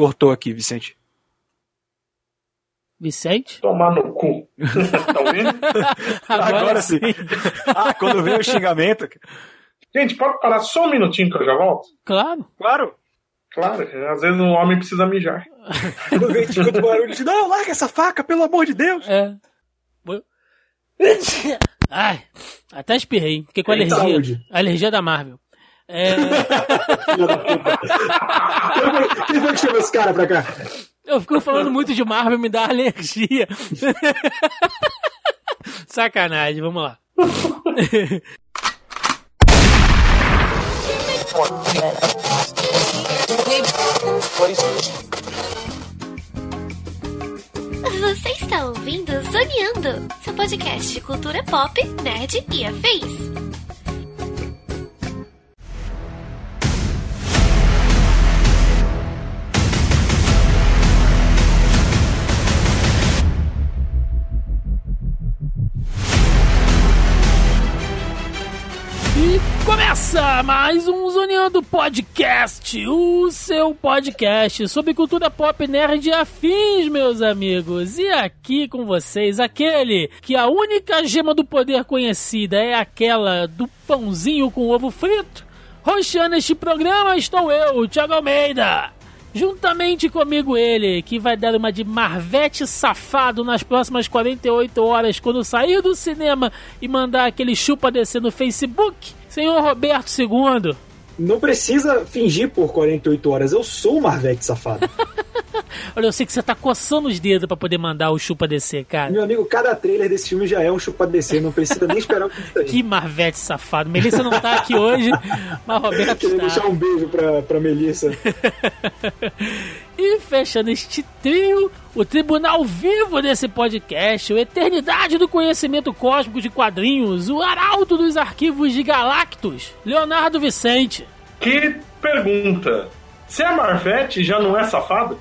cortou aqui, Vicente. Vicente? Tomar no cu. tá ouvindo? Agora, Agora sim. Ah, quando veio o xingamento. Gente, pode parar só um minutinho que eu já volto? Claro. Claro. Claro, às vezes o homem precisa mijar. Quando veio escuta o barulho de não, larga essa faca, pelo amor de Deus. É. Ai, até espirrei. Fiquei com Eita, alergia. saúde. Alergia da Marvel. É, puta. Quem foi- Quem foi que chamou esse cara pra cá? eu fico falando muito de Marvel, me dá alergia. Sacanagem, vamos lá. Você está ouvindo Zoneando, seu podcast de cultura pop, nerd e afins. Começa mais um Zoneando Podcast, o seu podcast sobre cultura pop nerd e afins, meus amigos. E aqui com vocês, aquele que a única gema do poder conhecida é aquela do pãozinho com ovo frito. Roxando este programa estou eu, Thiago Almeida. Juntamente comigo ele, que vai dar uma de Marvete safado nas próximas 48 horas quando sair do cinema e mandar aquele chupa descer no Facebook, senhor Roberto II. Não precisa fingir por 48 horas. Eu sou o Marvete safado. Olha, eu sei que você tá coçando os dedos pra poder mandar o chupa descer, cara. Meu amigo, cada trailer desse filme já é um chupa descer. Não precisa nem esperar o que. Que Marvete safado. Melissa não tá aqui hoje, mas Roberto Queria tá. deixar um beijo pra, pra Melissa. E fechando este trio, o tribunal vivo desse podcast, o Eternidade do Conhecimento Cósmico de Quadrinhos, o arauto dos arquivos de Galactus, Leonardo Vicente. Que pergunta. Se é Marvete, já não é safado?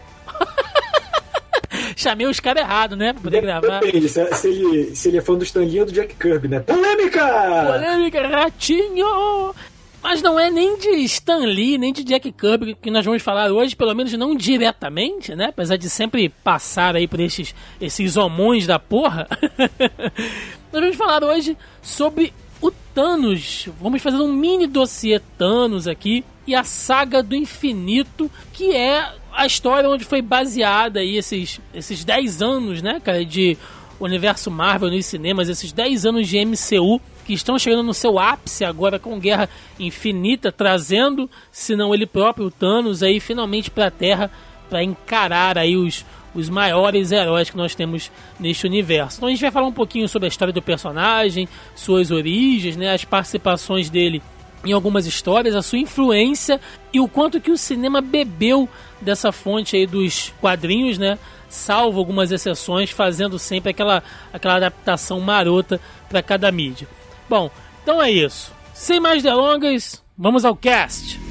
Chamei os caras errados, né? Pra poder gravar. Se, se ele, se ele é fã do Stan Lee ou do Jack Kirby, né? Polêmica! Polêmica, ratinho! Mas não é nem de Stan Lee, nem de Jack Kirby que nós vamos falar hoje, pelo menos não diretamente, né? Apesar de sempre passar aí por esses, esses homões da porra. nós vamos falar hoje sobre o Thanos. Vamos fazer um mini dossiê Thanos aqui e a saga do infinito, que é a história onde foi baseada aí esses, esses 10 anos, né, cara, de universo Marvel nos cinemas, esses 10 anos de MCU que estão chegando no seu ápice agora com Guerra Infinita, trazendo, se não ele próprio, Thanos aí finalmente para a Terra para encarar aí os, os maiores heróis que nós temos neste universo. Então a gente vai falar um pouquinho sobre a história do personagem, suas origens, né, as participações dele em algumas histórias, a sua influência e o quanto que o cinema bebeu dessa fonte aí dos quadrinhos, né? Salvo algumas exceções, fazendo sempre aquela, aquela adaptação marota para cada mídia. Bom, então é isso. Sem mais delongas, vamos ao cast.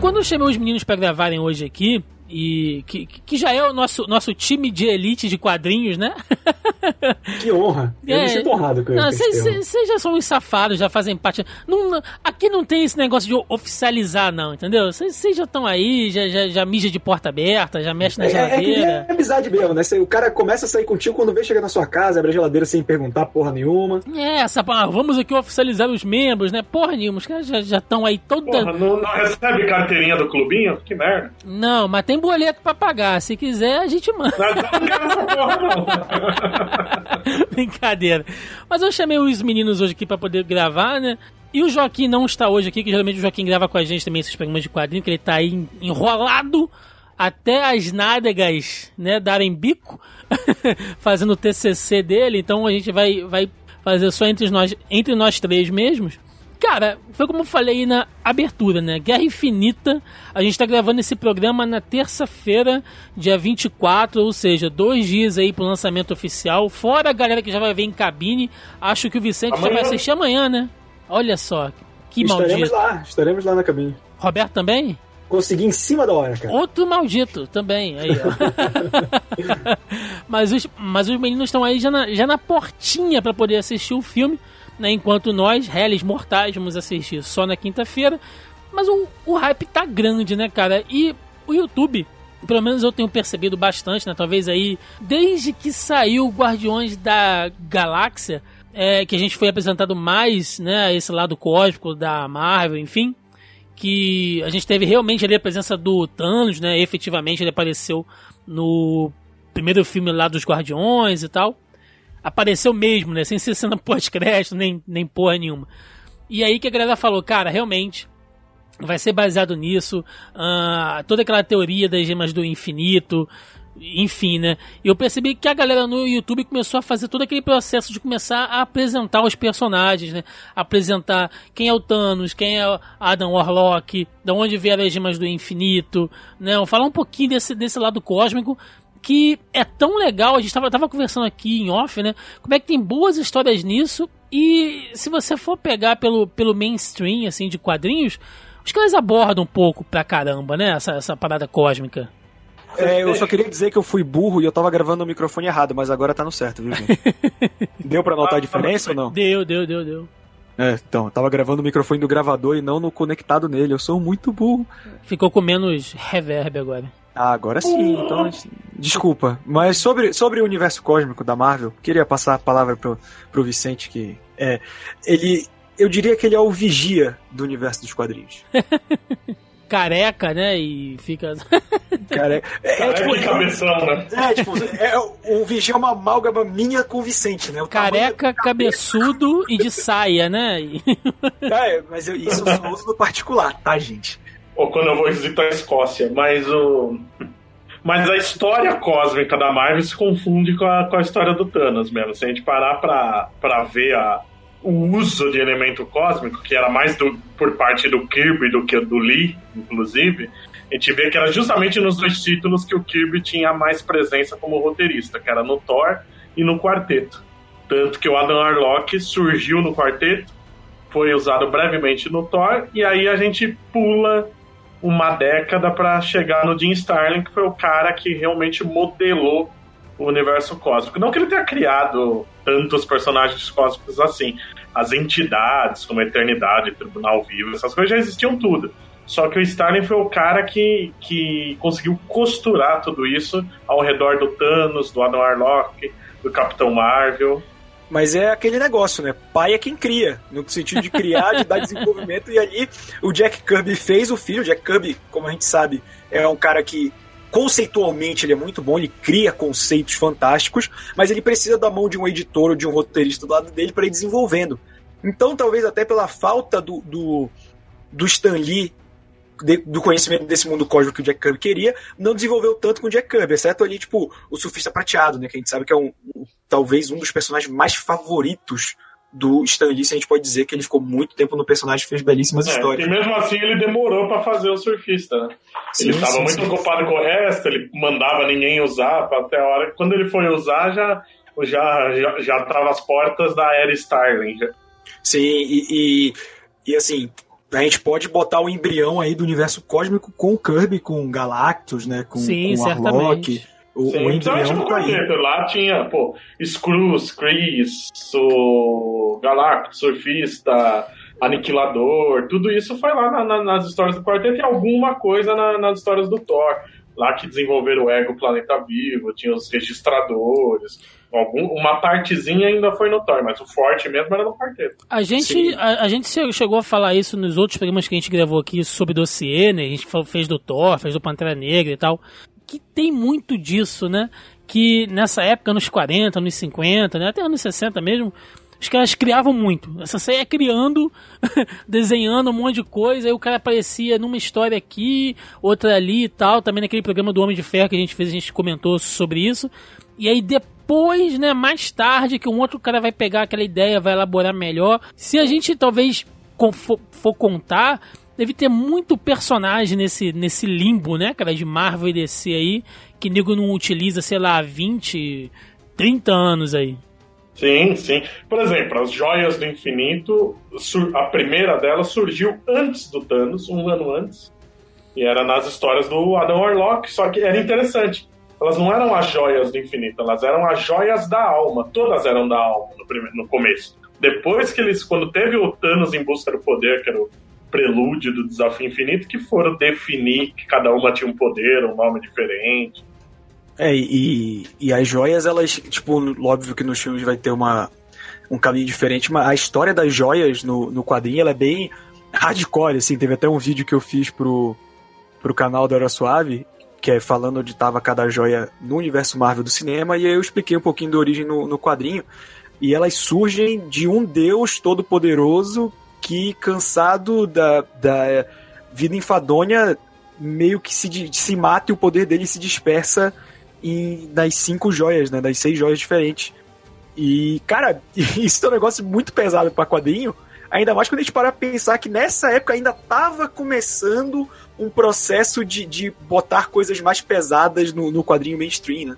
Quando eu chamei os meninos para gravarem hoje aqui, e que, que já é o nosso, nosso time de elite de quadrinhos, né? Que honra. Eu É. me sinto honrado com Não, esse termo. Vocês já são uns safados, já fazem parte. Não, não- aqui não tem esse negócio de oficializar, não, entendeu? Vocês já estão aí, já, já, já mija de porta aberta, já mexe na É, é que geladeira. nem amizade mesmo, né? Você- O cara começa a sair contigo quando vem chegar na sua casa, abre a geladeira sem perguntar porra nenhuma. É, essa, ah, vamos aqui oficializar os membros, né? Porra nenhuma, os caras já estão aí toda. Porra, não, não recebe carteirinha do clubinho? Que merda. Não, mas tem boleto pra pagar. Se quiser, a gente manda. Não, não quero essa porra, não. Brincadeira. Mas eu chamei os meninos hoje aqui pra poder gravar, né? E o Joaquim não está hoje aqui, que geralmente o Joaquim grava com a gente também esses programas de quadrinho, que ele tá aí enrolado até as nádegas, né, darem bico, fazendo o TCC dele. Então a gente vai, vai fazer só entre nós, entre nós três mesmos. Cara, foi como eu falei na abertura, né? Guerra Infinita. A gente tá gravando esse programa na terça-feira, dia 24, ou seja, dois dias aí pro lançamento oficial. Fora a galera que já vai ver em cabine. Acho que o Vicente já Amanhã. vai assistir amanhã, né? Olha só, que estaremos maldito. lá, estaremos lá na cabine. Roberto também? Consegui em cima da hora, cara. Outro maldito também. Aí, ó. mas, os, mas os meninos estão aí já na, já na portinha para poder assistir o filme, né? Enquanto nós, réis mortais, vamos assistir só na quinta-feira. Mas o, o hype tá grande, né, cara? E o YouTube, pelo menos eu tenho percebido bastante, né? Talvez aí, desde que saiu Guardiões da Galáxia, é, que a gente foi apresentado mais, né? Esse lado cósmico da Marvel, enfim que a gente teve realmente ali a presença do Thanos, né? Efetivamente ele apareceu no primeiro filme lá dos Guardiões e tal. Apareceu mesmo, né? Sem ser cena pós-crédito, nem, nem porra nenhuma. E aí que a galera falou, cara, realmente vai ser baseado nisso. ah, toda aquela teoria das gemas do infinito. Enfim, né? Eu percebi que a galera no YouTube começou a fazer todo aquele processo de começar a apresentar os personagens, né? Apresentar quem é o Thanos, quem é Adam Warlock, de onde vieram as gemas do infinito, né? Falar um pouquinho desse, desse lado cósmico que é tão legal. A gente tava, tava conversando aqui em off, né? Como é que tem boas histórias nisso. E se você for pegar pelo, pelo mainstream, assim, de quadrinhos, os caras abordam um pouco pra caramba, né? Essa, essa parada cósmica. É, eu só queria dizer que eu fui burro e eu tava gravando no microfone errado, mas agora tá no certo, viu, gente? Deu pra notar a diferença ou não? Deu, deu, deu, deu. É, então, eu tava gravando no microfone do gravador e não no conectado nele. Eu sou muito burro. Ficou com menos reverb agora. Ah, agora sim, então. Desculpa. Mas sobre, sobre o universo cósmico da Marvel, queria passar a palavra pro, pro Vicente, que é. Ele. Eu diria que ele é o vigia do universo dos quadrinhos. Careca, né? E fica. Cara, é, é, É, tipo. que cabeção, né? É, tipo, é, o vigia é uma amálgama minha com o Vicente, né? O Careca, cabeçudo e de saia, né? E- É, mas eu, isso eu só uso no particular, tá, gente? Ou quando eu vou visitar a Escócia. Mas o. Mas a história cósmica da Marvel se confunde com a, com a história do Thanos mesmo. Se a gente parar pra, pra ver a, o uso de elemento cósmico, que era mais do, por parte do Kirby do que do Lee, inclusive, a gente vê que era justamente nos dois títulos que o Kirby tinha mais presença como roteirista, que era no Thor e no Quarteto. Tanto que o Adam Arlock surgiu no Quarteto, foi usado brevemente no Thor, e aí a gente pula uma década para chegar no Jim Starlin, que foi o cara que realmente modelou o universo cósmico. Não que ele tenha criado tantos personagens cósmicos assim. As entidades, como a Eternidade, Tribunal Vivo, essas coisas já existiam tudo. Só que o Starlin foi o cara que, que conseguiu costurar tudo isso ao redor do Thanos, do Adam Warlock, do Capitão Marvel. Mas é aquele negócio, né? Pai é quem cria, no sentido de criar, de dar desenvolvimento. E ali o Jack Kirby fez o filho. O Jack Kirby, como a gente sabe, é um cara que conceitualmente ele é muito bom, ele cria conceitos fantásticos, mas ele precisa da mão de um editor ou de um roteirista do lado dele para ir desenvolvendo. Então, talvez até pela falta do, do, do Stan Lee, de- do conhecimento desse mundo cósmico que o Jack Kirby queria, não desenvolveu tanto com o Jack Kirby, exceto ali, tipo, o Surfista Prateado, né? Que a gente sabe que é um, talvez um dos personagens mais favoritos do Stan Lee, se a gente pode dizer que ele ficou muito tempo no personagem e fez belíssimas É, histórias. e mesmo assim ele demorou para fazer o surfista, né? Sim, ele estava muito sim. ocupado com o resto, ele mandava ninguém usar, até a hora que quando ele foi usar já já já, já tava às portas da era Starling. Sim, e, e, e, assim, a gente pode botar o embrião aí do universo cósmico com o Kirby, com o Galactus, né? Com, Sim, com o Arlok. certamente. O, Sim, o principalmente embrião tá aí. quarteto. Lá tinha, pô, Screws, Chris, o Galactus, Surfista, Aniquilador, tudo isso foi lá na- na- nas histórias do quarteto e alguma coisa na- nas histórias do Thor. Lá que desenvolveram o Ego Planeta Vivo, tinha os registradores. Algum, uma partezinha ainda foi no Thor, mas o forte mesmo era no quarteto. A gente, a, a gente che- chegou a falar isso nos outros programas que a gente gravou aqui sobre dossiê, né? A gente fez do Thor, fez do Pantera Negra e tal. Que tem muito disso, né? Que nessa época, nos 40, nos 50, né? Até anos 60 mesmo, os caras criavam muito. Essa saía criando, desenhando um monte de coisa, aí o cara aparecia numa história aqui, outra ali e tal. Também naquele programa do Homem de Ferro que a gente fez, a gente comentou sobre isso. E aí depois, né, mais tarde, que um outro cara vai pegar aquela ideia, vai elaborar melhor. Se a gente talvez for, contar, deve ter muito personagem nesse, nesse limbo, né, cara, de Marvel e DC aí, que nego não utiliza, sei lá, 20, 30 anos aí. Sim, sim. Por exemplo, as joias do infinito, a primeira delas surgiu antes do Thanos, um ano antes. E era nas histórias do Adam Warlock, só que era interessante. Elas não eram as joias do infinito, elas eram as joias da alma. Todas eram da alma no, primeiro, no começo. Depois que eles, quando teve o Thanos em busca do poder, que era o prelúdio do desafio infinito, que foram definir que cada uma tinha um poder, um nome diferente. É, e, e as joias, elas, tipo, óbvio que nos filmes vai ter uma, um caminho diferente, mas a história das joias no, no quadrinho, ela é bem hardcore, assim, teve até um vídeo que eu fiz pro, pro canal da Hora Suave, que é falando onde estava cada joia no universo Marvel do cinema, e aí eu expliquei um pouquinho da origem no, no quadrinho, e elas surgem de um deus todo-poderoso que, cansado da, da vida enfadonha, meio que se, se mata e o poder dele se dispersa em, nas cinco joias, né? Das seis joias diferentes. E, cara, isso é um negócio muito pesado pra quadrinho. Ainda mais quando a gente para pensar que nessa época ainda tava começando um processo de, de botar coisas mais pesadas no, no quadrinho mainstream, né?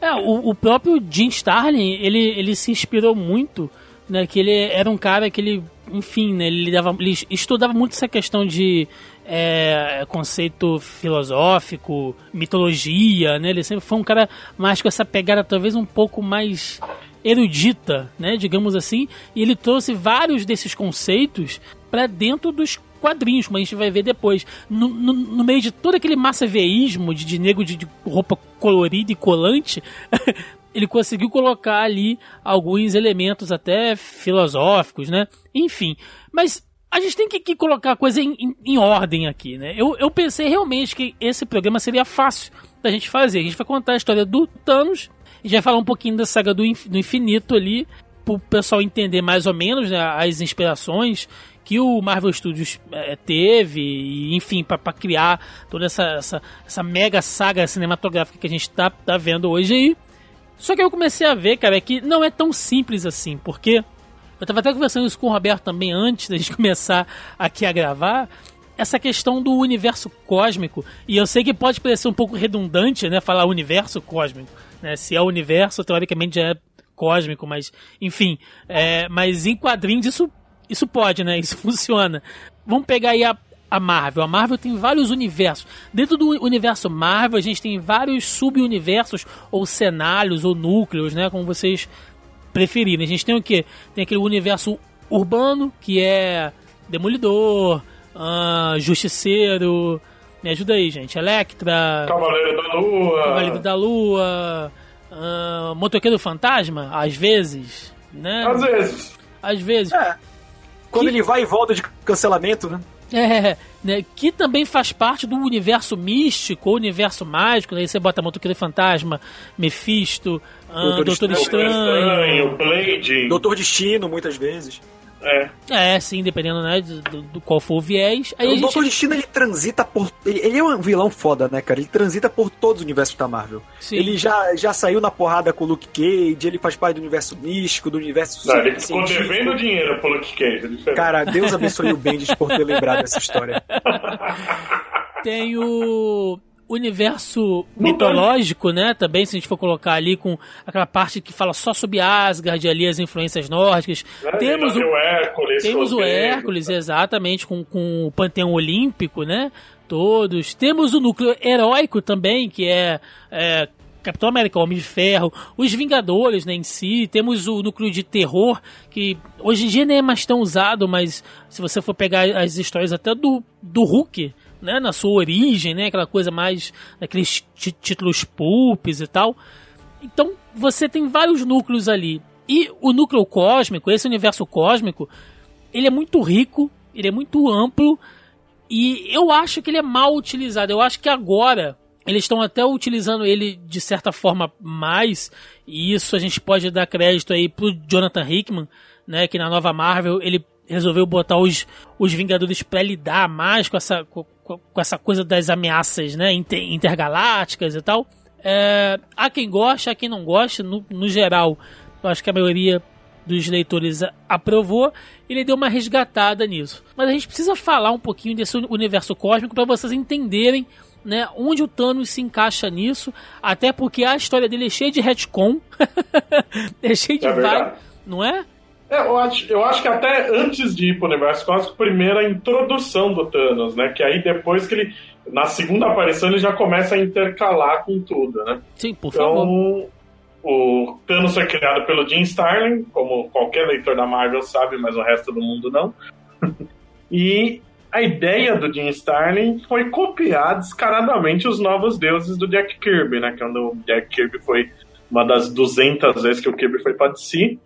É, o, o próprio Jim Starlin, ele, ele se inspirou muito, né, que ele era um cara que ele, enfim, né, ele, dava, ele estudava muito essa questão de é, conceito filosófico, mitologia, né, ele sempre foi um cara mais com essa pegada talvez um pouco mais erudita, né, digamos assim, e ele trouxe vários desses conceitos para dentro dos quadrinhos, como a gente vai ver depois. No, no- no meio de todo aquele massaveísmo de, de nego de, de roupa colorida e colante, ele conseguiu colocar ali alguns elementos até filosóficos, né? Enfim, mas a gente tem que, que colocar a coisa em, em- em ordem aqui, né? Eu, eu pensei realmente que esse programa seria fácil da gente fazer. A gente vai contar a história do Thanos, gente vai falar um pouquinho da saga do, do infinito ali, pro pessoal entender mais ou menos né, as inspirações que o Marvel Studios eh, teve, e, enfim, para criar toda essa, essa, essa mega saga cinematográfica que a gente tá, tá vendo hoje aí. Só que eu comecei a ver, cara, que não é tão simples assim, porque eu tava até conversando isso com o Roberto também antes da gente começar aqui a gravar. Essa questão do universo cósmico, e eu sei que pode parecer um pouco redundante, né, falar universo cósmico, né, se é o universo, teoricamente é cósmico, mas enfim, é, mas em quadrinhos isso, isso pode, né, isso funciona. Vamos pegar aí a, a Marvel. A Marvel tem vários universos. Dentro do universo Marvel, a gente tem vários sub-universos, ou cenários, ou núcleos, né, como vocês preferirem. A gente tem o que? Tem aquele universo urbano, que é Demolidor, ah, Justiceiro. Me ajuda aí, gente. Electra, Cavaleiro da Lua. Cavaleiro da Lua, ah, Motoqueiro Fantasma, às vezes, né? Às vezes. Às vezes. É. Quando Que- ele vai e volta de cancelamento, né? É, né, que também faz parte do universo místico, universo mágico, né? aí você bota Motoqueiro Fantasma, Mephisto, Doutor Doutor Estranho. Estranho. Estranho, Blade. Doutor Destino, muitas vezes. É. É, sim, dependendo né, do, do- do qual for o viés. Aí o gente Doutor Destino, ele transita por... Ele, ele é um vilão foda, né, cara? Ele transita por todos os universos da Marvel. Sim. Ele já, já saiu na porrada com o Luke Cage, ele faz parte do universo místico, do universo Não, ele ficou devendo dinheiro pro Luke Cage. é. Cara, Deus abençoe o Bendis por ter lembrado dessa história. tem o universo mitológico, né? Também, se a gente for colocar ali com aquela parte que fala só sobre Asgard, ali as influências nórdicas. Né? Temos o, o Hércules. temos o. Hércules, exatamente, com, com o Panteão Olímpico, né? Todos. Temos o núcleo heróico também, que é, é Capitão América, Homem de Ferro, os Vingadores né, em si, temos o núcleo de terror, que hoje em dia nem é mais tão usado, mas se você for pegar as histórias até do, do Hulk, né, na sua origem, né, aquela coisa mais, aqueles tí- títulos pulpes e tal. Então você tem vários núcleos ali. E o núcleo cósmico, esse universo cósmico, ele é muito rico, ele é muito amplo e eu acho que ele é mal utilizado. Eu acho que agora eles estão até utilizando ele de certa forma mais, e isso a gente pode dar crédito aí pro Jonathan Hickman, né, que na nova Marvel ele resolveu botar os, os Vingadores para lidar mais com essa, com essa coisa das ameaças né, inter- intergalácticas e tal. É, há quem goste, há quem não goste, no, no geral, eu acho que a maioria dos leitores aprovou, ele deu uma resgatada nisso. Mas a gente precisa falar um pouquinho desse uni- universo cósmico para vocês entenderem né, onde o Thanos se encaixa nisso, até porque a história dele é cheia de retcon, é cheia de É vai, não é? É, eu acho, eu acho que até antes de ir pro universo cósmico, primeiro a introdução do Thanos, né? Que aí depois que ele. Na segunda aparição ele já começa a intercalar com tudo, né? Sim, por favor. Então, o Thanos foi criado pelo Jim Starlin, como qualquer leitor da Marvel sabe, mas o resto do mundo não. e a ideia do Jim Starlin foi copiar descaradamente os novos deuses do Jack Kirby, né? Quando o Jack Kirby foi uma das 200 vezes que o Kirby foi para DC.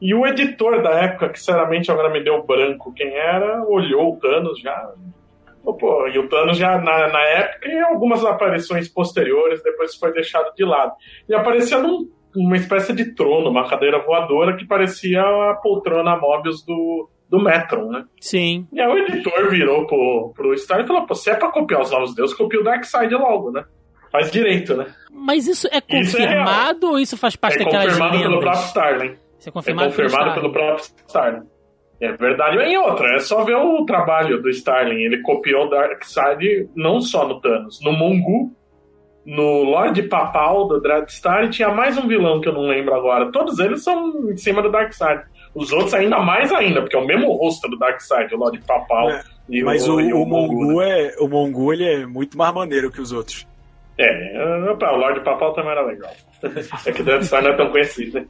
E o editor da época, que sinceramente agora me deu branco quem era, olhou o Thanos já. Pô, e o Thanos já na, na época e algumas aparições posteriores, depois foi deixado de lado. E aparecia num, uma espécie de trono, uma cadeira voadora que parecia a poltrona Mobius do, do Metron, né? Sim. E aí o editor virou pro, pro Star e falou: Pô, se é pra copiar os novos deuses, copia o Darkseid logo, né? Faz direito, né? Mas isso é Isso é confirmado ou isso faz parte é daquelas confirmado pelo próprio Starling. Isso é É confirmado, confirmado pelo próprio Starling. É verdade. E outra, é só ver o trabalho do Starling. Ele copiou o Darkseid não só no Thanos, no Mongu, no Lorde Papal do Dreadstar e tinha mais um vilão que eu não lembro agora. Todos eles são em cima do Darkseid. Os outros ainda mais ainda, porque é o mesmo rosto do Darkseid, o Lorde Papal. É, e Mas o, e o, Mongu, Mongu é, o Mongu ele é muito mais maneiro que os outros. É, opa, o Lorde Papal também era legal. é que Death Star não é tão conhecido, né?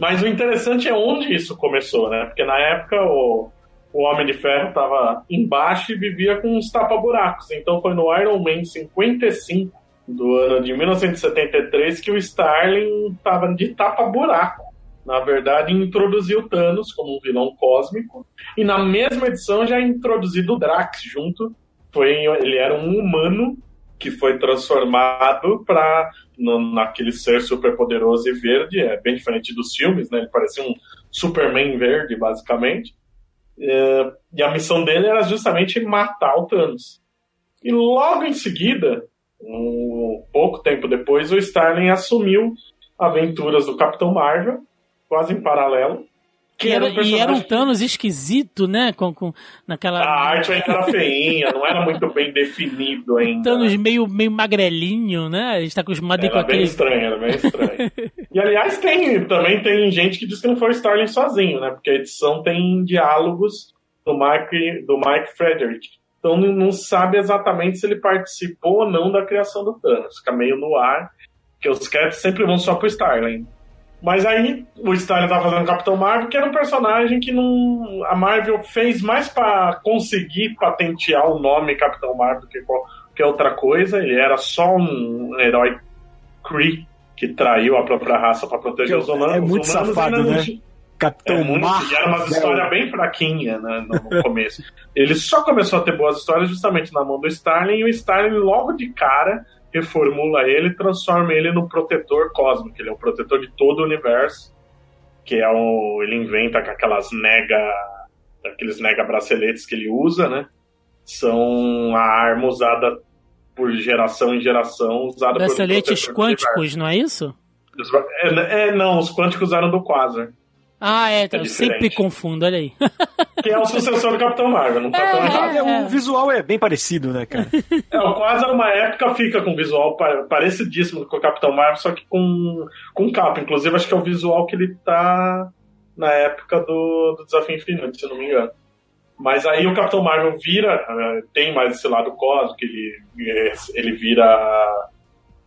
Mas o interessante é onde isso começou, né? Porque na época o, o Homem de Ferro estava embaixo e vivia com uns tapa-buracos. Então foi no Iron Man 55 do ano de 1973 que o Starling estava de tapa-buraco. Na verdade, introduziu Thanos como um vilão cósmico. E na mesma edição já introduzido o Drax junto. Foi, ele era um humano que foi transformado para naquele ser super poderoso e verde, é bem diferente dos filmes, né? Ele parecia um Superman verde, basicamente. É, e a missão dele era justamente matar o Thanos. E logo em seguida, um pouco tempo depois, o Starling assumiu aventuras do Capitão Marvel, quase em paralelo. E era, um e era um Thanos esquisito, né? Com, com, naquela. A arte ainda era feinha, não era muito bem definido ainda. Thanos meio, meio magrelinho, né? A gente tá acostumado aí com Era bem aquele. estranho, era bem estranho. e aliás, tem, também tem gente que diz que não foi o Starling sozinho, né? Porque a edição tem diálogos do Mike, do Mike Frederick. Então não- não sabe exatamente se ele participou ou não da criação do Thanos. Fica meio no ar, que os créditos sempre vão só pro Starling. Mas aí o Starling tava fazendo Capitão Marvel, que era um personagem que não. A Marvel fez mais pra conseguir patentear o nome Capitão Marvel do que qualquer outra coisa. Ele era só um herói Kree que traiu a própria raça pra proteger Que os humanos. é muito os humanos safado, né? Capitão é muito, Marvel. e era uma história bem fraquinha né, no, no começo. Ele só começou a ter boas histórias justamente na mão do Starling, e o Starling, logo de cara, reformula ele e transforma ele no protetor cósmico. Ele é o protetor de todo o universo. Que é o. Ele inventa com aquelas nega. aqueles nega braceletes que ele usa, né? São a arma usada por geração em geração, usada por Braceletes quânticos, não é isso? É, é, não, os quânticos eram do Quasar. Ah, é, eu diferente. sempre confundo, olha aí. Que é o sucessor do Capitão Marvel, não tá tão É, errado. É, o visual é bem parecido, né, cara? É, o Quasar, uma época, fica com visual pa- parecidíssimo com o Capitão Marvel, só que com, com capa. Inclusive, acho que é o visual que ele tá na época do, do Desafio Infinito, se não me engano. Mas aí o Capitão Marvel vira, eh, tem mais esse lado cósmico, ele, eh, ele vira.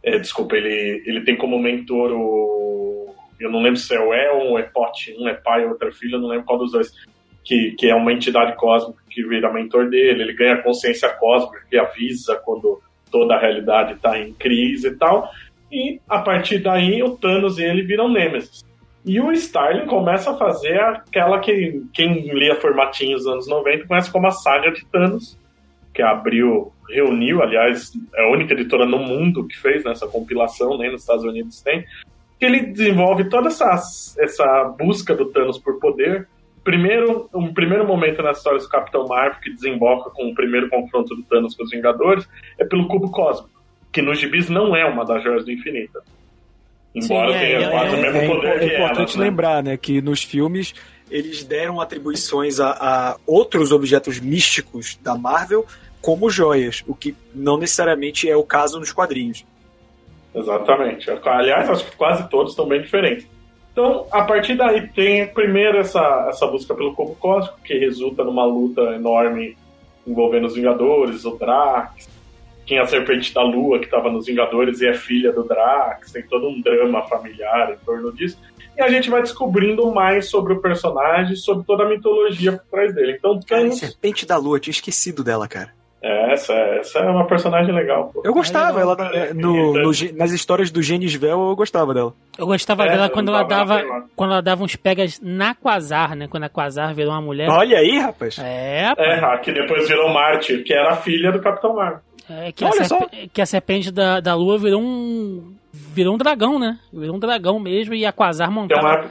eh, desculpa, ele, ele tem como mentor o. Eu não lembro se é o Eon, ou é Pot, um é pai, outro é filho, eu não lembro qual dos dois. Que, que é uma entidade cósmica que vira mentor dele, ele ganha consciência cósmica que avisa quando toda a realidade está em crise e tal. E a partir daí o Thanos e ele viram Nemesis. E o Starling começa a fazer aquela que quem lia formatinhos dos anos 90 conhece como a saga de Thanos, que abriu, reuniu, aliás, é a única editora no mundo que fez nessa compilação, nem nos Estados Unidos tem, que ele desenvolve toda essa, essa busca do Thanos por poder. Primeiro, um primeiro momento na história do Capitão Marvel que desemboca com o primeiro confronto do Thanos com os Vingadores é pelo cubo cósmico, que nos gibis não é uma das joias do infinito. Embora Sim, é, tenha é, quase é, o mesmo É, poder impo- que é importante ela. né? lembrar, né, que nos filmes eles deram atribuições a, a outros objetos místicos da Marvel como joias, o que não necessariamente é o caso nos quadrinhos. Exatamente. Aliás, acho que quase todos estão bem diferentes. Então, a partir daí tem primeiro essa, essa busca pelo cubo cósmico, que resulta numa luta enorme envolvendo os Vingadores, o Drax. Tinha a Serpente da Lua, que estava nos Vingadores e é filha do Drax. Tem todo um drama familiar em torno disso. E a gente vai descobrindo mais sobre o personagem, sobre toda a mitologia por trás dele. Então, Cara, Thanos, Serpente da Lua, tinha esquecido dela, cara. É, essa, essa é uma personagem legal. Pô. Eu gostava, ela na- no- no ge- nas histórias do Genisvel eu gostava dela. Eu gostava É, dela eu quando ela gostava dava dela. quando ela dava uns pegas na Quasar, né? Quando a Quasar virou uma mulher. Olha aí, rapaz. É, É, a que depois virou Mártir, que era a filha do Capitão Marvel. é que, a Olha serpe- que a serpente da, da lua virou um virou um dragão, né? Virou um dragão mesmo e a Quasar montava uma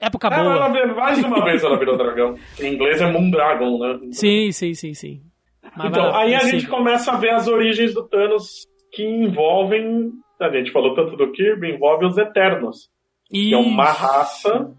época É, ela, boa. vê- mais uma vez ela virou dragão. Em inglês é Moondragon, né? Sim, sim, sim, sim. Mas Então, aí a gente começa a ver as origens do Thanos que envolvem. A gente falou tanto do Kirby, envolve os Eternos. Que é uma Isso. raça.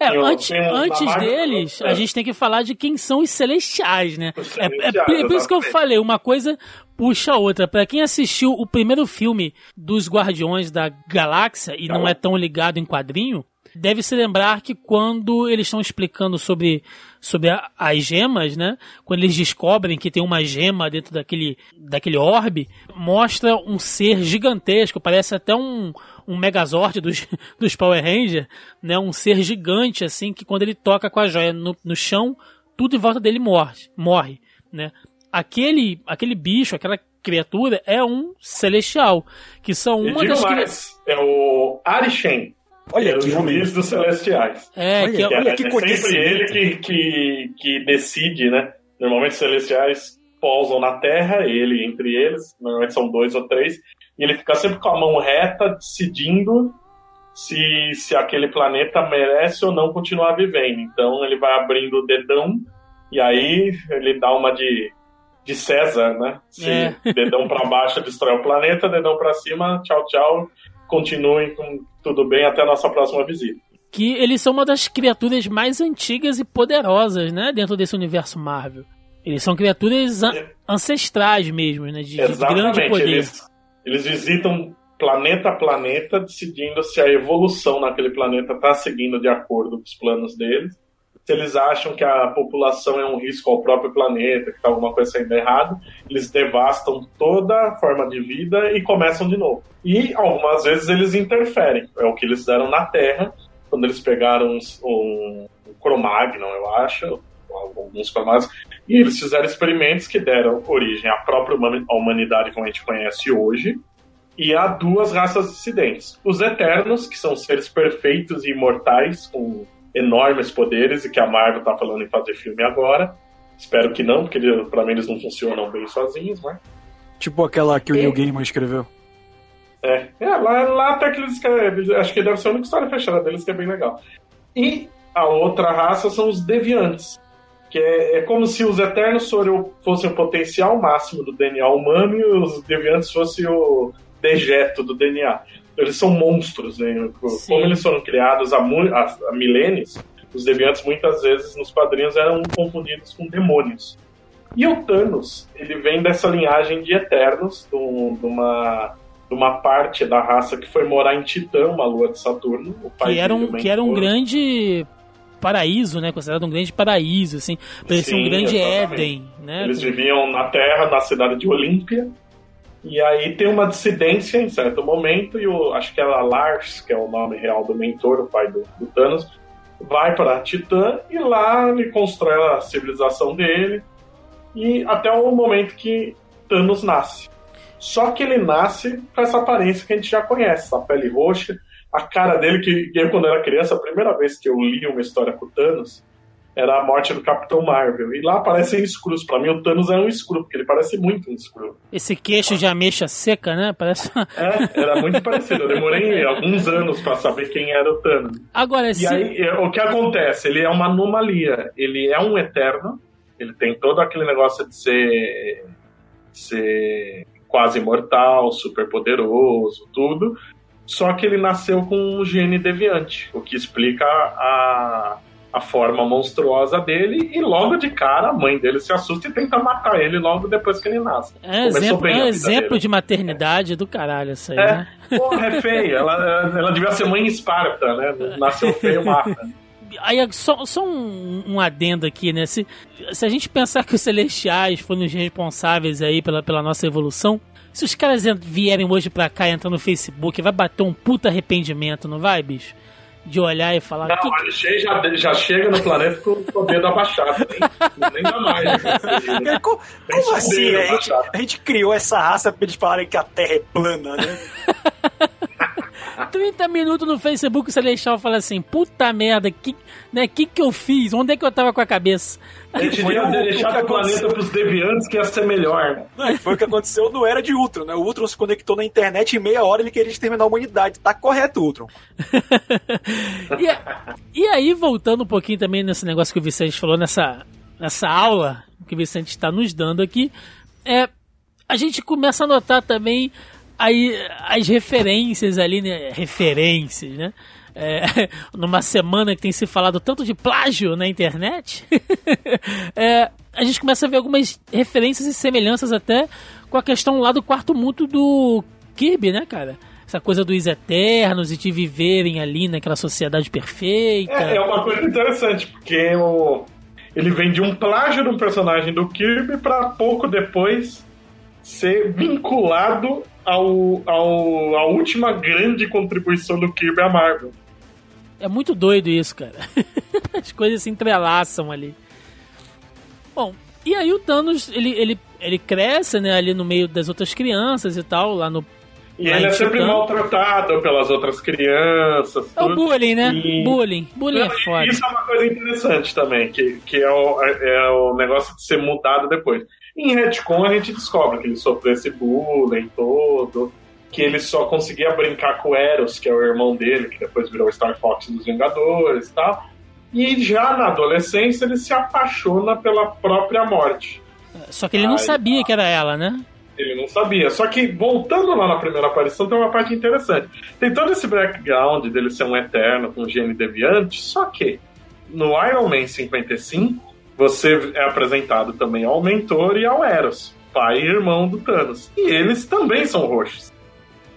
É, antes, antes deles, é. a gente tem que falar de quem são os celestiais, né? Os É, é, celestiais, por- isso que eu falei, uma coisa puxa a outra. Pra quem assistiu o primeiro filme dos Guardiões da Galáxia e não Tá. é tão ligado em quadrinho, deve se lembrar que quando eles estão explicando sobre, sobre a- as gemas, né? Quando eles descobrem que tem uma gema dentro daquele, daquele orbe, mostra um ser gigantesco, parece até um, um Megazord dos, dos Power Rangers, né? Um ser gigante, assim, que quando ele toca com a joia no, no chão, tudo em volta dele morre, morre, né? Aquele, aquele bicho, aquela criatura é um celestial, que são E uma digo das cri- mais, é o Arishem. Olha é o que nome. juiz dos celestiais. É, Olha, que Que é, Olha que é sempre ele que, que, que decide, né? Normalmente os celestiais pousam na Terra, ele entre eles, normalmente são dois ou três, e ele fica sempre com a mão reta, decidindo se, se aquele planeta merece ou não continuar vivendo. Então ele vai abrindo o dedão, e aí ele dá uma de, de César, né? Se É. dedão para baixo destrói o planeta, dedão para cima, tchau, tchau, continuem com tudo bem até a nossa próxima visita. que eles são uma das criaturas mais antigas e poderosas, né, dentro desse universo Marvel. Eles são criaturas an- ancestrais mesmo, né, de, de grande poder. Eles, eles visitam planeta a planeta, decidindo se a evolução naquele planeta está seguindo de acordo com os planos deles. Se eles acham que a população é um risco ao próprio planeta, que está alguma coisa saindo errado, eles devastam toda a forma de vida e começam de novo. E algumas vezes eles interferem. É o que eles fizeram na Terra, quando eles pegaram uns- um, um Cromagnon, eu acho, alguns Cromagnos, e eles fizeram experimentos que deram origem à própria humanidade como a gente conhece hoje, e a duas raças dissidentes. Os Eternos, que são seres perfeitos e imortais, com enormes poderes, e que a Marvel tá falando em fazer filme agora. Espero que não, porque pra mim eles não funcionam bem sozinhos, mas. Tipo aquela que o Neil Gaiman escreveu. É, é lá, lá até que eles escrevem. Acho que deve ser a única história fechada deles que é bem legal. E a outra raça são os Deviantes. Que é, é como se os Eternos fossem o potencial máximo do DNA humano e os Deviantes fossem o dejeto do DNA. Eles são monstros, né? Sim. Como eles foram criados há, há, há milênios, os Deviantes muitas vezes nos quadrinhos eram confundidos com demônios. E o Thanos, ele vem dessa linhagem de Eternos, de um- uma, de uma parte da raça que foi morar em Titã, uma lua de Saturno. Pai Que era um, que era um grande paraíso, né, considerado um grande paraíso, assim, parecia um grande exatamente. Éden, né? Eles viviam na Terra, na cidade de Olímpia. E aí tem uma dissidência em certo momento, e o, acho que era Lars, que é o nome real do mentor, o pai do, do Thanos, vai para Titã e lá ele constrói a civilização dele. E até o momento que Thanos nasce. Só que ele nasce com essa aparência que a gente já conhece, a pele roxa, a cara dele, que eu, quando era criança, a primeira vez que eu li uma história com Thanos era a morte do Capitão Marvel. E lá aparecem escuros. Pra mim, o Thanos é um escuro, porque ele parece muito um escuro. Esse queixo de ameixa seca, né? Parece. É, era muito parecido. Eu demorei alguns anos pra saber quem era o Thanos. Agora, E se... aí, é, o que acontece? Ele é uma anomalia. Ele é um eterno. Ele tem todo aquele negócio de ser, ser quase imortal, super poderoso, tudo. só que ele nasceu com um gene deviante, o que explica a, a forma monstruosa dele e logo de cara a mãe dele se assusta e tenta matar ele logo depois que ele nasce. É exemplo, é exemplo de maternidade do caralho isso aí, é, né? Porra, é feia. Ela, ela devia ser mãe esparta, né? Nasceu feio, mata. Aí, só, só um, um, adendo aqui, né? Se, se a gente pensar que os celestiais foram os responsáveis aí pela, pela nossa evolução, se os caras vierem hoje pra cá e entrar no Facebook, vai bater um puta arrependimento, não vai, bicho? De olhar e falar. Não, que... o Alexei já, já chega no planeta com o poder da baixada, nem, nem dá mais. Né? como, como assim? A gente, a gente, criou essa raça pra eles falarem que a Terra é plana, né? 30 minutos no Facebook, o Celestial fala assim: puta merda, que, né, que que eu fiz? Onde é que eu tava com a cabeça? A gente devia ter deixado o planeta pros deviantes que ia ser melhor. Né? Foi o que aconteceu no Era de Ultron, né? O Ultron se conectou na internet em meia hora ele queria exterminar a humanidade. Tá correto, Ultron. e, e aí, voltando um pouquinho também nesse negócio que o Vicente falou, nessa, nessa aula que o Vicente está nos dando aqui, é, a gente começa a notar também aí as referências ali, né? Referências, né? É, numa semana que tem se falado tanto de plágio na internet, é, a gente começa a ver algumas referências e semelhanças até com a questão lá do quarto mundo do Kirby, né, cara? Essa coisa dos eternos e de viverem ali naquela sociedade perfeita. É, é uma coisa interessante, porque o, ele vem de um plágio de um personagem do Kirby para pouco depois ser vinculado ao, ao, a última grande contribuição do Kirby à Marvel. É muito doido isso, cara. As coisas se entrelaçam ali. Bom, e aí o Thanos, ele, ele, ele cresce, né, ali no meio das outras crianças e tal, lá no... E ele é sempre maltratado pelas outras crianças. É o bullying, né? E... Bullying. Bullying é foda. Isso é uma coisa interessante também, que, que é, o, é o negócio de ser mudado depois. Em retcon a gente descobre que ele sofreu esse bullying todo, que ele só conseguia brincar com o Eros, que é o irmão dele, que depois virou Star Fox dos Vingadores e tal. E já na adolescência ele se apaixona pela própria morte. Só que ele Aí, não sabia que era ela, né? Ele não sabia. Só que, voltando lá na primeira aparição, tem uma parte interessante. Tem todo esse background dele ser um eterno com um gene deviante, só que no Iron Man 55, você é apresentado também ao mentor e ao Eros, pai e irmão do Thanos. E eles também são roxos.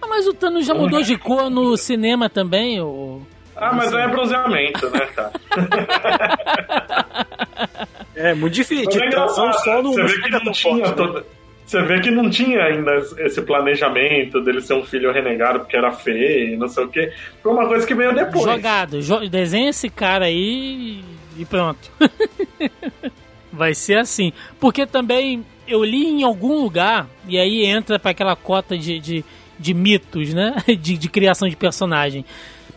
Ah, mas o Thanos já mudou de cor no cinema também, ou... Ah, mas é bronzeamento, né, cara? é muito difícil. De tração só no você vê que não tinha forte, toda... né? Você vê que não tinha ainda esse planejamento dele ser um filho renegado porque era feio, não sei o quê. Foi uma coisa que veio depois. Jogado. Jo desenha esse cara aí e pronto. Vai ser assim. Porque também eu li em algum lugar, e aí entra para aquela cota de, de, de, mitos, né? De, de criação de personagem.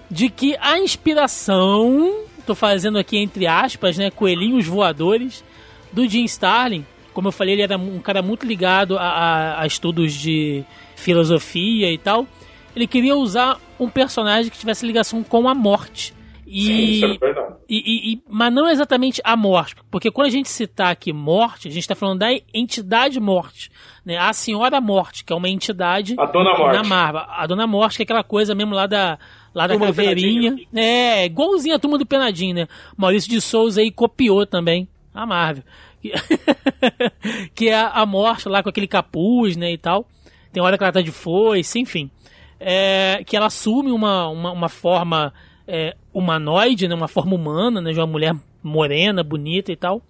De que a inspiração, tô fazendo aqui entre aspas, né? Coelhinhos voadores, do Jim Starlin. Como eu falei, ele era um cara muito ligado a, a, a estudos de filosofia e tal. Ele queria usar um personagem que tivesse ligação com a morte. E, Sim, isso é verdade. E, e, e, mas não exatamente a morte, porque quando a gente citar aqui morte, a gente está falando da entidade morte, né? A Senhora Morte, que é uma entidade a Dona Morte. na Marvel. A Dona Morte, que é aquela coisa mesmo lá da, lá da caveirinha. É, igualzinho a turma do Penadinho, né? Maurício de Souza aí copiou também a Marvel. que é a morte lá com aquele capuz, né, e tal. Tem hora que ela tá de foice, enfim. É, que ela assume uma, uma, uma forma é, humanoide, né, uma forma humana, né, de uma mulher morena, bonita e tal,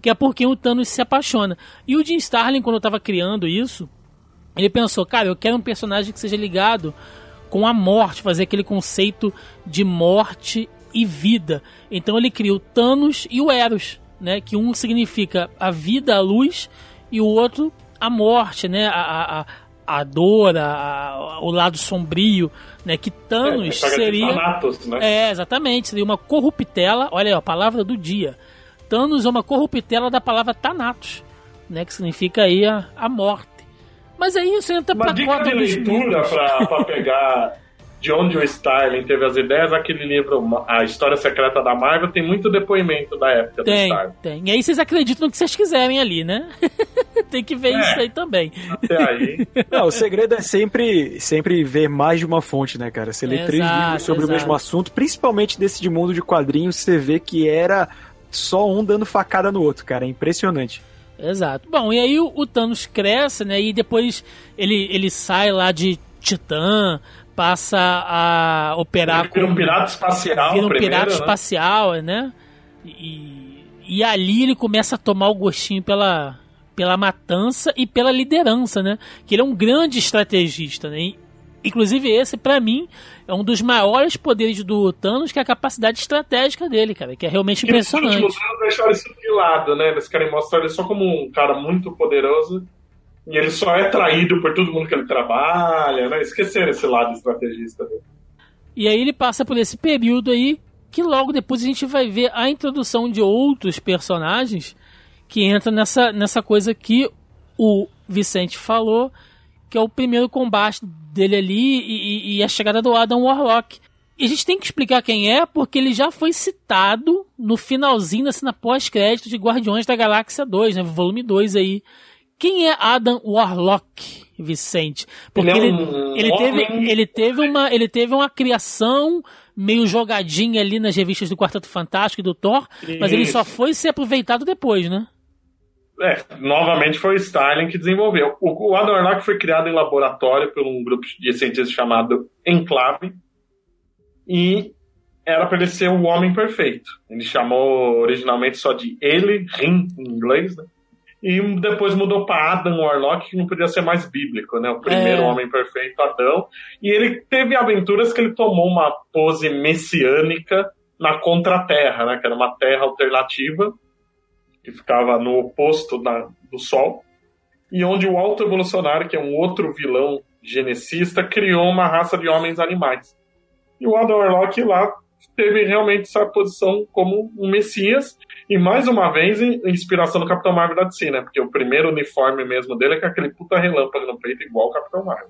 que é por quem o Thanos se apaixona. E o Jim Starlin, quando estava criando isso, ele pensou, cara, eu quero um personagem que seja ligado com a morte, fazer aquele conceito de morte e vida. Então ele cria o Thanos e o Eros, né, que um significa a vida, a luz, e o outro a morte, né, a, a, a dor, a, o lado sombrio, né? Que Thanos é, seria. Thanatos, né? É, exatamente. Seria uma corruptela. Olha aí, a palavra do dia. Thanos é uma corruptela da palavra Thanatos, né? Que significa aí a, a morte. Mas aí isso entra uma pra dica de leitura pra, pra pegar de onde o Starling teve as ideias, aquele livro, A História Secreta da Marvel, tem muito depoemento da época tem, do Starling. Tem, E aí vocês acreditam no que vocês quiserem ali, né? tem que ver É. isso aí também. Até aí. Não, o segredo é sempre, sempre ver mais de uma fonte, né, cara? Você lê três Exato, livros sobre exato. o mesmo assunto, principalmente desse de mundo de quadrinhos, você vê que era só um dando facada no outro, cara. É impressionante. Exato. Bom, e aí o, o Thanos cresce, né? E depois ele, ele sai lá de Titã, passa a operar Ele vira um pirata espacial vira um primeiro, pirata né? espacial, né? E, e ali ele começa a tomar o gostinho pela, pela matança e pela liderança, né? Que ele é um grande estrategista, né? Inclusive esse, pra mim, é um dos maiores poderes do Thanos, que é a capacidade estratégica dele, cara, que é realmente impressionante. anos deixaram isso de lado, né? Eles querem mostrar ele só como um cara muito poderoso e ele só é traído por todo mundo que ele trabalha, né? Esqueceram esse lado estrategista dele. E aí ele passa por esse período aí que logo depois a gente vai ver a introdução de outros personagens que entram nessa, nessa coisa que o Vicente falou, que é o primeiro combate dele ali e, e- a chegada do Adam Warlock. E a gente tem que explicar quem é, porque ele já foi citado no finalzinho da cena pós-crédito de Guardiões da Galáxia 2, né? Volume 2 aí. Quem é Adam Warlock, Vicente? Porque Ele é ele, um ele teve, homem- ele teve uma, ele teve uma criação meio jogadinha ali nas revistas do Quarteto Fantástico e do Thor, mas ele Isso. só foi ser aproveitado depois, né? É, novamente foi o Starling que desenvolveu. O, o Adam Warlock foi criado em laboratório por um grupo de cientistas chamado Enclave e era para ele ser o homem perfeito. Ele chamou originalmente só de ele, Rim em inglês, né? E depois mudou para Adam Warlock, que não podia ser mais bíblico, né? O primeiro É. homem perfeito, Adão. E ele teve aventuras que ele tomou uma pose messiânica na Contra-Terra, né? Que era uma terra alternativa que ficava no oposto da- do Sol, e onde o Alto Evolucionário, que é um outro vilão genecista, criou uma raça de homens animais. E o Adam Warlock lá teve realmente essa posição como um messias, e mais uma vez inspiração no Capitão Marvel da DC, né? Porque o primeiro uniforme mesmo dele é com aquele puta relâmpago no peito, igual o Capitão Marvel.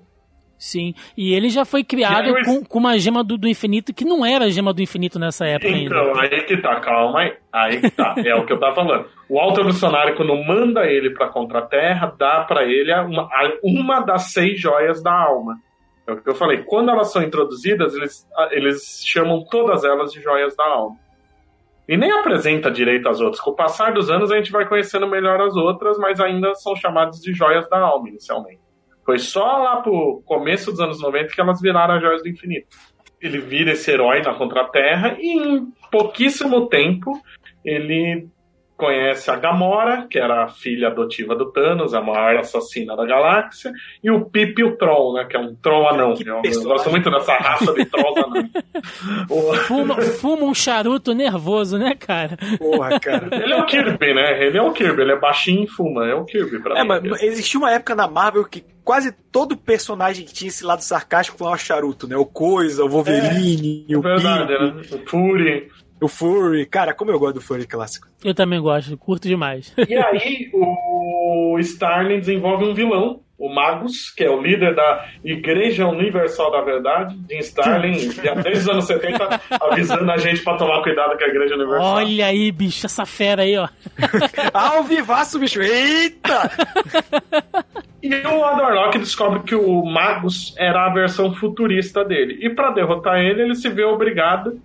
Sim. E ele já foi criado o- com, com uma gema do, do infinito que não era a gema do infinito nessa época ainda. Então, aí que tá, calma aí. Aí que tá, é o que eu tava falando. O Alto Evolucionário, quando manda ele pra Contra-Terra, dá pra ele uma, uma das seis joias da alma. É o que eu falei. Quando elas são introduzidas, eles, eles chamam todas elas de joias da alma. E nem apresenta direito as outras. Com o passar dos anos, a gente vai conhecendo melhor as outras, mas ainda são chamadas de joias da alma, inicialmente. Foi só lá pro começo dos anos 90 que elas viraram as joias do infinito ele vira esse herói na Contra-Terra e em pouquíssimo tempo ele conhece a Gamora, que era a filha adotiva do Thanos, a maior assassina da galáxia, e o Pip e o Troll, né, que é um Troll anão. Que Eu, gosto muito dessa raça de Trolls anão. O- Fuma, fuma um charuto nervoso, né, cara? Porra, cara. Ele é o Kirby, né? Ele é o Kirby, ele é baixinho e fuma, é o Kirby pra É, mim. mas existia uma época na Marvel que quase todo personagem que tinha esse lado sarcástico falava charuto, né? O Coisa, o Wolverine, É o verdade, Pip, né? O Fury. O Fury. Cara, como eu gosto do Fury clássico. Eu também gosto, curto demais. E aí o Starling desenvolve um vilão, o Magus, que é o líder da Igreja Universal da Verdade, Jim Starling, já desde os anos 70, avisando a gente pra tomar cuidado com a Igreja Universal. Olha aí, bicho, essa fera aí, ó. Ao vivaço, bicho! Eita! E o Adam Warlock descobre que o Magus era a versão futurista dele. E pra derrotar ele, ele se vê obrigado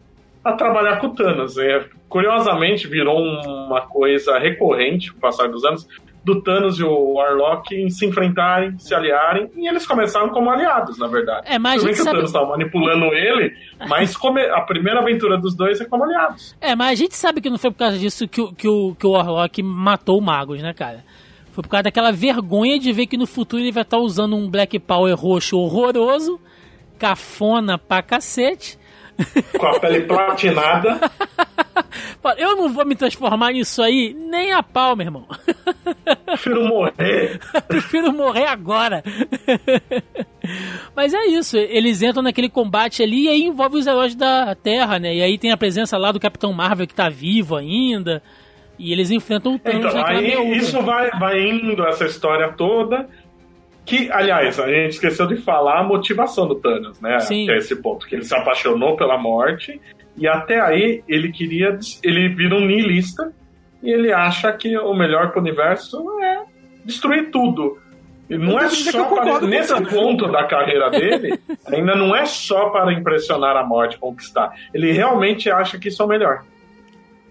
a trabalhar com o Thanos. É, curiosamente, virou uma coisa recorrente, com o passar dos anos, do Thanos e o Warlock se enfrentarem, se aliarem, e eles começaram como aliados, na verdade. É, mas a gente que sabe- o Thanos estava manipulando ele, mas come- a primeira aventura dos dois é como aliados. É, mas a gente sabe que não foi por causa disso que, o- que, o, que o Warlock matou o Magus, né, cara? Foi por causa daquela vergonha de ver que no futuro ele vai estar usando um Black Power roxo horroroso, cafona pra cacete. Com a pele platinada. Eu não vou me transformar nisso aí nem a pau, meu irmão. Prefiro morrer. Prefiro morrer agora. Mas é isso, eles entram naquele combate ali e aí envolve os heróis da Terra, né? E aí tem a presença lá do Capitão Marvel que tá vivo ainda. E eles enfrentam o Thanos Então, aí meia isso vai, vai indo essa história toda. Que, aliás, a gente esqueceu de falar a motivação do Thanos, né? Sim. Que é esse ponto, que ele se apaixonou pela morte. E até aí ele queria. Ele vira um niilista. E ele acha que o melhor pro universo é destruir tudo. E não Eu é só para, nesse você, ponto da carreira dele, ainda não é só para impressionar a morte, conquistar. Ele realmente acha que isso é o melhor.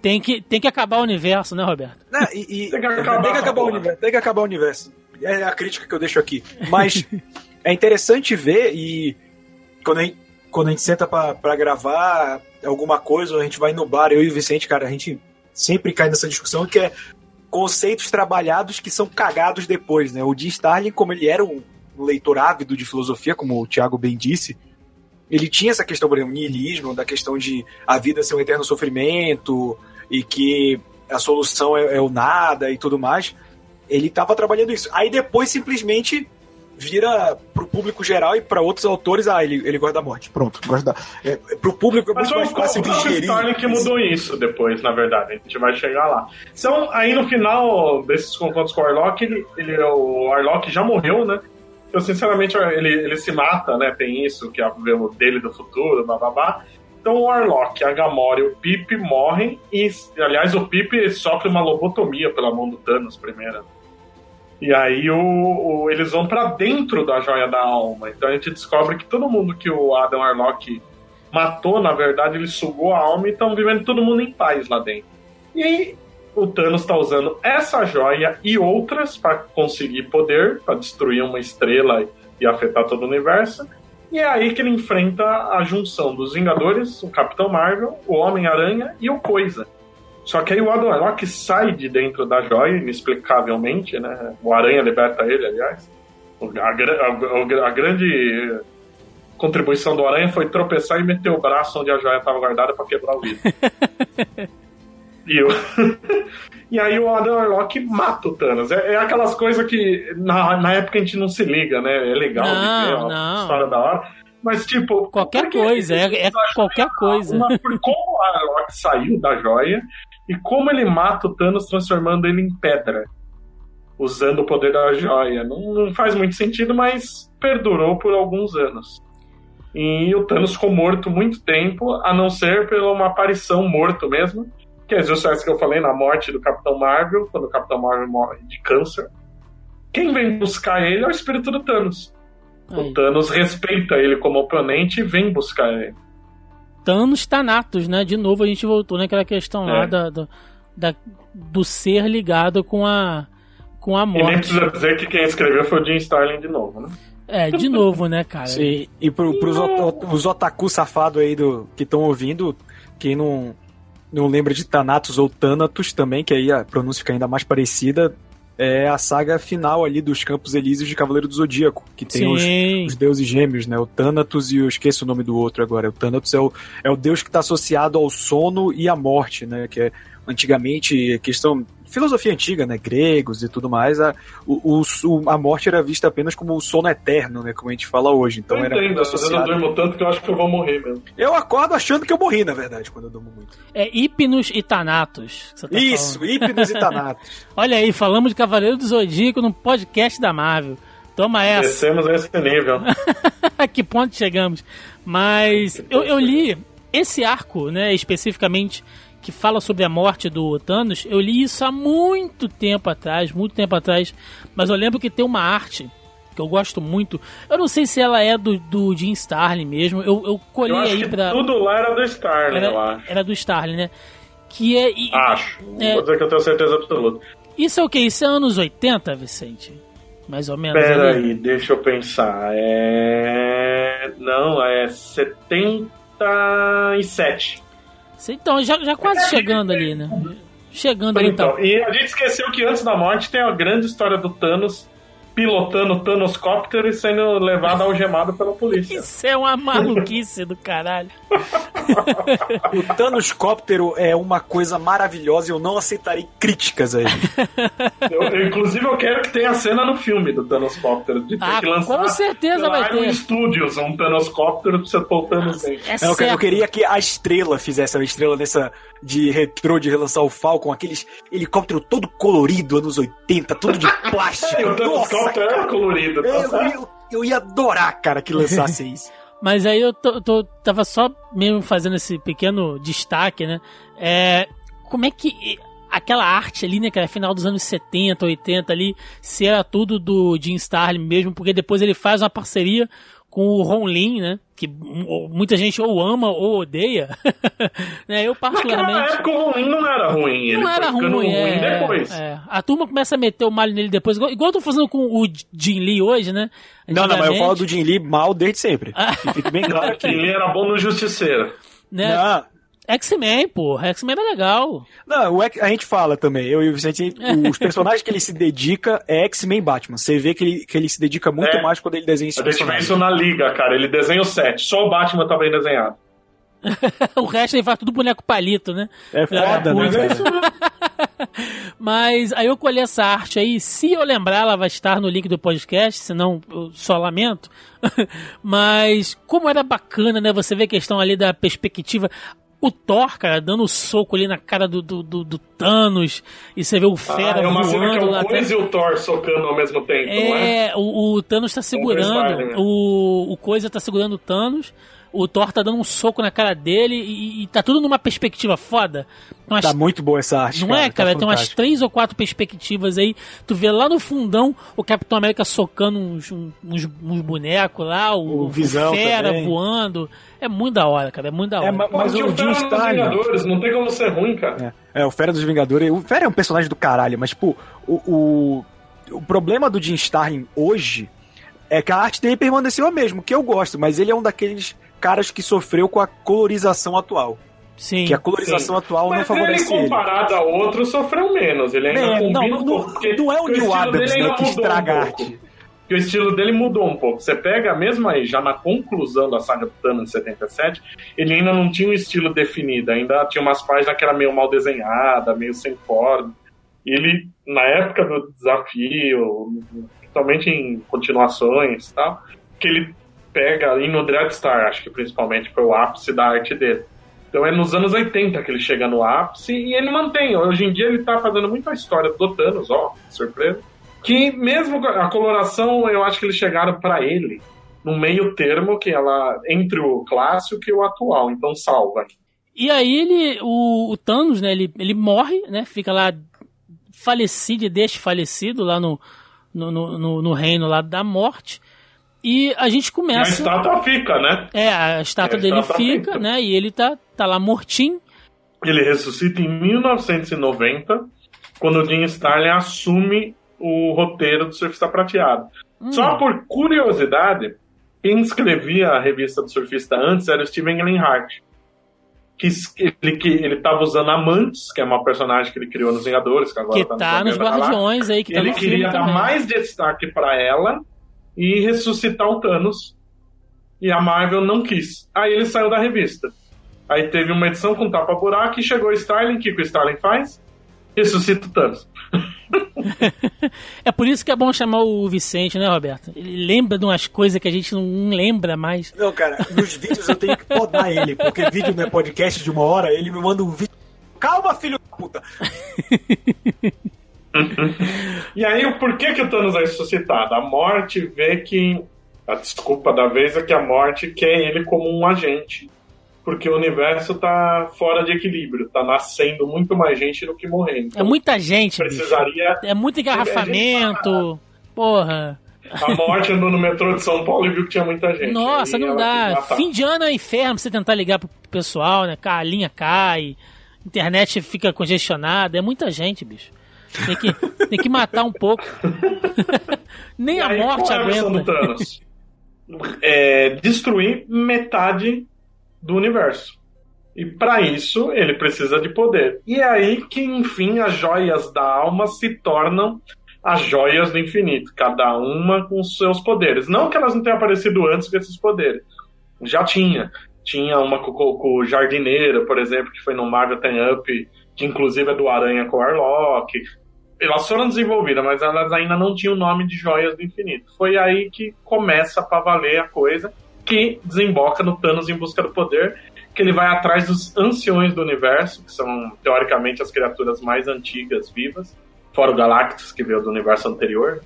Tem que, tem que acabar o universo, né, Roberto? Né, e, e- Tem que acabar tem que acabar o universo. Tem que acabar o universo. É a crítica que eu deixo aqui. Mas é interessante ver e quando a gente, quando a gente senta pra gravar alguma coisa, ou a gente vai no bar, eu e o Vicente, cara, a gente sempre cai nessa discussão que é conceitos trabalhados que são cagados depois, né? O Jim Starlin, como ele era um leitor ávido de filosofia, como o Thiago bem disse, ele tinha essa questão, por exemplo, niilismo, da questão de a vida ser um eterno sofrimento e que a solução é, é o nada e tudo mais. Ele estava trabalhando isso. Aí depois simplesmente vira pro público geral e para outros autores, ah, ele, ele gosta da morte. Pronto, gosta da. É, pro público é Mas muito foi mais o fácil próprio digerir. Starling que mudou isso depois, na verdade. A gente vai chegar lá. Então, aí no final desses confrontos com o Arlok, ele, ele- o Arlok já morreu, né? Eu, sinceramente, ele, ele se mata, né? Tem isso, que é o dele do futuro, bababá. Então o Arlok, a Gamora e o Pip morrem e, aliás, o Pip sofre uma lobotomia pela mão do Thanos primeiro. E aí o, o- eles vão pra dentro da joia da alma. Então a gente descobre que todo mundo que o Adam Arlock matou, na verdade, ele sugou a alma e estão vivendo todo mundo em paz lá dentro. E o Thanos está usando essa joia e outras para conseguir poder, para destruir uma estrela e afetar todo o universo. E é aí que ele enfrenta a junção dos Vingadores, o Capitão Marvel, o Homem-Aranha e o Coisa. Só que aí o Adam Warlock sai de dentro da joia, inexplicavelmente, né? O Aranha liberta ele, aliás. A, a- a grande contribuição do Aranha foi tropeçar e meter o braço onde a joia estava guardada para quebrar o vidro. e, e aí o Adam Warlock mata o Thanos. É, é aquelas coisas que na, na época a gente não se liga, né? É legal, Não, ver, ó, não. história da hora. Mas, tipo. Qualquer que coisa, é- é qualquer coisa. uma- como o Arlok saiu da joia e como ele mata o Thanos transformando ele em pedra. Usando o poder da joia. Não, não faz muito sentido, mas perdurou por alguns anos. E o Thanos ficou morto muito tempo, a não ser pela uma aparição morto mesmo. Que é justo essa que eu falei na morte do Capitão Marvel, quando o Capitão Marvel morre de câncer. Quem vem buscar ele é o espírito do Thanos. Aí. O Thanos respeita ele como oponente e vem buscar ele. Thanos Thanatos, né? De novo a gente voltou naquela questão lá É. da, da, da- do ser ligado com a, com a E nem morte. precisa dizer que quem escreveu foi o Jim Starlin de novo, né? É, de novo, né, cara? Sim, e pro, pros ot- os otaku safados aí do, que estão ouvindo, quem não, não lembra de Thanatos ou Thanatos também, que aí a pronúncia fica ainda mais parecida, é a saga final ali dos Campos Elíseos de Cavaleiro do Zodíaco, que tem os, os deuses gêmeos, né? O Thanatos e eu esqueço o nome do outro agora. O Thanatos é o, é o deus que está associado ao sono e à morte, né? Que é antigamente questão filosofia antiga, né? Gregos e tudo mais. A, o, o- a morte era vista apenas como o sono eterno, né? Como a gente fala hoje. Então eu era entendo, vezes eu associado. durmo tanto que eu acho que eu vou morrer mesmo. Eu acordo achando que eu morri, na verdade, quando eu durmo muito. É Hipnos e Thanatos. tá Isso, falando. Hipnos e Thanatos. Olha aí, falamos de Cavaleiro do Zodíaco no podcast da Marvel. Toma essa. Descemos a esse nível. a que ponto chegamos? Mas eu, eu li esse arco, né, especificamente que fala sobre a morte do Thanos. Eu li isso há muito tempo atrás, muito tempo atrás. Mas eu lembro que tem uma arte que eu gosto muito. Eu não sei se ela é do, do Jim Starlin mesmo. Eu, eu colhei Eu acho aí que pra. tudo lá era do Starlin, eu Era, acho. era do Starlin, né? Que é. e- Acho. É. Vou dizer que eu tenho certeza absoluta. Isso é o que? Isso é anos 80, Vicente? Mais ou menos. Pera ali? aí, deixa eu pensar. É. Não, é 77. Então, já, já quase chegando ali, né? Chegando ali então. Então, e a gente esqueceu que antes da morte tem a grande história do Thanos pilotando o Thanoscóptero e sendo levado algemado pela polícia. Isso é uma maluquice do caralho. O Thanoscóptero é uma coisa maravilhosa e eu não aceitarei críticas a ele. Eu, eu, inclusive, eu quero que tenha cena no filme do Thanoscóptero. De ter Ah, que lançar com certeza vai ter. Iron Studios um Thanoscóptero pra você pôr o Thanos dentro. É Não, eu, eu queria que a estrela fizesse a estrela nessa de retrô de relançar o Falcon, aqueles helicóptero todo colorido, anos 80, tudo de plástico. O Nossa, Thanoscóptero era colorido, tá eu, eu ia adorar, cara, que lançasse isso. Mas aí eu tô, tô- tava só mesmo fazendo esse pequeno destaque, né? É, como é que. aquela arte ali, né, que era final dos anos 70, 80 ali, se era tudo do Jim Starlin mesmo, porque depois ele faz uma parceria com o Ron Lin, né? Que muita gente ou ama ou odeia. né? Eu particularmente. Naquela época o Ron Lin não era ruim. Ele não era ficando ruim, é, depois. é. A turma começa a meter o malho nele depois, igual, igual eu tô fazendo com o Jim Lee hoje, né? Não, não, mas eu falo do Jim Lee mal desde sempre. Que fique bem claro aqui. Ele era bom no Justiceiro. Né? Não, X-Men, pô. X-Men era legal. não, a gente fala também, eu e o Vicente, os personagens que ele se dedica é X-Men e Batman. Você vê que ele, que ele se dedica muito É. mais quando ele desenha gente vê personagens. isso na liga, cara. Ele desenha o set. Só o Batman tá bem desenhado. o resto ele faz tudo boneco palito, né? É foda, né, Mas é cara? mesmo. Mas aí eu colhi essa arte aí. Se eu lembrar, ela vai estar no link do podcast, senão eu só lamento. Mas como era bacana, né? Você vê a questão ali da perspectiva. O Thor, cara, dando o soco ali na cara do, do, do- do Thanos. E você vê o Fera Ah, é uma cena que é voando o lá Coisa atrás. e o Thor socando ao mesmo tempo, é? É, o, o Thanos tá segurando. O, o Coisa tá segurando o Thanos. O Thor tá dando um soco na cara dele. E, e tá tudo numa perspectiva foda. Umas Tá muito boa essa arte. não é, cara? Tá Tem umas três ou quatro perspectivas aí. Tu vê lá no fundão o Capitão América socando uns, um- uns, uns bonecos lá, o, O Visão Fera também. voando. É muito da hora, cara. É muito da hora. É, ma- Pô, mas tinha o o Jim Starlin... Vingadores, não tem como ser ruim, cara. É, é, o Fera dos Vingadores. O Fera é um personagem do caralho, mas, tipo, o, o, o problema do Jim Starlin hoje é que a arte dele permaneceu a mesma, que eu gosto, mas ele é um daqueles caras que sofreu com a colorização atual. Sim. Que a colorização atual Mas não favorece ele, ele. comparado a outro, sofreu menos. Ele ainda É, combina não, um não, não é o estilo Adams, né, que estraga um arte. o estilo dele mudou um pouco. Você pega mesmo aí, já na conclusão da saga do Thanos de 77, ele ainda não tinha um estilo definido, ainda tinha umas páginas que era meio mal desenhada, meio sem forma. E ele, na época do desafio, principalmente em continuações e tal, que ele pega ali no Dreadstar, acho que principalmente foi o ápice da arte dele. Então é nos anos 80 que ele chega no ápice e ele mantém. Hoje em dia ele tá fazendo muito a história do Thanos, ó, surpresa. Que mesmo a coloração, eu acho que eles chegaram pra ele no meio termo que ela entre o clássico e o atual, então salva. E aí ele, o, o Thanos, né, ele, ele morre, né, fica lá falecido e desfalecido lá no, no, no- no reino lá da morte. E a gente E a começa... estátua fica, né? É, a estátua A dele estátua fica, fica. né, e ele tá, tá lá mortinho. Ele ressuscita em 1990, quando o Jim Starlin assume o roteiro do Surfista Prateado. Hum. Só por curiosidade, quem escrevia a revista do Surfista antes era o Steven Greenhart. Que ele que ele estava usando Amantes, que é uma personagem que ele criou nos Vingadores, que agora que tá, tá nos Guardiões aí, que tá Ele queria dar também. mais destaque pra ela e ressuscitar o Thanos. E a Marvel não quis. Aí ele saiu da revista. Aí teve uma edição com tapa-buraco e chegou o Starling. O que, que o Starling faz? Ressuscita o Thanos. É por isso que é bom chamar o Vicente, né, Roberto? Ele lembra de umas coisas que a gente não lembra mais. Não, cara, nos vídeos eu tenho que podar ele, porque vídeo não é podcast de uma hora, ele me manda um vídeo. Calma, filho da puta! E aí, o porquê que o Thanos é ressuscitado? A morte vê que. A desculpa da vez é que a morte quer ele como um agente. Porque o universo tá fora de equilíbrio. Tá nascendo muito mais gente do que morrendo. É muita gente, bicho. Precisaria. É muito engarrafamento. Porra. A morte andou no metrô de São Paulo e viu que tinha muita gente. Nossa, não dá. Fim de ano é inferno pra você tentar ligar pro pessoal, né? A linha cai, internet fica congestionada. É muita gente, bicho. Tem que, tem que matar um pouco. Nem E a aí, morte qual é a missão do aguenta. Thanos? É destruir metade do universo. E para isso ele precisa de poder. E é aí que, enfim, as joias da alma se tornam as joias do infinito, cada uma com seus poderes. Não que elas não tenham aparecido antes desses poderes. Já tinha. Tinha uma com, com- com o jardineiro, por exemplo, que foi no Marvel Ten Up, que inclusive é do Aranha com o Arlok. Elas foram desenvolvidas, mas elas ainda não tinham o nome de joias do infinito. Foi aí que começa pra valer a coisa, que desemboca no Thanos em busca do poder, que ele vai atrás dos anciões do universo, que são teoricamente as criaturas mais antigas vivas, fora o Galactus, que veio do universo anterior.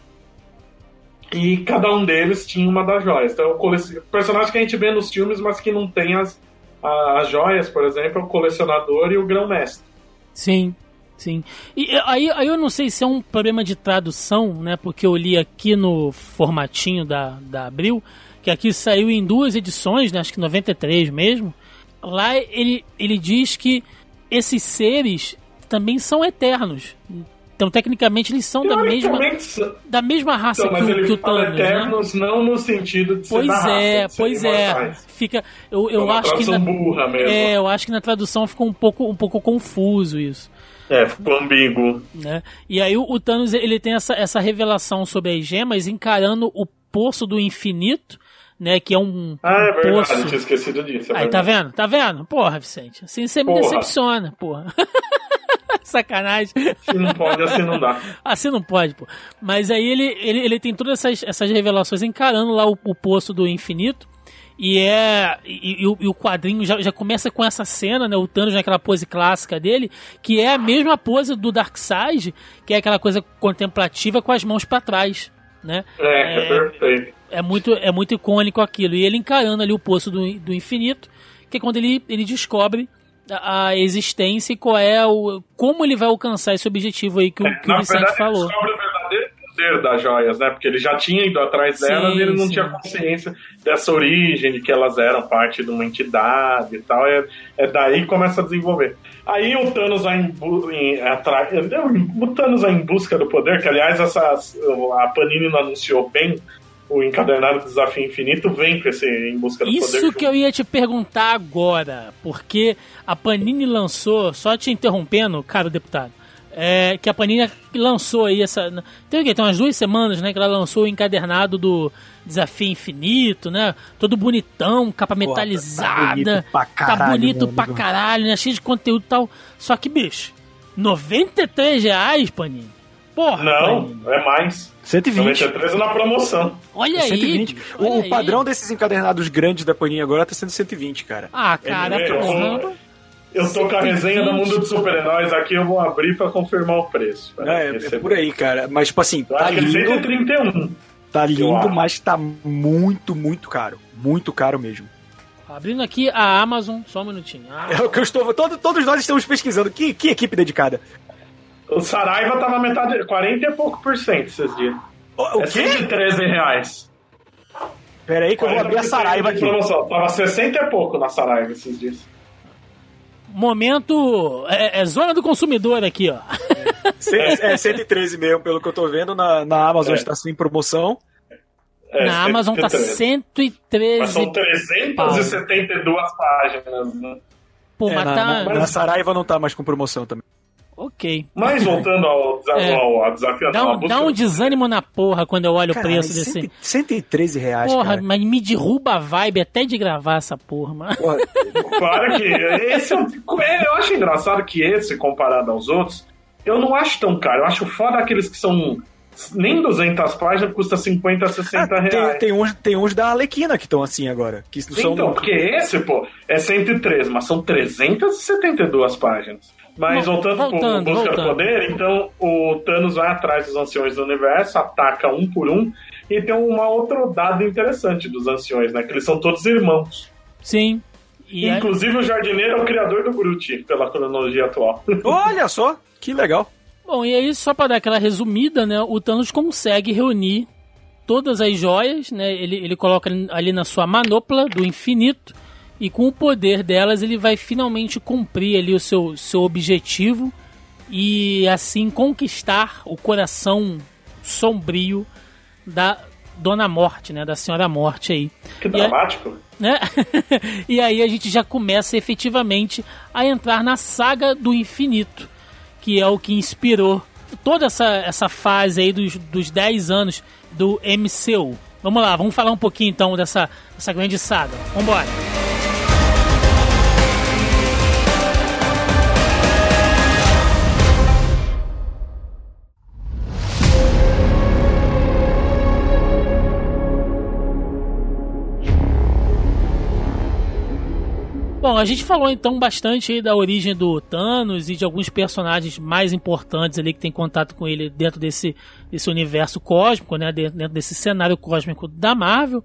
E cada um deles tinha uma das joias. Então, o personagem que a gente vê nos filmes, mas que não tem as, as joias, por exemplo, é o colecionador e o grão-mestre. Sim. Sim. E e, aí, aí eu não sei se é um problema de tradução, né? Porque eu li aqui no formatinho da, da Abril, que aqui saiu em duas edições, né? Acho que 93 mesmo. Lá ele, ele diz que esses seres também são eternos. Então, tecnicamente, eles são da mesma, da mesma raça Então, que, que o Thanos, né? eternos não no sentido de Pois raça, é, pois é. Fica, eu, eu uma acho que na, burra mesmo. é, eu acho que na tradução ficou um pouco, um pouco confuso isso. É, ficou ambíguo. né? E aí o, Thanos ele tem essa, essa revelação sobre as gemas encarando o poço do infinito, né? Que é um, Ah, é verdade, poço. eu tinha esquecido disso. é Aí, tá vendo? Tá vendo? Porra, Vicente. Assim você me Porra. decepciona, porra. Sacanagem. Se não pode, assim não dá. Assim não pode, pô. Mas aí ele, ele, ele tem todas essas, essas revelações encarando lá o, o poço do infinito. E é. E, e o- e o quadrinho já, já começa com essa cena, né? O Thanos naquela pose clássica dele, que é a mesma pose do Darkseid, que é aquela coisa contemplativa com as mãos pra trás, né? É, é, perfeito. é muito, é muito icônico aquilo. E ele encarando ali o poço do, do infinito, que é quando ele, ele descobre a, existência e qual é o. como ele vai alcançar esse objetivo aí que o, que o É, Vicente verdade, falou. ele descobre poder das joias, né? Porque ele já tinha ido atrás Sim, delas e ele não sim. tinha consciência dessa origem, de que elas eram parte de uma entidade e tal. É, é daí que começa a desenvolver. Aí o Thanos vai em, em, atrás. O Thanos vai em busca do poder, que aliás essa, a Panini não anunciou bem. O encadernado Desafio Infinito vem com esse em busca do poder. Isso que eu ia te perguntar agora, porque a Panini lançou, só te interrompendo, caro deputado, é, que a Panini lançou aí essa. Tem o quê? Tem umas duas semanas, né? Que ela lançou o encadernado do Desafio Infinito, né? Todo bonitão, capa tá metalizada. bonito pra tá caralho, bonito meu pra caralho, né? Cheio de conteúdo e tal. Só que, bicho, 93 reais, Panini. Porra, Não, Panini. é mais. 120. 93 na promoção. Olha aí. 120. bicho, O, olha o aí. padrão desses encadernados grandes da Panini agora tá sendo 120, cara. Ah, cara, porra. Eu tô com a resenha do Mundo dos Super-Heróis aqui, eu vou abrir pra confirmar o preço. É, é por aí, cara. Mas, tipo assim, Eu tá acho que é lindo, 131. tá lindo, mas tá muito, muito caro. Muito caro mesmo. Abrindo aqui a Amazon, só um minutinho. Ah, É o que eu estou. Todo, todos nós estamos pesquisando. Que, que equipe dedicada? O Saraiva tava metade, 40 e pouco por cento esses dias. O, o é quê? 113 reais. Pera aí que eu vou abrir a 40% Saraiva aqui. promoção. Tava 60 e pouco na Saraiva esses dias. Momento. É, é zona do consumidor aqui, ó. Cê- É 113 mesmo, pelo que eu tô vendo. Na, na Amazon É. está sem promoção. É, Na Amazon tá 113. Mas 113. são 372 páginas, né? Pô, É, mas na, tá. na- na Saraiva não tá mais com promoção também. Ok. Mas voltando ao, desa- É. ao, ao desafio Dá um, busca- dá um desânimo na porra quando eu olho o preço desse. 100 113 reais, Porra, cara. mas me derruba a vibe até de gravar essa porra, mano. Claro que esse é um- eu acho engraçado que esse, comparado aos outros, eu não acho tão caro. Eu acho foda aqueles que são nem 200 páginas, custa 50, 60 ah, tem, reais. tem, uns, tem uns da Alequina que estão assim agora. Que são Então, porque esse, pô, é 103, mas são 372 páginas. Mas Bom, voltando, voltando, pro Busca do voltando. Poder, então o Thanos vai atrás dos anciões do universo, ataca um por um, e tem uma outra dado interessante dos anciões, né? Que eles são todos irmãos. Sim. E é- Inclusive o jardineiro é o criador do Groot, pela cronologia atual. Olha só, que legal. Bom, e aí, só pra dar aquela resumida, né? O Thanos consegue reunir todas as joias, né? Ele, ele coloca ali na sua manopla do infinito. E com o poder delas, ele vai finalmente cumprir ali o seu, seu objetivo. E assim conquistar o coração sombrio da Dona Morte, né? Da Senhora Morte aí. Que E dramático. né? e aí a gente já começa efetivamente a entrar na saga do infinito, que é o que inspirou toda essa, essa fase aí dos, dos 10 anos do MCU. Vamos lá, vamos falar um pouquinho então dessa, dessa grande saga. Vambora! Bom, a gente falou então bastante aí da origem do Thanos e de alguns personagens mais importantes ali que tem contato com ele dentro desse, desse universo cósmico, né? Dentro desse cenário cósmico da Marvel.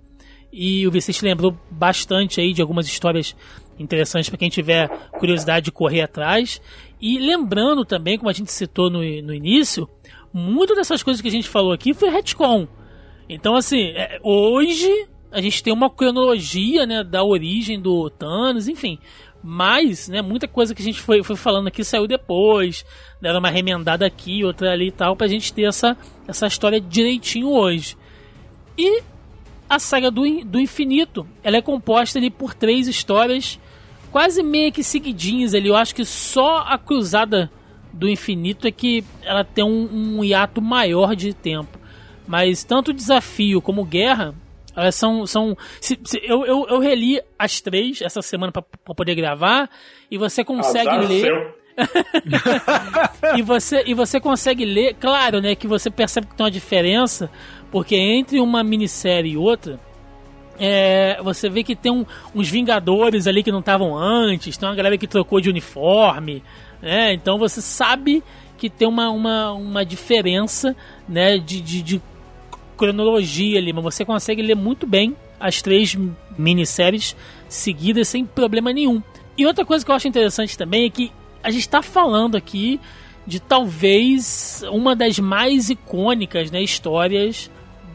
E o Vicente lembrou bastante aí de algumas histórias interessantes para quem tiver curiosidade de correr atrás. E lembrando também, como a gente citou no, no início, muito dessas coisas que a gente falou aqui foi retcon. Então, assim, é, hoje a gente tem uma cronologia, né, da origem do Thanos, enfim. Mas, né, muita coisa que a gente foi, foi falando aqui saiu depois, deram uma remendada aqui, outra ali e tal, pra gente ter essa, essa história direitinho hoje. E a saga do, do infinito, ela é composta ali por três histórias quase meio que seguidinhas ali. Eu acho que só a cruzada do infinito é que ela tem um, um hiato maior de tempo. Mas tanto desafio como guerra, elas são. são se, se, eu, eu, eu, reli as três essa semana para poder gravar e você consegue Azar ler. e, você, e você consegue ler, claro, né? Que você percebe que tem uma diferença, porque entre uma minissérie e outra, é, você vê que tem um, uns Vingadores ali que não estavam antes, tem uma galera que trocou de uniforme, né? Então você sabe que tem uma, uma, uma diferença né, de, de, de cronologia ali, mas você consegue ler muito bem as três minisséries seguidas sem problema nenhum. E outra coisa que eu acho interessante também é que a gente está falando aqui de talvez uma das mais icônicas né, histórias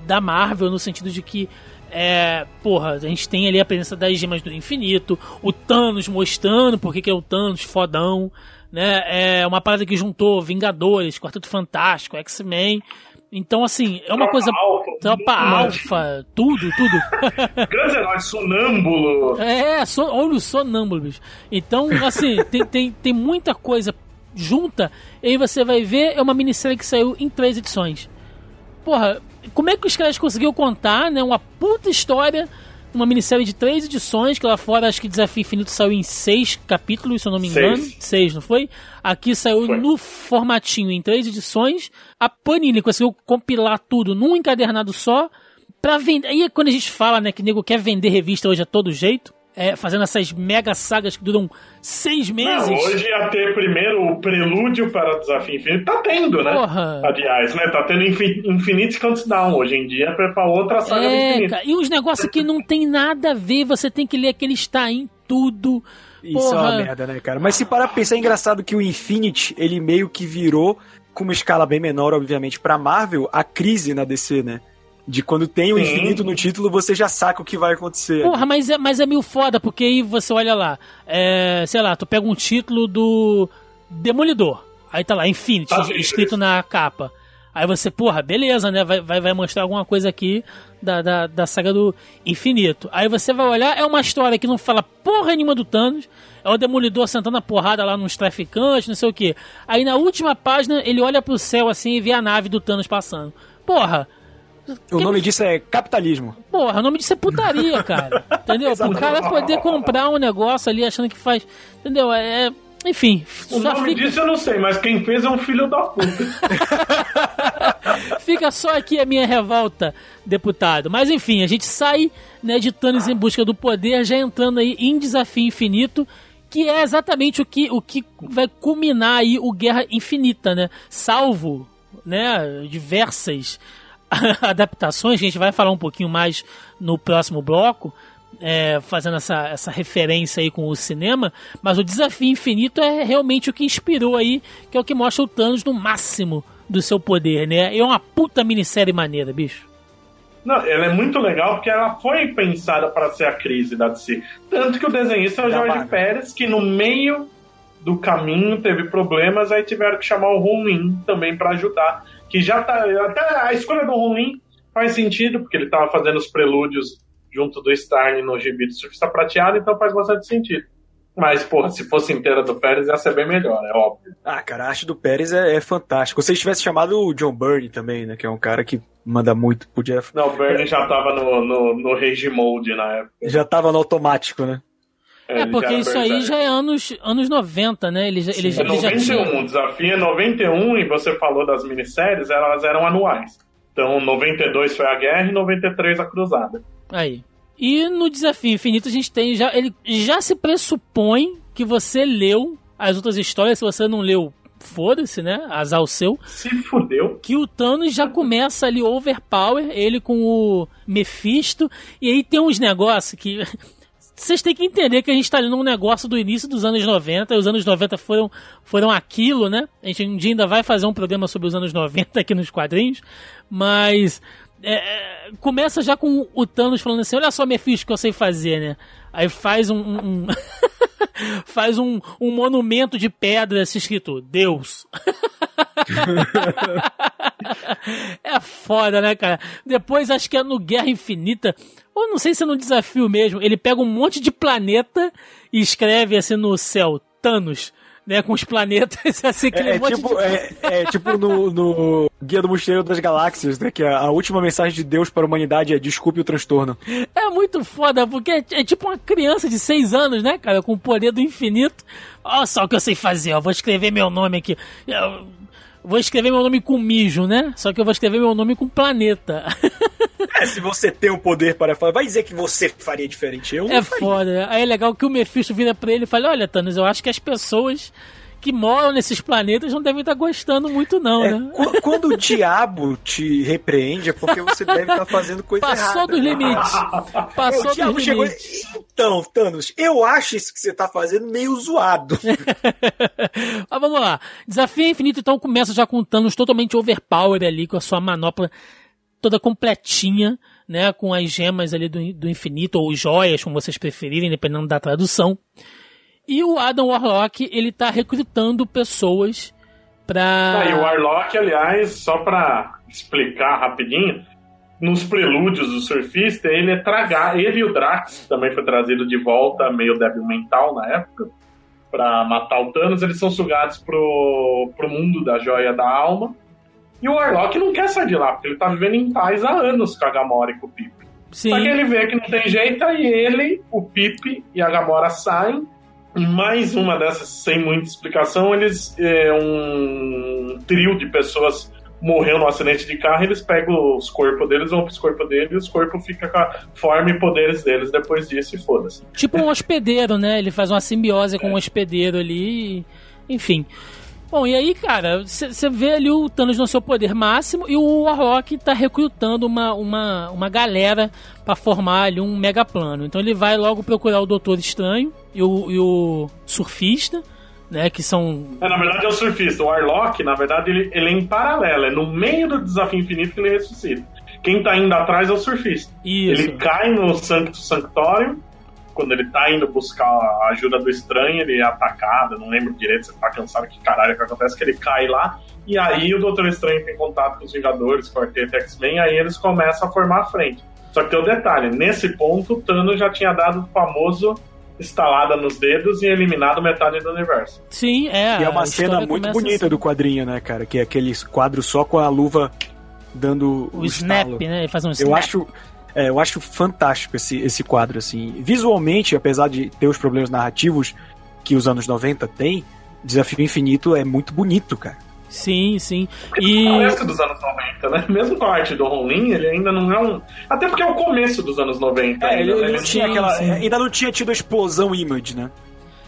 da Marvel, no sentido de que é, porra, a gente tem ali a presença das gemas do infinito, o Thanos mostrando porque que é o Thanos fodão, né? É uma parada que juntou Vingadores, Quarteto Fantástico, X-Men. Então, assim, é uma tropa coisa. Alfa, tropa Alfa, tudo, tudo. Grandes heróis, sonâmbulo. É, so, olha o sonâmbulo, bicho. Então, assim, tem, tem, tem muita coisa junta. E aí você vai ver, é uma minissérie que saiu em três edições. Porra, como é que os caras conseguiram contar, né? Uma puta história uma minissérie de três edições, que lá fora acho que Desafio Infinito saiu em seis capítulos, se eu não me engano. Seis, seis não foi? Aqui saiu foi. no formatinho em três edições. A Panini conseguiu compilar tudo num encadernado só. Pra vender. Aí quando a gente fala, né, que nego quer vender revista hoje a todo jeito, é, fazendo essas mega sagas que duram seis meses. Não, hoje ia ter primeiro o prelúdio para o Desafio Infinito. Tá tendo, né? Porra. Aliás, né? Tá tendo Infinite Countdown. Hoje em dia é pra outra saga é, do infinito. E uns negócios que não tem nada a ver, você tem que ler aquele está em tudo. Isso Porra. é uma merda, né, cara? Mas se parar pra pensar, é engraçado que o Infinite, ele meio que virou, com uma escala bem menor, obviamente, pra Marvel, a crise na DC, né? De quando tem o Sim. infinito no título, você já saca o que vai acontecer. Porra, mas é, mas é meio foda, porque aí você olha lá, é, sei lá, tu pega um título do Demolidor. Aí tá lá, Infinity, tá escrito na capa. Aí você, porra, beleza, né? Vai, vai, vai mostrar alguma coisa aqui da, da, da saga do infinito. Aí você vai olhar, é uma história que não fala porra nenhuma do Thanos. É o Demolidor sentando a porrada lá nos traficantes, não sei o que. Aí na última página ele olha pro céu assim e vê a nave do Thanos passando. Porra, o nome disso é capitalismo. Porra, o nome disso é putaria, cara. Entendeu? o cara poder comprar um negócio ali achando que faz. Entendeu? É. Enfim. O nome fica... disso eu não sei, mas quem fez é um filho da puta. fica só aqui a minha revolta, deputado. Mas enfim, a gente sai né, de Thanos em busca do poder, já entrando aí em desafio infinito que é exatamente o que, o que vai culminar aí o Guerra Infinita, né? Salvo, né, diversas adaptações, que a gente vai falar um pouquinho mais no próximo bloco, é, fazendo essa, essa referência aí com o cinema, mas o Desafio Infinito é realmente o que inspirou aí, que é o que mostra o Thanos no máximo do seu poder, né? É uma puta minissérie maneira, bicho. Não, ela é muito legal porque ela foi pensada para ser a crise da DC. Tanto que o desenhista é o Jorge Pérez, que no meio do caminho teve problemas, aí tiveram que chamar o Ruin também para ajudar que já tá. Até a escolha do Ronin faz sentido, porque ele tava fazendo os prelúdios junto do Starne no gibi do Surfista Prateado, então faz bastante sentido. Mas, porra, se fosse inteira do Pérez, ia ser bem melhor, é óbvio. Ah, cara, a arte do Pérez é, é fantástico. Se eles tivessem chamado o John Byrne também, né? Que é um cara que manda muito, podia. Não, o Byrne já tava no, no, no Rage Mode na época. Já tava no automático, né? É, é porque isso aí já é anos, anos 90, né? Ele, ele, é 91, já tinha... o desafio é 91 e você falou das minisséries, elas eram anuais. Então 92 foi a guerra e 93 a cruzada. Aí. E no desafio infinito a gente tem já ele já se pressupõe que você leu as outras histórias, se você não leu, foda-se, né? Azar o seu. Se fudeu. Que o Thanos já começa ali overpower, ele com o Mephisto, e aí tem uns negócios que vocês têm que entender que a gente tá ali num negócio do início dos anos 90, e os anos 90 foram, foram aquilo, né? A gente um dia ainda vai fazer um programa sobre os anos 90 aqui nos quadrinhos, mas é, começa já com o Thanos falando assim: olha só, Mephisto, que eu sei fazer, né? Aí faz um. um, um faz um, um monumento de pedra assim, escrito Deus. é foda, né, cara? Depois acho que é no Guerra Infinita, ou não sei se é no desafio mesmo, ele pega um monte de planeta e escreve assim no céu, Thanos né, com os planetas, assim, que é, é, tipo, de... é, é, tipo no, no Guia do Mochileiro das Galáxias, né, que a, a, última mensagem de Deus para a humanidade é desculpe o transtorno. É muito foda, porque é, é tipo uma criança de seis anos, né, cara, com o poder do infinito. Olha só o que eu sei fazer, ó, vou escrever meu nome aqui. Eu vou escrever meu nome com mijo, né? Só que eu vou escrever meu nome com planeta. É, se você tem o poder para falar, vai dizer que você faria diferente. Eu é foda. Aí é legal que o Mephisto vira pra ele e fala: Olha, Thanos, eu acho que as pessoas que moram nesses planetas não devem estar gostando muito, não, é, né? Quando o diabo te repreende, é porque você deve estar fazendo coisa Passou errada. Dos limites. Passou é, dos limites. Chegou... Então, Thanos, eu acho isso que você está fazendo meio zoado. Mas vamos lá. Desafio Infinito, então, começa já com o Thanos totalmente overpower ali, com a sua manopla toda completinha, né? Com as gemas ali do, do infinito, ou joias, como vocês preferirem, dependendo da tradução. E o Adam Warlock, ele tá recrutando pessoas pra. Ah, e o Warlock, aliás, só pra explicar rapidinho, nos prelúdios do surfista, ele é tragar. Ele e o Drax também foi trazido de volta, meio débil mental na época, para matar o Thanos. Eles são sugados pro, pro mundo da joia da alma. E o Warlock não quer sair de lá, porque ele tá vivendo em paz há anos com a Gamora e com o Pip. Sim. Só que ele vê que não tem jeito, aí ele, o Pip e a Gamora saem mais uma dessas, sem muita explicação, eles. É, um trio de pessoas morreu no acidente de carro, eles pegam os corpos deles, vão pros corpos deles, e os corpos ficam com a forma e poderes deles depois disso e foda-se. Tipo um hospedeiro, né? Ele faz uma simbiose é. com um hospedeiro ali, enfim. Bom, e aí, cara, você vê ali o Thanos no seu poder máximo e o Warlock tá recrutando uma, uma, uma galera para formar ali um mega plano. Então ele vai logo procurar o Doutor Estranho e o, e o Surfista, né, que são... É, na verdade é o Surfista. O Warlock, na verdade, ele, ele é em paralelo. É no meio do Desafio Infinito que ele ressuscita. Quem tá indo atrás é o Surfista. Isso. Ele cai no Sancto Sanctorium quando ele tá indo buscar a ajuda do estranho, ele é atacado, não lembro direito, você tá cansado que caralho que acontece, que ele cai lá, e aí o Doutor Estranho tem contato com os Vingadores, Quarteto X-Men, aí eles começam a formar a frente. Só que tem o um detalhe, nesse ponto o Thanos já tinha dado o famoso instalada nos dedos e eliminado metade do universo. Sim, é. E é uma cena muito bonita assim. do quadrinho, né, cara? Que é aquele quadro só com a luva dando o, o snap, estalo. né? Ele faz um snap. Eu acho, é, eu acho fantástico esse, esse quadro, assim. Visualmente, apesar de ter os problemas narrativos que os anos 90 tem, Desafio Infinito é muito bonito, cara. Sim, sim. E... Parece dos anos 90, né? Mesmo com a arte do Ron ele ainda não é um. Até porque é o começo dos anos 90. É, ainda, ele, né? ele tinha aquela. Ainda não tinha tido a explosão image, né?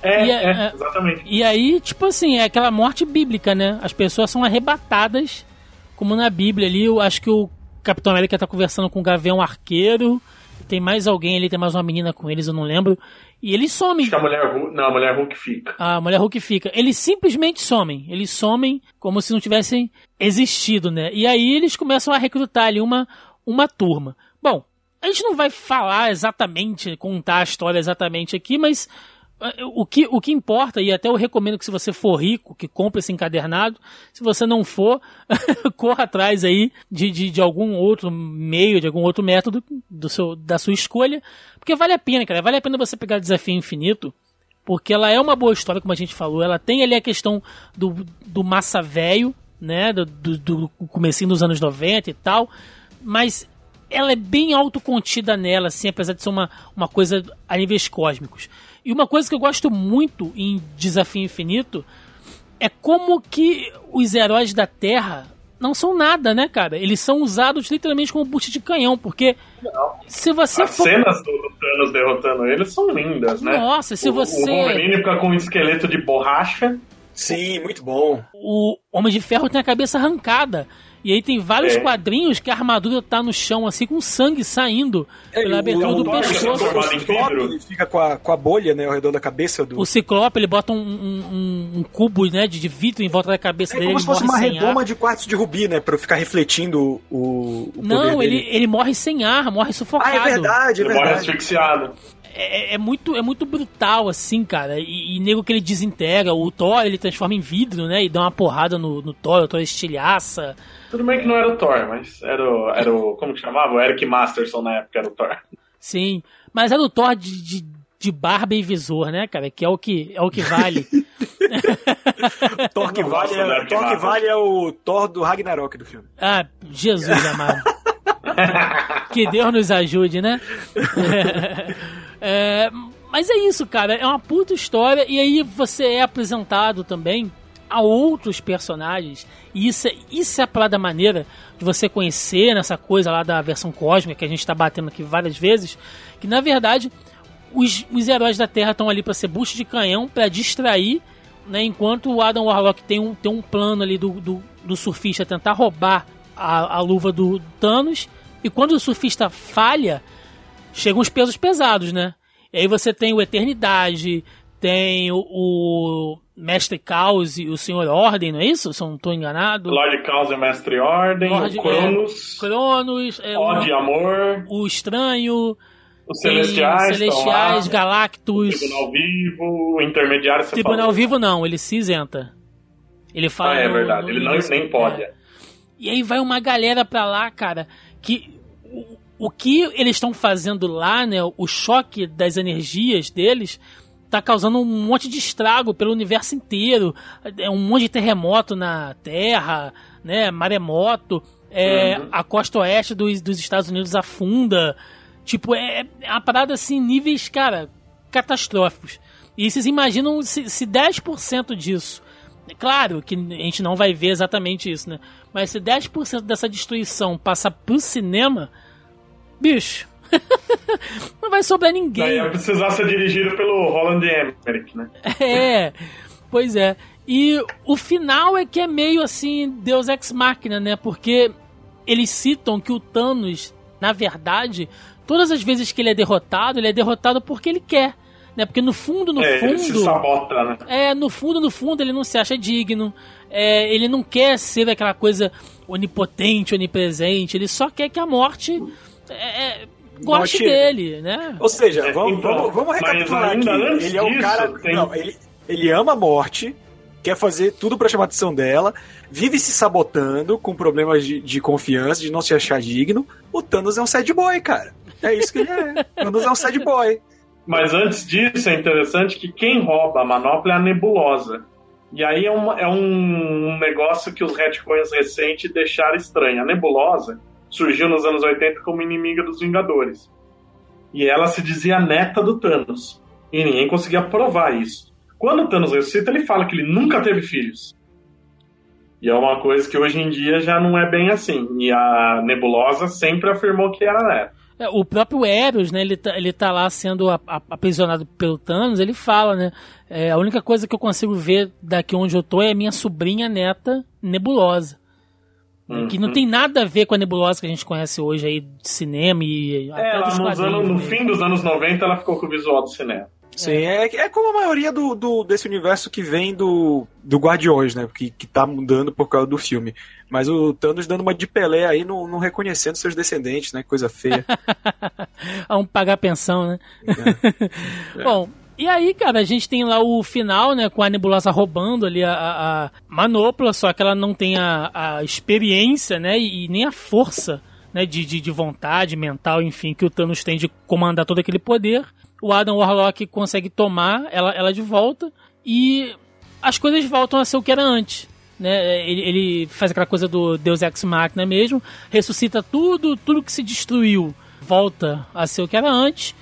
É, e, é, é, exatamente. E aí, tipo assim, é aquela morte bíblica, né? As pessoas são arrebatadas, como na Bíblia ali. Eu acho que o Capitão América tá conversando com o Gavião Arqueiro. Tem mais alguém ali, tem mais uma menina com eles, eu não lembro. E eles somem. Acho que a mulher Hulk, não, a mulher Hulk fica. A mulher Hulk fica. Eles simplesmente somem. Eles somem como se não tivessem existido, né? E aí eles começam a recrutar ali uma, uma turma. Bom, a gente não vai falar exatamente, contar a história exatamente aqui, mas o que, o que importa, e até eu recomendo que se você for rico, que compre esse encadernado, se você não for, corra atrás aí de, de, de, algum outro meio, de algum outro método do seu, da sua escolha, porque vale a pena, cara, vale a pena você pegar Desafio Infinito, porque ela é uma boa história, como a gente falou, ela tem ali a questão do, do massa velho, né, do, do, do comecinho dos anos 90 e tal, mas ela é bem autocontida nela, assim, apesar de ser uma, uma coisa a níveis cósmicos. E uma coisa que eu gosto muito em Desafio Infinito é como que os heróis da Terra não são nada, né, cara? Eles são usados literalmente como bucha de canhão, porque não. se você As for... cenas do Thanos derrotando eles são lindas, né? Nossa, se o, você... O Wolverine fica com um esqueleto de borracha. Sim, muito bom. O Homem de Ferro tem a cabeça arrancada. E aí tem vários É. quadrinhos que a armadura tá no chão, assim, com sangue saindo pela abertura do é pescoço. em vidro. Ele fica com a, com a bolha, né, ao redor da cabeça do. O Ciclope, ele bota um, um- um- um cubo né, de, de vidro em volta da cabeça É dele. como ele se fosse uma redoma ar. de quartzo de rubi, né? Pra ficar refletindo o, o Não, poder ele, dele. ele morre sem ar, morre sufocado. Ah, é verdade, é Ele morre verdade. asfixiado. É, é muito, é muito brutal, assim, cara. E, e nego que ele desintegra. O Thor, ele transforma em vidro, né? E dá uma porrada no, no Thor, o Thor estilhaça. Tudo bem que não era o Thor, mas era o. Era o como que chamava? O Eric Masterson na época era o Thor. Sim. Mas é do Thor de, de, de barba e visor, né, cara? Que é o que, é o que vale. Thor que vale, é, Thor que vale é o Thor do Ragnarok do filme. ah, Jesus amado. que Deus nos ajude, né? É, mas é isso, cara. É uma puta história. E aí você é apresentado também a outros personagens. E isso é, isso é a parada maneira de você conhecer nessa coisa lá da versão cósmica que a gente tá batendo aqui várias vezes. Que na verdade os, os heróis da Terra estão ali para ser bucho de canhão, para distrair, né? Enquanto o Adam Warlock tem um, tem um plano ali do, do, do surfista tentar roubar a, a luva do Thanos. E quando o surfista falha, chegam os pesos pesados, né? E aí você tem o Eternidade, tem o, o Mestre Caos e o Senhor Ordem, não é isso? Se eu não estou enganado. Lord Caos e Mestre Ordem, Lorde- o Cronos, Cronos, é, o, Ódio e Amor, o Estranho, os Celestiais, Celestiais, lá, Galactus. Tribunal Vivo, o Intermediário você Tribunal falou. Vivo não, ele se isenta. Ele fala. Ah, é no- verdade, no ele não, nem pode. É. E aí vai uma galera pra lá, cara, que o, que eles estão fazendo lá, né, o choque das energias deles tá causando um monte de estrago pelo universo inteiro. É um monte de terremoto na Terra, né, maremoto, é, Uhum. a costa oeste dos, dos Estados Unidos afunda. Tipo, é, é uma parada assim, níveis, cara, catastróficos. E vocês imaginam se, se 10% disso é Claro que a gente não vai ver exatamente isso, né? Mas se 10% dessa destruição passar pro cinema, bicho, não vai sobrar Daí ninguém. ia precisar ser dirigido pelo Roland Emmerich, né? É, pois é. E o final é que é meio assim, Deus Ex Machina, né? Porque eles citam que o Thanos, na verdade, todas as vezes que ele é derrotado, ele é derrotado porque ele quer. Né? Porque no fundo, no é, fundo. ele se sabota, né? É, no fundo, no fundo, ele não se acha digno. É, ele não quer ser aquela coisa onipotente, onipresente. Ele só quer que a morte é, é, goste dele, né? Ou seja, É, vamos, então, vamos, vamos recapitular aqui. Ele é o disso, cara. tem- Não, ele, ele ama a morte, quer fazer tudo pra chamar a atenção dela, vive se sabotando com problemas de, de confiança, de não se achar digno. O Thanos é um sad boy, cara. É isso que ele é. O Thanos é um sad boy. Mas antes disso, é interessante que quem rouba a manopla é a nebulosa. E aí é, uma- é um negócio que os retcons recentes deixaram estranho. A nebulosa surgiu nos anos 80 como inimiga dos Vingadores. E ela se dizia neta do Thanos. E ninguém conseguia provar isso. Quando o Thanos ressuscita, ele fala que ele nunca teve filhos. E é uma coisa que hoje em dia já não é bem assim. E a nebulosa sempre afirmou que era neta. É, o próprio Eros, né, ele tá, ele tá lá sendo aprisionado pelo Thanos, ele fala, né, é, a única coisa que eu consigo ver daqui onde eu tô é a minha sobrinha neta Nebulosa. Né, Que não Uhum. tem nada a ver com a Nebulosa que a gente conhece hoje aí de cinema e até É, ela dos nos quadrinhos anos- no fim dos anos 90 ela ficou com o visual do cinema. Sim, é, é como a maioria do, do- desse universo que vem do, do Guardiões, né? Que, que tá mudando por causa do filme. Mas o Thanos dando uma de Pelé aí, não, não reconhecendo seus descendentes, né? Coisa feia. a um pagar pensão, né? É. Bom, e aí, cara, a gente tem lá o final, né, com a nebulosa roubando ali a, a, manopla, só que ela não tem a, a experiência, né, e, nem a força, né, de, de, de vontade mental, enfim, que o Thanos tem de comandar todo aquele poder. O Adam Warlock consegue tomar ela, ela de volta e as coisas voltam a ser o que era antes. Né? Ele, ele faz aquela coisa do Deus Ex Machina mesmo, ressuscita tudo, tudo que se destruiu volta a ser o que era antes.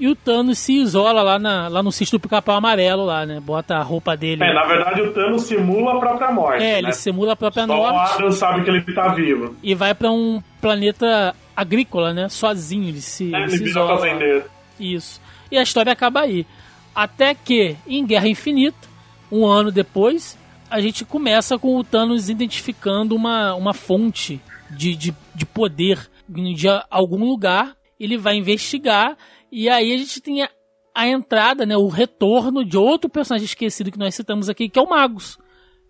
E o Thanos se isola lá, na, lá no cisto do pica-pau amarelo lá, né? Bota a roupa dele. É, na verdade o Thanos simula a própria morte. É, né? ele simula a própria Só o morte Adam sabe que ele tá vivo. e vai pra um planeta agrícola, né? Sozinho, ele se, É, ele ele se isola. fazendeiro. Isso. E a história acaba aí. Até que, em Guerra Infinita, um ano depois, a gente começa com o Thanos identificando uma, uma fonte de, de, de poder de algum lugar. Ele vai investigar e aí a gente tem a, entrada, né, o retorno de outro personagem esquecido que nós citamos aqui, que é o Magus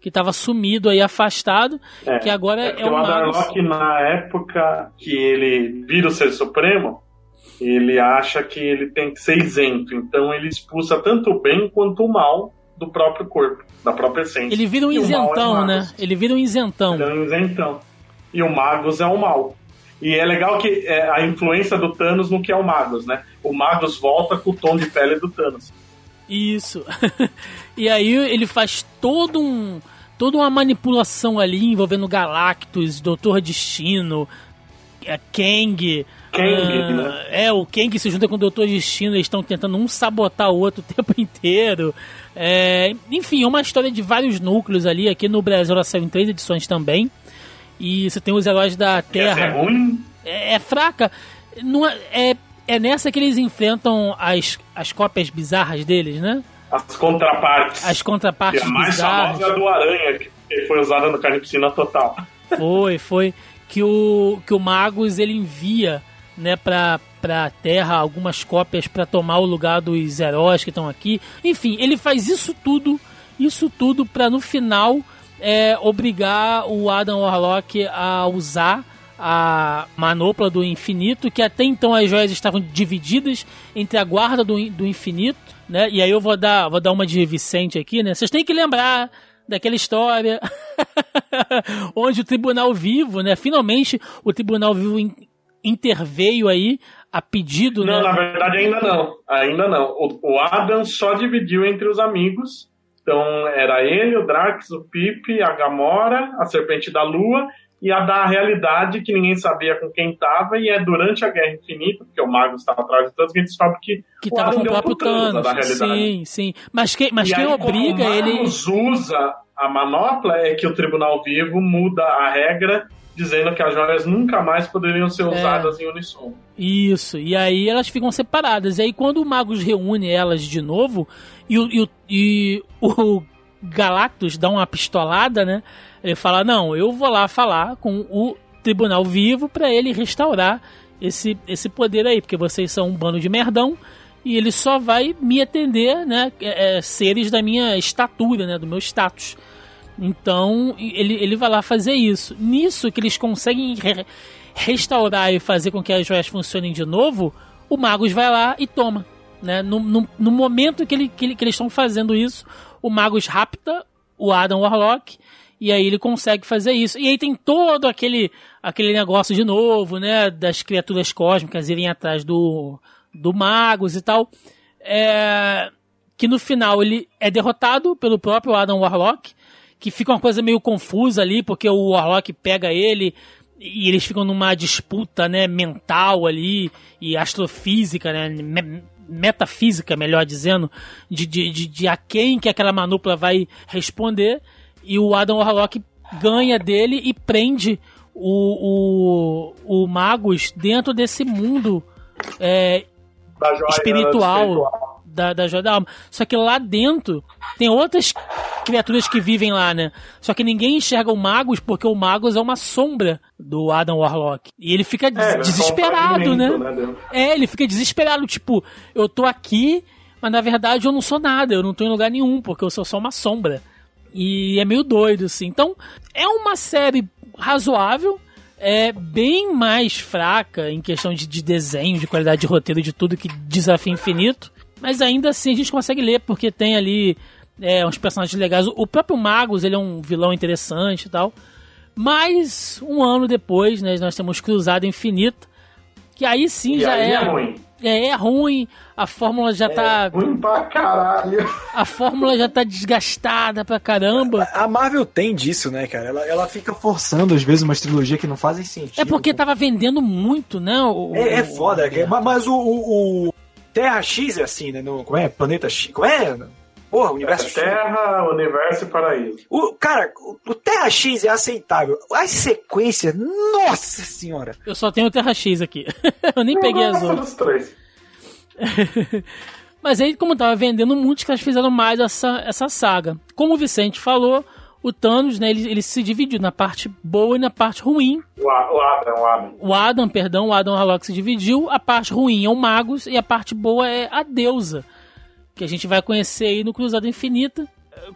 que estava sumido aí, afastado, É, que agora É é, o o Magus. Adarlock, na época que ele vira o Ser Supremo, ele acha que ele tem que ser isento. Então ele expulsa tanto o bem quanto o mal do próprio corpo, da própria essência. Ele vira um E é isentão, né? Magus. Ele vira um isentão. Ele é um isentão. E o Magus é o mal. E é legal que é, a influência do Thanos no que é o Magus, né? O Magus volta com o tom de pele do Thanos. Isso. e aí ele faz todo um toda uma manipulação ali envolvendo Galactus, Doutor Destino, é, Kang. Kang, ah, né? É, o Kang se junta com o Doutor Destino, eles estão tentando um sabotar o outro o tempo inteiro. É, enfim, é uma história de vários núcleos ali. Aqui no Brasil ela saiu em três edições também. E você tem os heróis da Terra. ruim? É, é fraca. Não é, é, é nessa que eles enfrentam as, as cópias bizarras deles, né? As contrapartes. As E contrapartes a mais bizarras. famosa é a do Aranha, que foi usada no Carnificina Total. Foi, foi. Que o, que o Magus ele envia né, pra, pra Terra algumas cópias pra tomar o lugar dos heróis que estão aqui. Enfim, ele faz isso tudo, isso tudo pra no final é, obrigar o Adam Warlock a usar a manopla do infinito, que até então as joias estavam divididas entre a guarda do, do infinito, né? E aí eu vou dar, vou dar uma de Vicente aqui, né? Vocês têm que lembrar daquela história onde o Tribunal Vivo, né? Finalmente o Tribunal Vivo in- interveio aí a pedido, Não, né? na verdade ainda não. Ainda não. O, o Adam só dividiu entre os amigos. Então era ele, o Drax, o Pip, a Gamora, a Serpente da Lua e a da realidade que ninguém sabia com quem tava. E é durante a Guerra Infinita, porque o Magus estava atrás de Thanos, que a gente descobre que, Que o tava com o próprio Thanos, da realidade. Sim, sim. Mas quem, mas E quem aí, obriga o ele. Usa a manopla é que o Tribunal Vivo muda a regra dizendo que as joias nunca mais poderiam ser É. usadas em unissono. Isso, e aí elas ficam separadas. E aí quando o Magus reúne elas de novo e o, e o, e o Galactus dá uma pistolada, né? Ele fala: Não, eu vou lá falar com o Tribunal Vivo pra ele restaurar esse, esse poder aí, porque vocês são um bando de merdão e ele só vai me atender, né? é, é, seres da minha estatura, né? Do meu status. Então ele, ele vai lá fazer isso. Nisso que eles conseguem re- restaurar e fazer com que as joias funcionem de novo, o Magus vai lá e toma. Né? No, no, no momento que, ele, que, ele- que eles estão fazendo isso, o Magus rapta o Adam Warlock e aí ele consegue fazer isso. E aí tem todo aquele, aquele negócio de novo, né? Das criaturas cósmicas irem atrás do, do Magus e tal. É, que no final ele é derrotado pelo próprio Adam Warlock, que fica uma coisa meio confusa ali, porque o Warlock pega ele e eles ficam numa disputa, né, mental ali e astrofísica, né, me- metafísica, melhor dizendo, de, de, de, de a quem que aquela manopla vai responder. E o Adam Warlock ganha dele e prende o, o, o Magus dentro desse mundo é, joia espiritual da, da joia da alma. Só que lá dentro tem outras criaturas que vivem lá, né? Só que ninguém enxerga o Magus porque o Magus é uma sombra do Adam Warlock. E ele fica des- É, ele é desesperado, né? né. É, ele fica desesperado, tipo, eu tô aqui, mas na verdade eu não sou nada, eu não tô em lugar nenhum, porque eu sou só uma sombra. E é meio doido, assim. Então, é uma série razoável, é bem mais fraca em questão de, de desenho, de qualidade de roteiro, de tudo que Desafio Infinito. Mas ainda assim a gente consegue ler, porque tem ali é, uns personagens legais. O próprio Magus, ele é um vilão interessante e tal. Mas, um ano depois, né, nós temos Cruzada Infinita, que aí sim E já aí é, é ruim. é. é ruim, a fórmula já tá. Ruim pra caralho. A fórmula já tá desgastada pra caramba. A Marvel tem disso, né, cara? Ela, ela fica forçando, às vezes, umas trilogias que não fazem sentido. É porque tava vendendo muito, né? o- É, é foda, o- cara. mas, o- o Terra X é assim, né? No, como é? Planeta X. Como é? Porra, universo X. Terra, universo e paraíso. O, cara, o, o Terra X é aceitável. As sequências, nossa senhora. Eu só tenho o Terra X aqui. eu nem peguei Eu as gosto outras. três. Mas aí, como tava vendendo muito, que elas fizeram mais essa, essa saga. Como o Vicente falou, o Thanos, né, ele, ele se dividiu na parte boa e na parte ruim. O, Adam, o Adam. O Adam, perdão, o Adam Warlock se dividiu. A parte ruim é o Magus e a parte boa é a deusa, que a gente vai conhecer aí no Cruzada Infinita.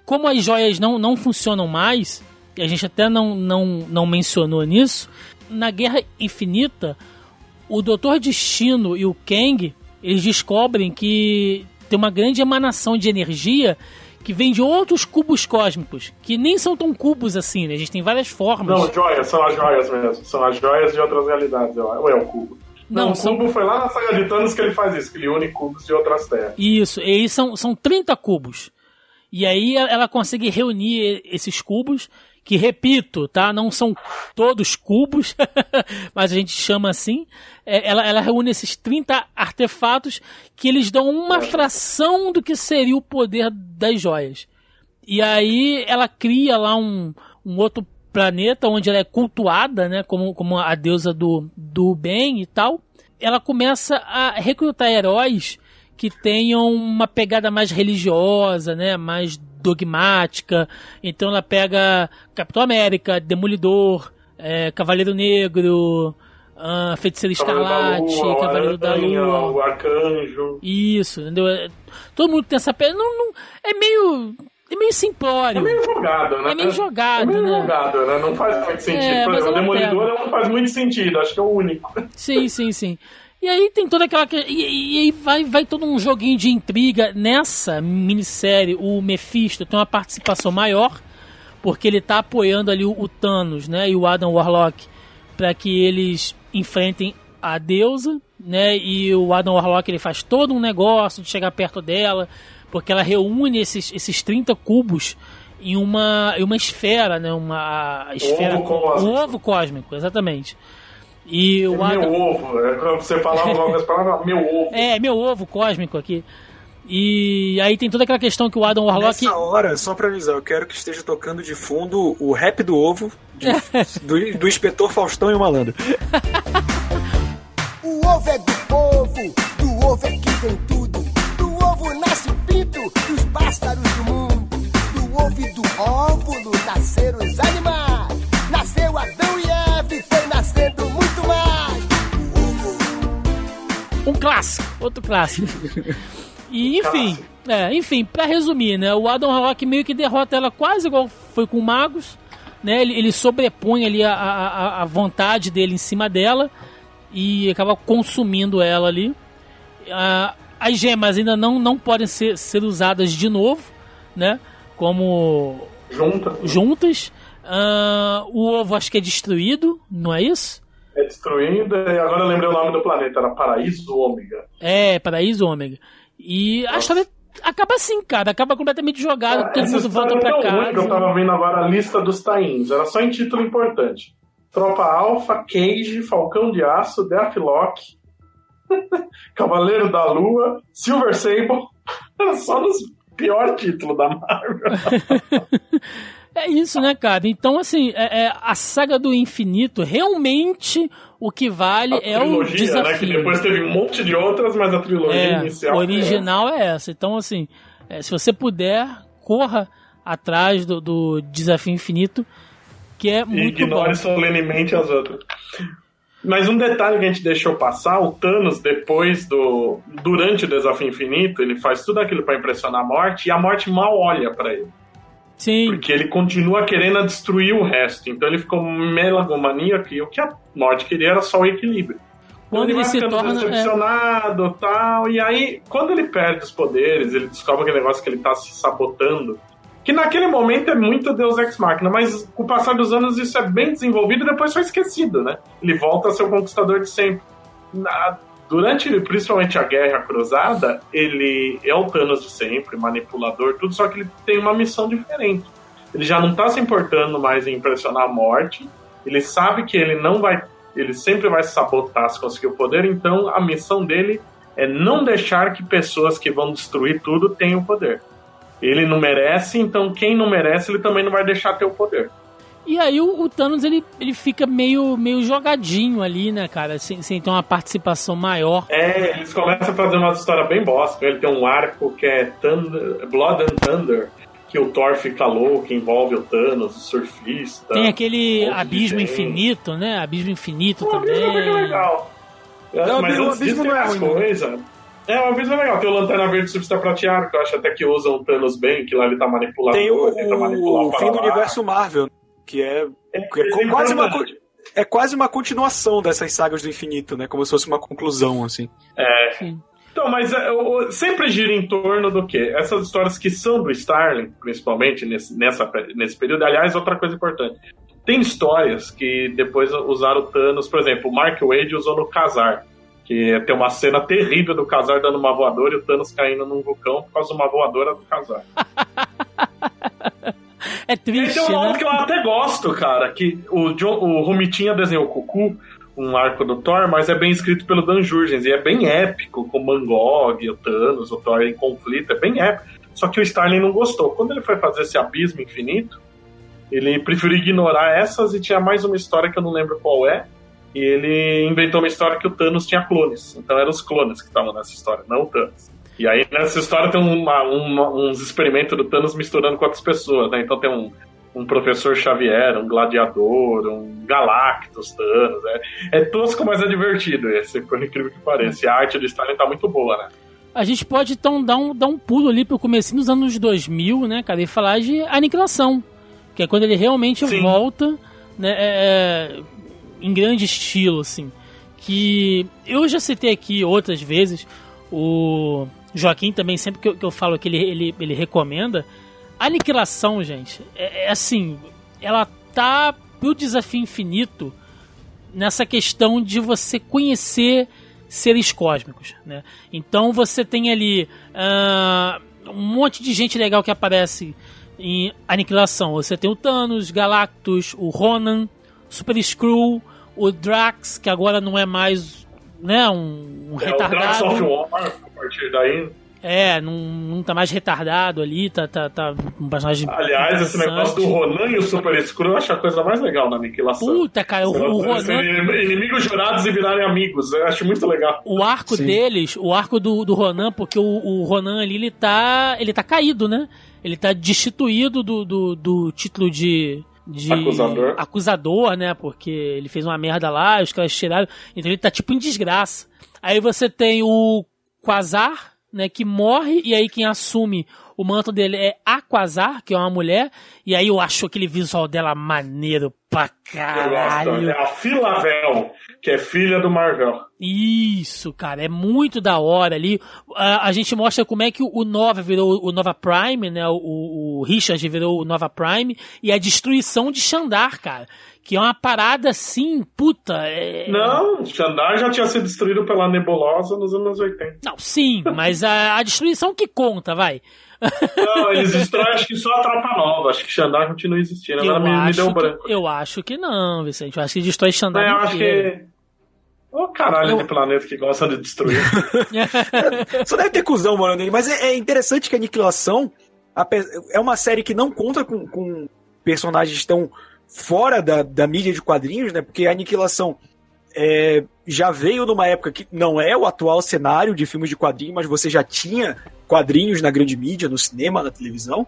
Como as joias não, não funcionam mais, e a gente até não, não, não mencionou nisso, na Guerra Infinita, o Doutor Destino e o Kang, eles descobrem que tem uma grande emanação de energia que vem de outros cubos cósmicos, que nem são tão cubos assim, né? A gente tem várias formas. Não, joias, são as joias mesmo. São as joias de outras realidades. Ou é o cubo? Não, Não, o são- cubo foi lá na saga de Thanos que ele faz isso, que ele une cubos de outras terras. Isso, e aí são, são 30 cubos. E aí ela consegue reunir esses cubos, que repito, tá? Não são todos cubos, mas a gente chama assim. É, ela, ela reúne esses 30 artefatos que eles dão uma fração do que seria o poder das joias. E aí ela cria lá um, um outro planeta onde ela é cultuada, né, como, como a deusa do, do bem e tal. Ela começa a recrutar heróis que tenham uma pegada mais religiosa, né, mais dogmática. Então ela pega Capitão América, Demolidor, é, Cavaleiro Negro, ah, Feiticeiro Escarlate, Cavaleiro Cavaleiro da Aranha, Lua. O Arcanjo. Isso, entendeu? É- Todo mundo tem essa pele. Não, não, é meio. É meio simplório. É meio jogado, né? É meio jogado, É meio né? jogado, né? Não faz muito sentido. É, Por exemplo, o é Demolidor não faz muito sentido, acho que é o único. Sim, sim, sim. E aí tem toda aquela. que- E, e aí vai, vai todo um joguinho de intriga. Nessa minissérie, o Mephisto tem uma participação maior, porque ele tá apoiando ali o, o Thanos, né? E o Adam Warlock, para que eles enfrentem a deusa, né? E o Adam Warlock ele faz todo um negócio de chegar perto dela, porque ela reúne esses, esses 30 cubos em uma, em uma esfera, né? Uma esfera. ovo cósmico. Um ovo cósmico, exatamente. E o meu Adam. ovo. É, quando você falava logo as palavras, meu ovo. É, meu ovo cósmico aqui. E aí tem toda aquela questão que o Adam Warlock. Nessa hora, só pra avisar, eu quero que esteja tocando de fundo o rap do ovo de- do, do inspetor Faustão e o malandro. O ovo é do povo, do ovo é que vem tudo. Do ovo nasce o pinto dos pássaros do mundo. Do ovo e do óvulo nasceram os animais. Nasceu Adão e Eva e foi nascendo muito. Um clássico, outro clássico. E enfim, é, enfim, para resumir, né, o Adam Warlock meio que derrota ela quase igual foi com o Magus, né? Ele, ele sobrepõe ali a, a, a vontade dele em cima dela e acaba consumindo ela ali. Ah, as gemas ainda não, não podem ser, ser usadas de novo, né? Como Junta. juntas. Ah, o ovo acho que é destruído, não é isso? É destruindo. E agora eu lembrei o nome do planeta, era Paraíso Ômega. É, Paraíso Ômega. E a história acaba assim, cara. Acaba completamente jogada, todo Essa mundo volta é pra que eu tava vendo agora a lista dos tains. Era só em título importante. Tropa Alpha, Cage, Falcão de Aço, Deathlock, Cavaleiro da Lua, Silver Sable. Era só nos piores títulos da Marvel. É isso, né, cara? Então, assim, é, é, a saga do infinito, realmente o que vale A é o trilogia, né? Que desafio. depois teve um monte de outras, mas a trilogia É, inicial. o original é essa. Então, assim, é, se você puder, corra atrás do, do desafio infinito, que é E muito ignore bom. solenemente as outras. Mas um detalhe que a gente deixou passar, o Thanos, depois do. Durante o desafio infinito, ele faz tudo aquilo pra impressionar a morte e a morte mal olha pra ele. Sim, Porque ele continua querendo destruir o resto. Então ele ficou melogomaníaco e o que a morte queria era só o equilíbrio. quando ele ele vai se torna. é, decepcionado tal. E aí, quando ele perde os poderes, ele descobre aquele negócio que ele tá se sabotando. Que naquele momento é muito Deus Ex Machina, mas com o passar dos anos isso é bem desenvolvido e depois foi esquecido, né? Ele volta a ser o conquistador de sempre. Na- durante, principalmente a Guerra Cruzada, ele é o Thanos de sempre, manipulador, tudo, só que ele tem uma missão diferente. Ele já não tá se importando mais em impressionar a morte, ele sabe que ele não vai. Ele sempre vai sabotar se conseguir o poder, então a missão dele é não deixar que pessoas que vão destruir tudo tenham o poder. Ele não merece, então quem não merece, ele também não vai deixar ter o poder. E aí o, o Thanos ele, ele fica meio, meio jogadinho ali, né, cara? Sem, sem ter uma participação maior. É, eles começam a fazer uma história bem bosta. Ele tem um arco que é Thunder, Blood and Thunder, que o Thor fica louco, envolve o Thanos, o surfista. Tem aquele um abismo infinito, né? Abismo infinito O também. abismo é bem legal. É, Não, mas o antes disso abismo tem não é mais ruim, não. coisa. É, o abismo é legal. Tem o Lanterna Verde Surfista Prateado, que eu acho até que usa o Thanos bem, que lá ele tá manipulando. Tem o, tenta manipular o fim do universo Marvel, que é, que é Isso é quase uma, importante. co- é quase uma continuação dessas sagas do infinito, né? Como se fosse uma conclusão, assim. É. Sim. Então, mas é, o- sempre gira em torno do quê? Essas histórias que são do Starling, principalmente nesse, nessa, nesse período. Aliás, outra coisa importante. Tem histórias que depois usaram o Thanos, por exemplo, o Mark Wade usou no Casar. Que tem uma cena terrível do Casar dando uma voadora e o Thanos caindo num vulcão por causa de uma voadora do Casar. É E triste, tem um outro né? que eu até gosto, cara, que o, John, o Romitinha desenhou o Cucu, um arco do Thor, mas é bem escrito pelo Dan Jurgens, e é bem épico, com o Mangog, o Thanos, o Thor em conflito, é bem épico. Só que o Starling não gostou. Quando ele foi fazer esse abismo infinito, ele preferiu ignorar essas e tinha mais uma história que eu não lembro qual é. E ele inventou uma história que o Thanos tinha clones. Então eram os clones que estavam nessa história, não o Thanos. E aí nessa história tem uma- uma- uns experimentos do Thanos misturando com outras pessoas, né? Então tem um, um professor Xavier, um gladiador, um Galactus Thanos. É, é tosco, mas é divertido esse, por incrível que pareça. E a arte do Stalin tá muito boa, né? A gente pode então dar um, dar um pulo ali pro comecinho dos anos 2000, né, cara, e falar de aniquilação, que é quando ele realmente Sim. volta, né, é, é, em grande estilo, assim. Que eu já citei aqui outras vezes, o Joaquim também, sempre que eu, que eu falo que ele, ele, ele recomenda, aniquilação, gente, é, é assim, ela tá pro desafio infinito nessa questão de você conhecer seres cósmicos, né? Então você tem ali ah, um monte de gente legal que aparece em Aniquilação. Você tem o Thanos, Galactus, o Ronan, Super Skrull, o Drax, que agora não é mais né, um, um É o retardado. War, a partir daí. É, não, não tá mais retardado ali, tá, tá, tá um personagem. Aliás, esse negócio do. Ronan e o Super Screw eu acho a coisa mais legal na aniquilação. Puta, cara, o, o Ronan. inimigos jurados e virarem amigos. Eu acho muito legal. o arco Sim. deles, o arco do, do Ronan, porque o, o Ronan ali, ele tá. ele tá caído, né? Ele tá destituído do, do, do título de. De Acusador. acusador, né? Porque ele fez uma merda lá, os caras tiraram. Então ele tá tipo em desgraça. Aí você tem o Quasar, né? Que morre, e aí quem assume o manto dele é a Quasar, que é uma mulher. E aí eu acho aquele visual dela maneiro pra Eu gosto. caralho. É a Filavel, que é filha do Marvel. Isso, cara, é muito da hora ali. A, a gente mostra como é que o Nova virou o Nova Prime, né? O, o Richard virou o Nova Prime e a destruição de Xandar, cara. Que é uma parada assim, puta. É... Não, Xandar já tinha sido destruído pela nebulosa nos anos 80. Não, sim, mas a, a destruição que conta, vai. Não, eles destroem acho que só a tropa nova. Acho que Xandar continua existindo. Agora Eu me, me acho, deu que, branco. eu acho que não, Vicente. Eu acho que destrói Xandar. É, eu acho que. Ô caralho de planeta que gosta de destruir. Só deve ter cuzão morando nele, mas é, é interessante que a Aniquilação é uma série que não conta com, com personagens tão fora da, da mídia de quadrinhos, né? Porque a Aniquilação é, já veio numa época que não é o atual cenário de filmes de quadrinhos, mas você já tinha quadrinhos na grande mídia, no cinema, na televisão.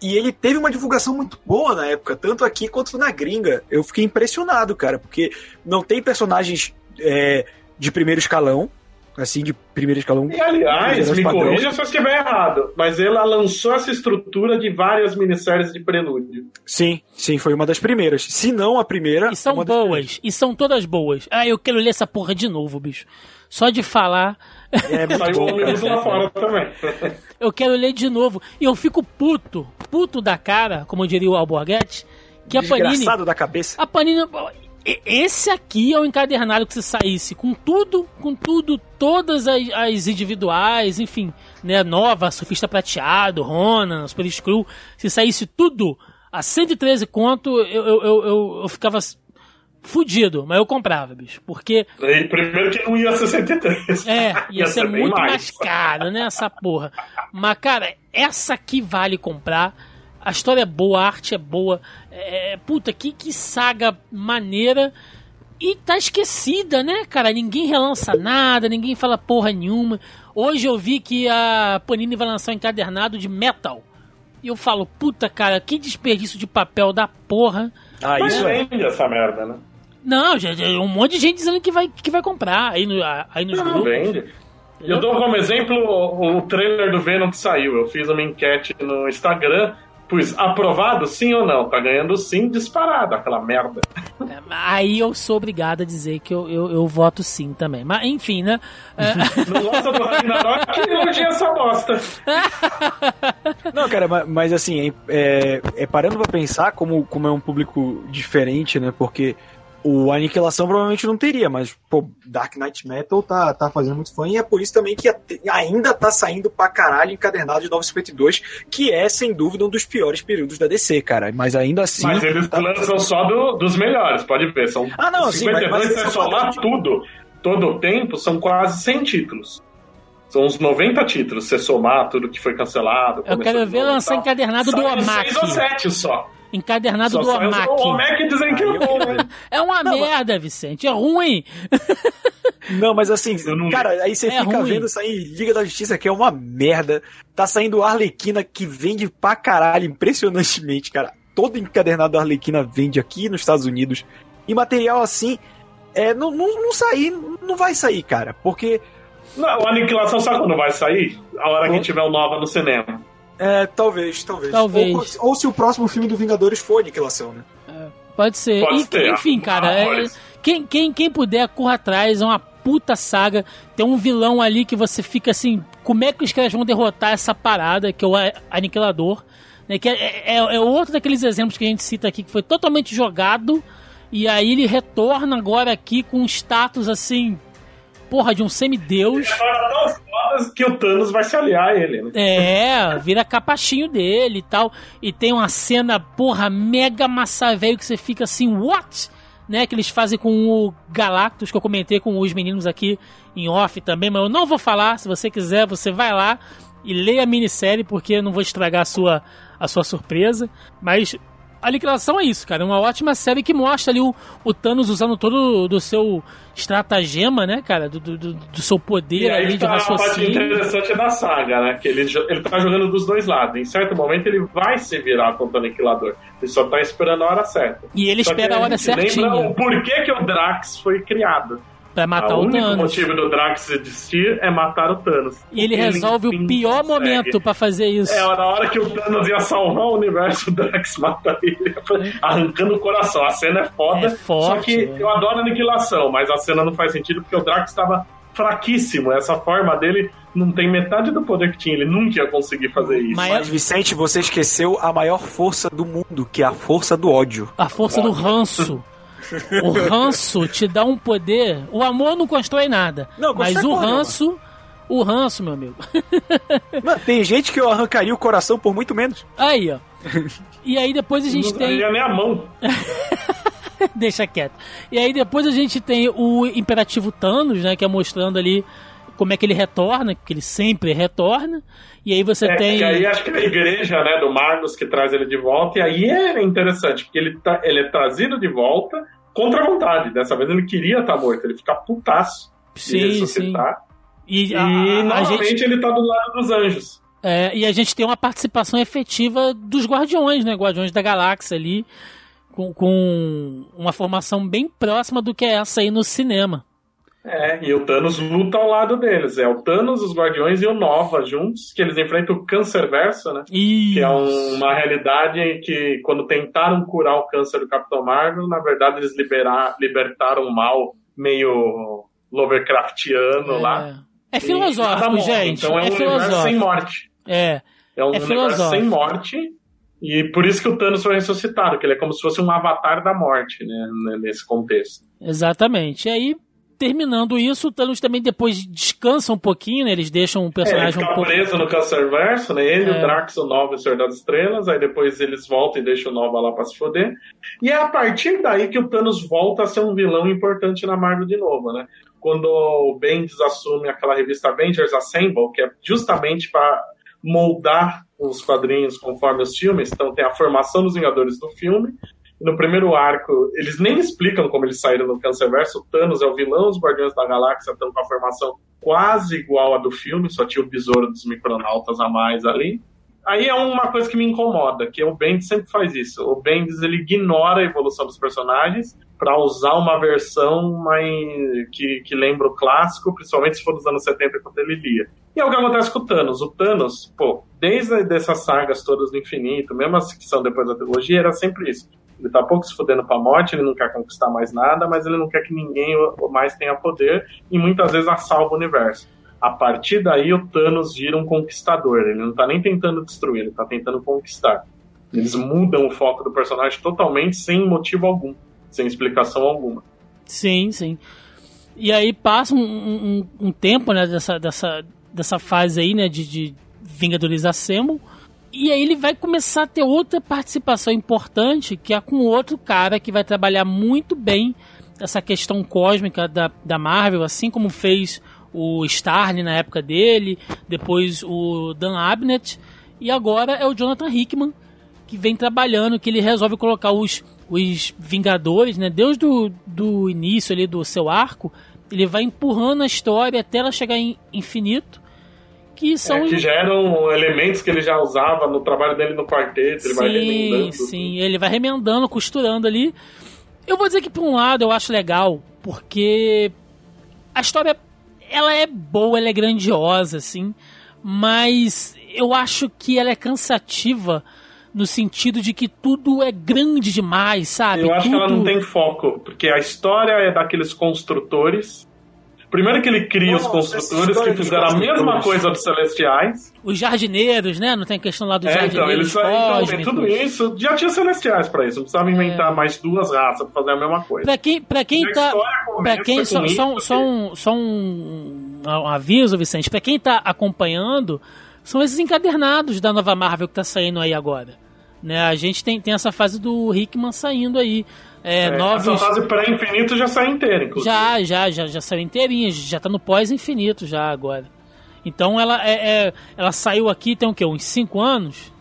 E ele teve uma divulgação muito boa na época, tanto aqui quanto na gringa. Eu fiquei impressionado, cara, porque não tem personagens é, de primeiro escalão, assim, de primeiro escalão. E aliás, me corrija se eu estiver errado, mas ela lançou essa estrutura de várias minisséries de prelúdio. Sim, sim, foi uma das primeiras. Se não a primeira. E são uma das boas, e são todas boas. Ah, eu quero ler essa porra de novo, bicho. Só de falar. É muito Saiu bom, um lá fora também. Eu quero ler de novo. E eu fico puto, puto da cara, como diria o Alborguete, que a Panini. Desgraçado da cabeça. A Panini. Esse aqui é o encadernado que se saísse com tudo, com tudo, todas as, as individuais, enfim, né? Nova, Surfista Prateado, Ronan, Super Screw. Se saísse tudo a 113 conto, eu, eu, eu, eu, ficava fudido, mas eu comprava, bicho. Porque primeiro que não ia 63. é, ia, ser, bem muito mais. caro, né? Essa porra. Mas, cara, essa aqui vale comprar. A história é boa, a arte é boa. É, puta, que, que saga maneira. E tá esquecida, né, cara? Ninguém relança nada, ninguém fala porra nenhuma. Hoje eu vi que a Panini vai lançar um encadernado de Metal. E eu falo, puta cara, que desperdício de papel da porra. Ah, Mas isso é. vende essa merda, né? Não, já, um monte de gente dizendo que vai, que vai comprar aí, no, aí nos Não, grupos. vende. Eu dou como exemplo o trailer do Venom que saiu. Eu fiz uma enquete no Instagram. Pus aprovado, sim ou não? Tá ganhando sim disparado, aquela merda. É, Aí eu sou obrigado a dizer que eu, eu, eu voto sim também. Mas enfim, né? É, Não gosta do Ragnarok, elogia essa bosta. Não, cara, ma- mas, assim, é, é- é parando pra pensar como, como é um público diferente, né? Porque o Aniquilação provavelmente não teria, mas, pô, Dark Knight Metal tá, tá fazendo muito fã e é por isso também que ainda tá saindo pra caralho encadernado de 952, que é, sem dúvida, um dos piores períodos da DC, cara. Mas ainda assim. Mas eles tá- lançam só do- dos melhores, pode ver. São Ah, não, sim, mas- 52, mas é somar de- tudo, todo o tempo, são quase 100 títulos. São uns 90 títulos, se somar tudo que foi cancelado. Eu quero ver lançar encadernado do. Omak. 6 ou 7 só. Encadernado Só do Omak. O dizem que é bom, né? É uma merda, Vicente. É ruim. Não, mas assim, Eu não cara, aí você É fica ruim. vendo sair Liga da Justiça, que é uma merda. Tá saindo Arlequina, que vende pra caralho, impressionantemente, cara. Todo encadernado da Arlequina vende aqui nos Estados Unidos. E material assim, é, não, não, não sair, não vai sair, cara. Porque, Não, o Aniquilação sabe quando vai sair? A hora que tiver o nova no cinema. É, talvez, talvez. Talvez. Ou, ou se o próximo filme do Vingadores for Aniquilação, né? Pode ser. Pode En- ser. Enfim, cara, é- Amores. quem, quem, quem puder, corra atrás. É uma puta saga. Tem um vilão ali que você fica assim: como é que os caras vão derrotar essa parada, que é o Aniquilador? Né, que é, é, é outro daqueles exemplos que a gente cita aqui que foi totalmente jogado. E aí ele retorna agora aqui com um status assim. Porra, de um semideus. Fodas que o Thanos vai se aliar a ele, né? É, vira capachinho dele e tal. E tem uma cena, porra, mega massa velho que você fica assim, what? Né, que eles fazem com o Galactus, que eu comentei com os meninos aqui em off também, mas eu não vou falar. Se você quiser, você vai lá e lê a minissérie, porque eu não vou estragar a sua, a sua surpresa. Mas a liquidação é isso, cara. É uma ótima série que mostra ali o, o Thanos usando todo do seu estratagema, né, cara? Do, do, do- seu poder E aí ali que de tá a parte raciocínio. interessante da saga, né? Que ele, ele tá jogando dos dois lados. Em certo momento ele vai se virar contra o Aniquilador. Ele só tá esperando a hora certa. E ele Só espera a hora gente lembra certinha o porquê que o Drax foi criado. Pra matar o o único Thanos. motivo do Drax existir é matar o Thanos. E ele Porque resolve o pior consegue. momento pra fazer isso. É, na hora que o Thanos ia salvar o universo, o Drax mata ele, arrancando o coração. A cena é foda. É forte, só que é. eu adoro a aniquilação, mas a cena não faz sentido porque o Drax estava fraquíssimo. Essa forma dele não tem metade do poder que tinha. Ele nunca ia conseguir fazer isso. Mas- Mas, Vicente, você esqueceu a maior força do mundo, que é a força do ódio. A força do ranço. O ranço te dá um poder. O amor não constrói nada. Não, mas o ranço. O ranço, meu amigo. Mano, tem gente que eu arrancaria o coração por muito menos. Aí, ó. E aí depois a gente não tem. nem a mão. Deixa quieto. E aí depois a gente tem o Imperativo Thanos, né? Que é mostrando ali como é que ele retorna, que ele sempre retorna. E aí você É, tem. aí acho que é a igreja né, do Magnus que traz ele de volta. E aí é interessante, porque ele, tá, ele é trazido de volta contra a vontade. Dessa vez ele queria estar morto, ele fica putaço. Sim, sim. ressuscitar. E E a, a- a novamente gente, ele tá do lado dos anjos. é, e a gente tem uma participação efetiva dos Guardiões, né? Guardiões da Galáxia ali, com, com uma formação bem próxima do que é essa aí no cinema. É, e o Thanos luta ao lado deles. É o Thanos, os Guardiões e o Nova juntos, que eles enfrentam o Câncerverso, né? E Que é um- uma realidade em que, quando tentaram curar o câncer do Capitão Marvel, na verdade eles liberar, libertaram o mal meio Lovecraftiano lá. é E filosófico, morre. gente. Então é um é universo sem filosófico. morte. É. É um É universo sem morte. E por isso que o Thanos foi ressuscitado, que ele é como se fosse um avatar da morte, né? Nesse contexto. Exatamente. E aí, terminando isso, o Thanos também depois descansa um pouquinho, né? Eles deixam o É, ele personagem fica um pouco. preso no Cancerverso, né? Ele, É. o Drax, o Nova e o Senhor das Estrelas. Aí depois eles voltam e deixam o Nova lá pra se foder. E é a partir daí que o Thanos volta a ser um vilão importante na Marvel de novo, né? Quando o Bendis assume aquela revista Avengers Assemble, que é justamente para moldar os quadrinhos conforme os filmes. Então tem a formação dos Vingadores do filme. No primeiro arco, eles nem explicam como eles saíram no Cancerverso. O Thanos é o vilão, os Guardiões da Galáxia estão com a formação quase igual à do filme, só tinha o besouro dos micronautas a mais ali. aí é uma coisa que me incomoda, que o Bendis sempre faz isso. O Bendis ele ignora a evolução dos personagens para usar uma versão mais que, que lembra o clássico, principalmente se for dos anos 70 quando ele lia. E é o que acontece com o Thanos. O Thanos, pô, desde dessas sagas todas do infinito, mesmo as que são depois da trilogia, era sempre isso. Ele tá pouco se fudendo pra morte, ele não quer conquistar mais nada, mas ele não quer que ninguém mais tenha poder e muitas vezes assalva o universo. A partir daí, o Thanos vira um conquistador. Ele não tá nem tentando destruir, ele tá tentando conquistar. Eles mudam o foco do personagem totalmente sem motivo algum, sem explicação alguma. Sim, sim. E aí passa um, um, um tempo, né, dessa, dessa, dessa fase aí, né, de, de Vingadores Assemble. E aí ele vai começar a ter outra participação importante, que é com outro cara que vai trabalhar muito bem essa questão cósmica da, da Marvel, assim como fez o Starling na época dele, depois o Dan Abnett, e agora é o Jonathan Hickman, que vem trabalhando, que ele resolve colocar os, os Vingadores, né, desde do, do início ali do seu arco, ele vai empurrando a história até ela chegar em infinito, que são... É, que já eram elementos que ele já usava no trabalho dele no quarteto, ele sim, vai remendando. Sim, ele vai remendando, costurando ali. Eu vou dizer que por um lado eu acho legal, porque a história ela é boa, ela é grandiosa, assim, mas eu acho que ela é cansativa no sentido de que tudo é grande demais, sabe? Eu acho tudo... que ela não tem foco, porque a história é daqueles construtores. Primeiro que ele cria os construtores que fizeram a mesma coisa dos celestiais. Os jardineiros, né? Não tem questão lá dos É, então, jardineiros eles então, tem cósmicos. tudo isso. Já tinha celestiais pra isso, não precisava inventar É. mais duas raças pra fazer a mesma coisa. Pra quem, pra quem tá. Pra quem. Só, isso, só, um- porque- só um, só um, um aviso, Vicente. Pra quem tá acompanhando, são esses encadernados da nova Marvel que tá saindo aí agora. Né? A gente tem, tem essa fase do Hickman saindo aí. É, É, novos. Essa fase pré-infinito já sai inteira, inclusive. Já, já, já, já saiu inteirinha, já tá no pós-infinito já agora. Então ela é, é- ela saiu aqui tem o quê? Uns 5 anos?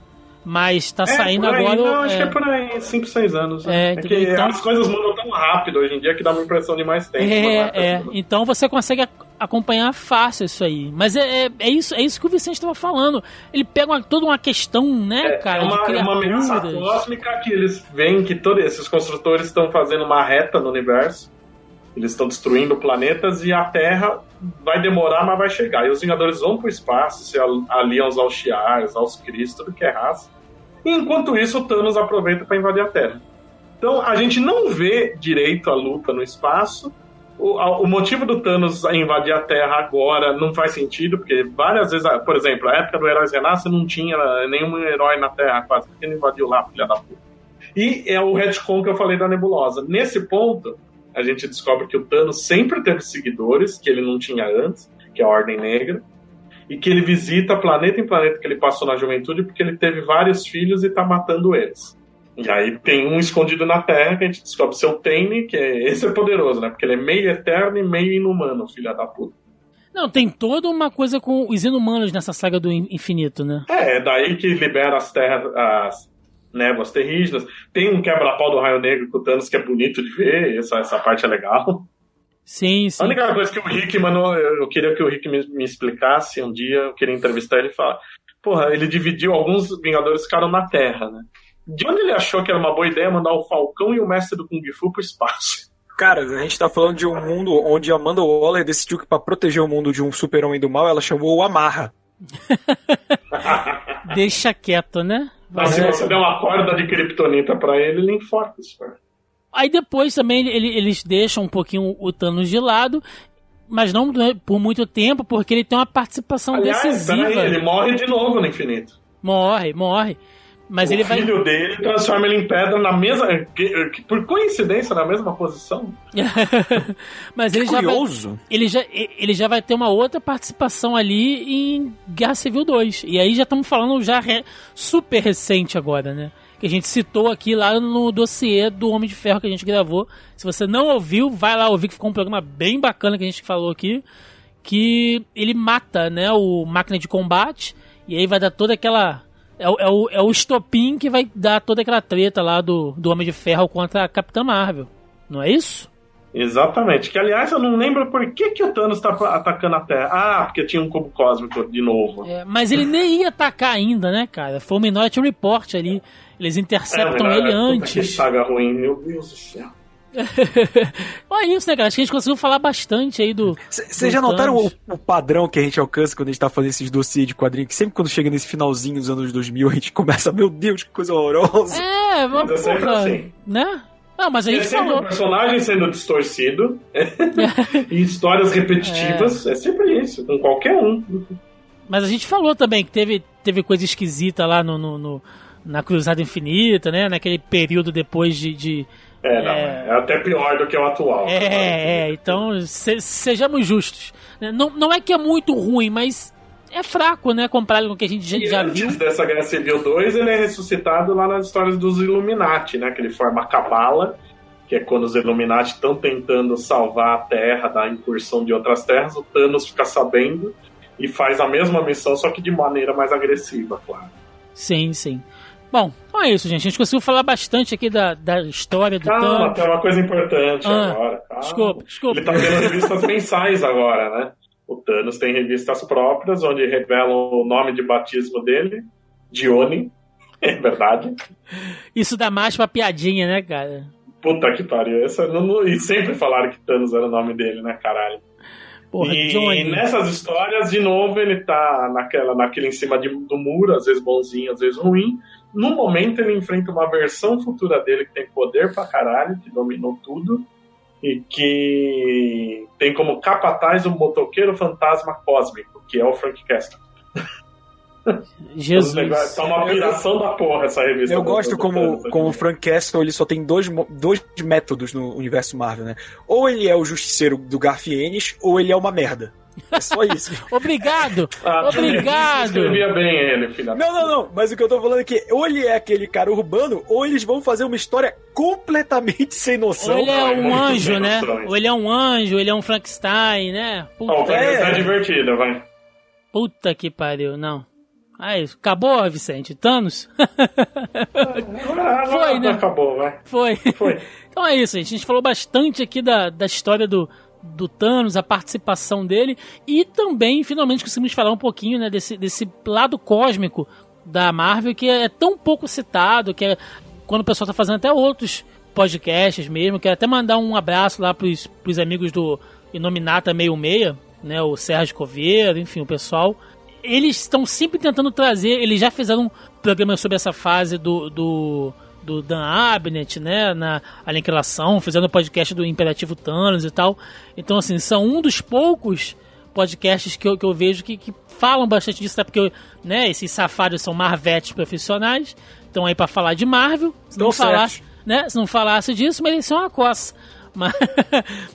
Mas tá É, saindo aí, agora. Não, acho é, que é por aí, 5, 6 anos. né? É, É, que Então- as coisas mudam tão rápido hoje em dia que dá uma impressão de mais tempo. É, é. tanto. Então você consegue ac- acompanhar fácil isso aí. Mas é, é, é isso, é isso que o Vicente estava falando. Ele pega uma- toda uma questão, né, É, cara, é uma, de uma ameaça cósmica que eles veem que todos esses construtores estão fazendo uma reta no universo. Eles estão destruindo planetas e a Terra vai demorar, mas vai chegar. E os Vingadores vão pro espaço, se al- aliam aos Alchiars, aos Cris, tudo que é raça. Enquanto isso, o Thanos aproveita para invadir a Terra. Então a gente não vê direito a luta no espaço. O, a- o motivo do Thanos invadir a Terra agora não faz sentido, porque várias vezes, por exemplo, a época do Heróis Renasce não tinha nenhum herói na Terra quase, porque ele invadiu lá, filha da puta. E é o retcon que eu falei da Nebulosa. Nesse ponto, a gente descobre que o Thanos sempre teve seguidores, que ele não tinha antes, que é a Ordem Negra, e que ele visita planeta em planeta que ele passou na juventude porque ele teve vários filhos e tá matando eles. E aí tem um escondido na Terra que a gente descobre seu Tane, que é, esse é poderoso, né? Porque ele é meio eterno e meio inumano, filha da puta. Não, tem toda uma coisa com os inumanos nessa saga do in- infinito, né? É, é daí que libera as terras, as névoas terrígenas. Tem um quebra-pau do Raio Negro com o Thanos que é bonito de ver, essa, essa parte é legal. Sim, sim. A única coisa que o Rick, mano, eu, queria que o Rick me, me explicasse um dia, eu queria entrevistar ele e falar. Porra, ele dividiu, alguns Vingadores ficaram na Terra, né? De onde ele achou que era uma boa ideia mandar o Falcão e o Mestre do Kung Fu pro espaço? Cara, a gente tá falando de um mundo onde a Amanda Waller decidiu que pra proteger o mundo de um super-homem do mal, ela chamou o Amarra. Deixa quieto, né? Mas se você der uma corda de kryptonita pra ele, ele enforca isso, cara. Aí depois também ele- eles deixam um pouquinho o Thanos de lado, mas não por muito tempo, porque ele tem uma participação Aliás, decisiva. peraí, ele morre de novo no infinito. Morre, morre. Mas o ele vai. filho dele transforma ele em pedra na mesma. por coincidência, na mesma posição. Mas ele já, vai, ele, já, ele já vai ter uma outra participação ali em Guerra Civil 2. E aí já estamos falando já re- super recente agora, né? Que a gente citou aqui lá no dossiê do Homem de Ferro que a gente gravou. Se você não ouviu, vai lá ouvir que ficou um programa bem bacana que a gente falou aqui. Que ele mata, né, o máquina de combate. E aí vai dar toda aquela. É, o- é, é o estopim que vai dar toda aquela treta lá do, do Homem de Ferro contra a Capitã Marvel. Não é isso? Exatamente. Que, aliás, eu não lembro por que, que o Thanos tá atacando a Terra. Ah, porque tinha um cubo cósmico de novo. É, mas ele nem ia atacar ainda, né, cara? Foi o Minority Report ali. Eles interceptam É, ele puta, antes. Que saga ruim, meu Deus do céu. Olha isso, né, cara? Acho que a gente conseguiu falar bastante aí do. Vocês já notaram o, o padrão que a gente alcança quando a gente tá fazendo esses dossiês de quadrinho? Que sempre quando chega nesse finalzinho dos anos 2000, a gente começa, meu Deus, que coisa horrorosa. É, mas É porra, assim. né? Não, mas a É gente sempre falou. o personagem sendo distorcido e histórias repetitivas. É. sempre isso, com qualquer um. Mas a gente falou também que teve, teve coisa esquisita lá no, no- no- na Cruzada Infinita, né? Naquele período depois de. de- É, não, É. é. até pior do que o atual. É, é, então se- sejamos justos. né? Não, não é que é muito ruim, mas é fraco, né? Comparado com o que a gente já, E já antes viu. dessa Guerra Civil 2, ele é ressuscitado lá nas histórias dos Illuminati, né? Que ele forma a Cabala, que é quando os Illuminati estão tentando salvar a Terra da incursão de outras terras, o Thanos fica sabendo e faz a mesma missão, só que de maneira mais agressiva, claro. Sim, sim. Bom, então é isso, gente. A gente conseguiu falar bastante aqui da, da história do Calma, Thanos. tem uma coisa importante Ah, agora. calma. desculpa, desculpa. Ele tá tendo revistas mensais agora, né? O Thanos tem revistas próprias, onde revelam o nome de batismo dele, Dione. É verdade. Isso dá mais pra piadinha, né, cara? Puta que pariu. Essa, não- não- e sempre falaram que Thanos era o nome dele, né, caralho? Porra, e Johnny. nessas histórias, de novo, ele tá naquela, naquele em cima de- do muro, às vezes bonzinho, às vezes ruim. No momento, ele enfrenta uma versão futura dele que tem poder pra caralho, que dominou tudo. E que tem como capataz o motoqueiro fantasma cósmico, que é o Frank Castle. Jesus. Tá uma piração da porra essa revista. Eu do- gosto do como, Thanos, como o. Frank Castle ele só tem dois, dois métodos no universo Marvel, né? Ou ele é o justiceiro do Garfienes, ou ele é uma merda. É só isso. Obrigado! Ah, Obrigado! Escrevia bem ele, filha. não, não, não. Mas o que eu tô falando é que ou ele é aquele cara urbano, ou eles vão fazer uma história completamente sem noção. Ou ele é é um muito anjo, né? noções. Ou ele é um anjo, ele é um Frankenstein, né? Puta, Ó, o Frank É. divertido, vai. puta que pariu, não. Aí, acabou, Vicente? Thanos? Ah, Foi, não, né? Acabou, vai. Foi. Foi. Então é isso, gente. A gente falou bastante aqui da, da história do, do Thanos, a participação dele e também, finalmente, conseguimos falar um pouquinho né, desse, desse lado cósmico da Marvel que é tão pouco citado, que é quando o pessoal tá fazendo até outros podcasts mesmo. Quero até mandar um abraço lá pros, pros amigos do Inominata 66, né, o Sérgio Coveiro, enfim, o pessoal. Eles estão sempre tentando trazer, eles já fizeram um programa sobre essa fase do, do, do Dan Abnett, né, na Aniquilação, fizeram o podcast do Imperativo Thanos e tal. Então, assim, são um dos poucos podcasts que eu, que eu vejo que, que falam bastante disso, até porque, né, esses safados são marvetes profissionais, estão aí pra falar de Marvel. Se não falasse, né, se não falasse disso, mereciam uma coça. Mas,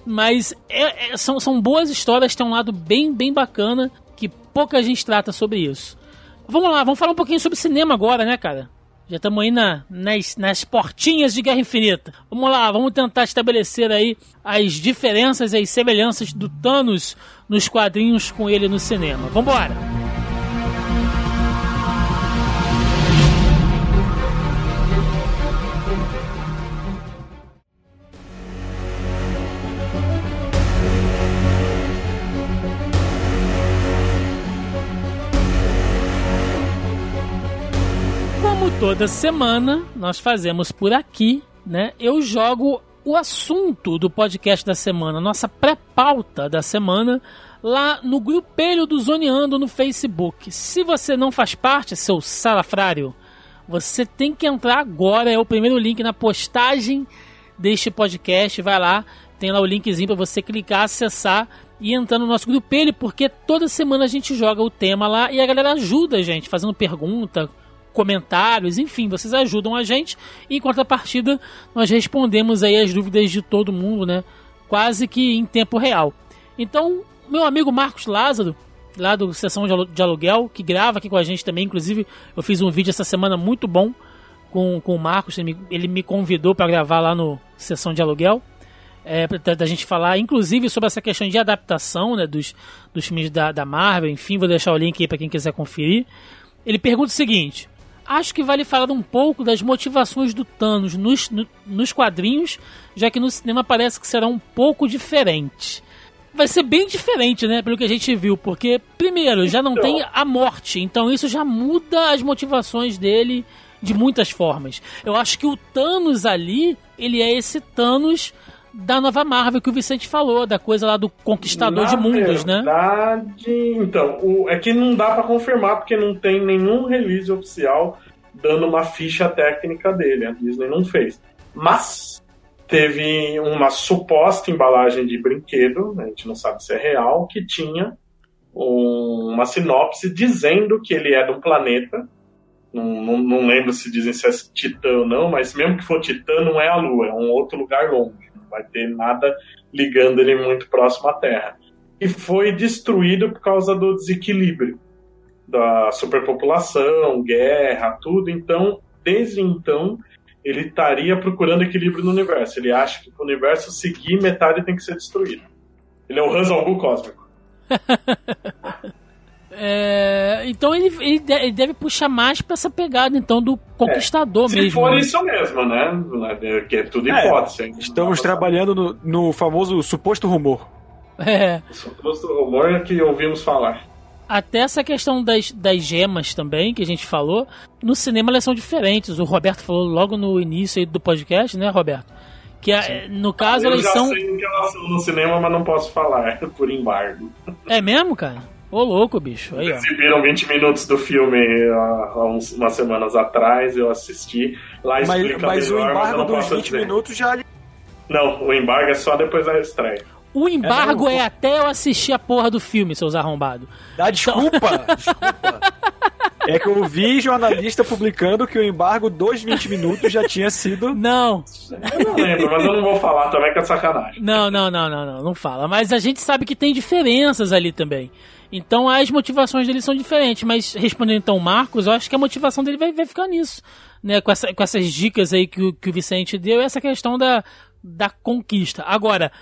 mas é- é- são, são boas histórias, tem um lado bem, bem bacana que pouca gente trata sobre isso. Vamos lá, vamos falar um pouquinho sobre cinema agora, né, cara? Já estamos aí na, nas, nas portinhas de Guerra Infinita. Vamos lá, vamos tentar estabelecer aí as diferenças e as semelhanças do Thanos nos quadrinhos com ele no cinema. Vambora! Como toda semana nós fazemos por aqui, né? Eu jogo o assunto do podcast da semana, nossa pré-pauta da semana, lá no grupelho do Zoneando no Facebook. Se você não faz parte, seu salafrário, você tem que entrar agora, é o primeiro link na postagem deste podcast, vai lá, tem lá o linkzinho para você clicar, acessar e entrar no nosso grupelho, porque toda semana a gente joga o tema lá e a galera ajuda a gente, fazendo pergunta, comentários, enfim, vocês ajudam a gente e em contrapartida nós respondemos aí as dúvidas de todo mundo, né? Quase que em tempo real. Então, meu amigo Marcos Lázaro, lá do Sessão de Alu- de Aluguel, que grava aqui com a gente também, inclusive eu fiz um vídeo essa semana muito bom com, com o Marcos, ele me, ele me convidou para gravar lá no Sessão de Aluguel. É, pra- da gente falar, inclusive, sobre essa questão de adaptação né, dos, dos filmes da, da Marvel. Enfim, vou deixar o link aí para quem quiser conferir. Ele pergunta o seguinte: acho que vale falar um pouco das motivações do Thanos nos, no- nos quadrinhos, já que no cinema parece que será um pouco diferente. Vai ser bem diferente, né, pelo que a gente viu, porque, primeiro, já não Então. tem a morte, então isso já muda as motivações dele de muitas formas. Eu acho que o Thanos ali, ele é esse Thanos da nova Marvel que o Vicente falou, da coisa lá do conquistador Na de mundos, né? verdade, Então, o- é que não dá pra confirmar porque não tem nenhum release oficial dando uma ficha técnica dele. A Disney não fez. Mas teve uma suposta embalagem de brinquedo, a gente não sabe se é real, que tinha um- uma sinopse dizendo que ele é de um planeta. Não, não, não lembro se dizem se é Titã ou não, mas mesmo que for Titã, não é a Lua, é um outro lugar longe. Vai ter nada ligando ele muito próximo à Terra. E foi destruído por causa do desequilíbrio da superpopulação, guerra, tudo. Então, desde então, ele estaria procurando equilíbrio no universo. Ele acha que para o universo seguir, metade tem que ser destruída. Ele é o Hans Albu cósmico. É, então ele, ele de- ele deve puxar mais pra essa pegada então do conquistador Se mesmo. for né? isso mesmo, né? Que é tudo É, hipótese. Estamos trabalhando no, no famoso suposto rumor. É, Suposto rumor que ouvimos falar. até essa questão das, das gemas também, que a gente falou, no cinema elas são diferentes. O Roberto falou logo no início aí do podcast, né, Roberto? Que a- no caso Eu elas já são. sei o que elas são no cinema, mas não posso falar, por embargo. É mesmo, cara? Ô louco, bicho. Aí. Exibiram 20 minutos do filme há, há uns, umas semanas atrás, eu assisti. Lá Mas, explica mas o melhor, mas eu embargo não dos posso 20 dizer. minutos já. Não, o embargo é só depois da estreia. O embargo É, é, até eu assistir a porra do filme, seus arrombados. Dá desculpa! desculpa. É que eu vi jornalista publicando que o embargo dos 20 minutos já tinha sido. Não, Eu não lembro, mas eu não vou falar também que é sacanagem. Não, não, não, não, não, não fala. Mas a gente sabe que tem diferenças ali também. Então as motivações dele são diferentes. Mas respondendo então o Marcos, eu acho que a motivação dele vai, vai ficar nisso. Né? Com, essa- com essas dicas aí que o, que o Vicente deu, essa questão da, da conquista. Agora,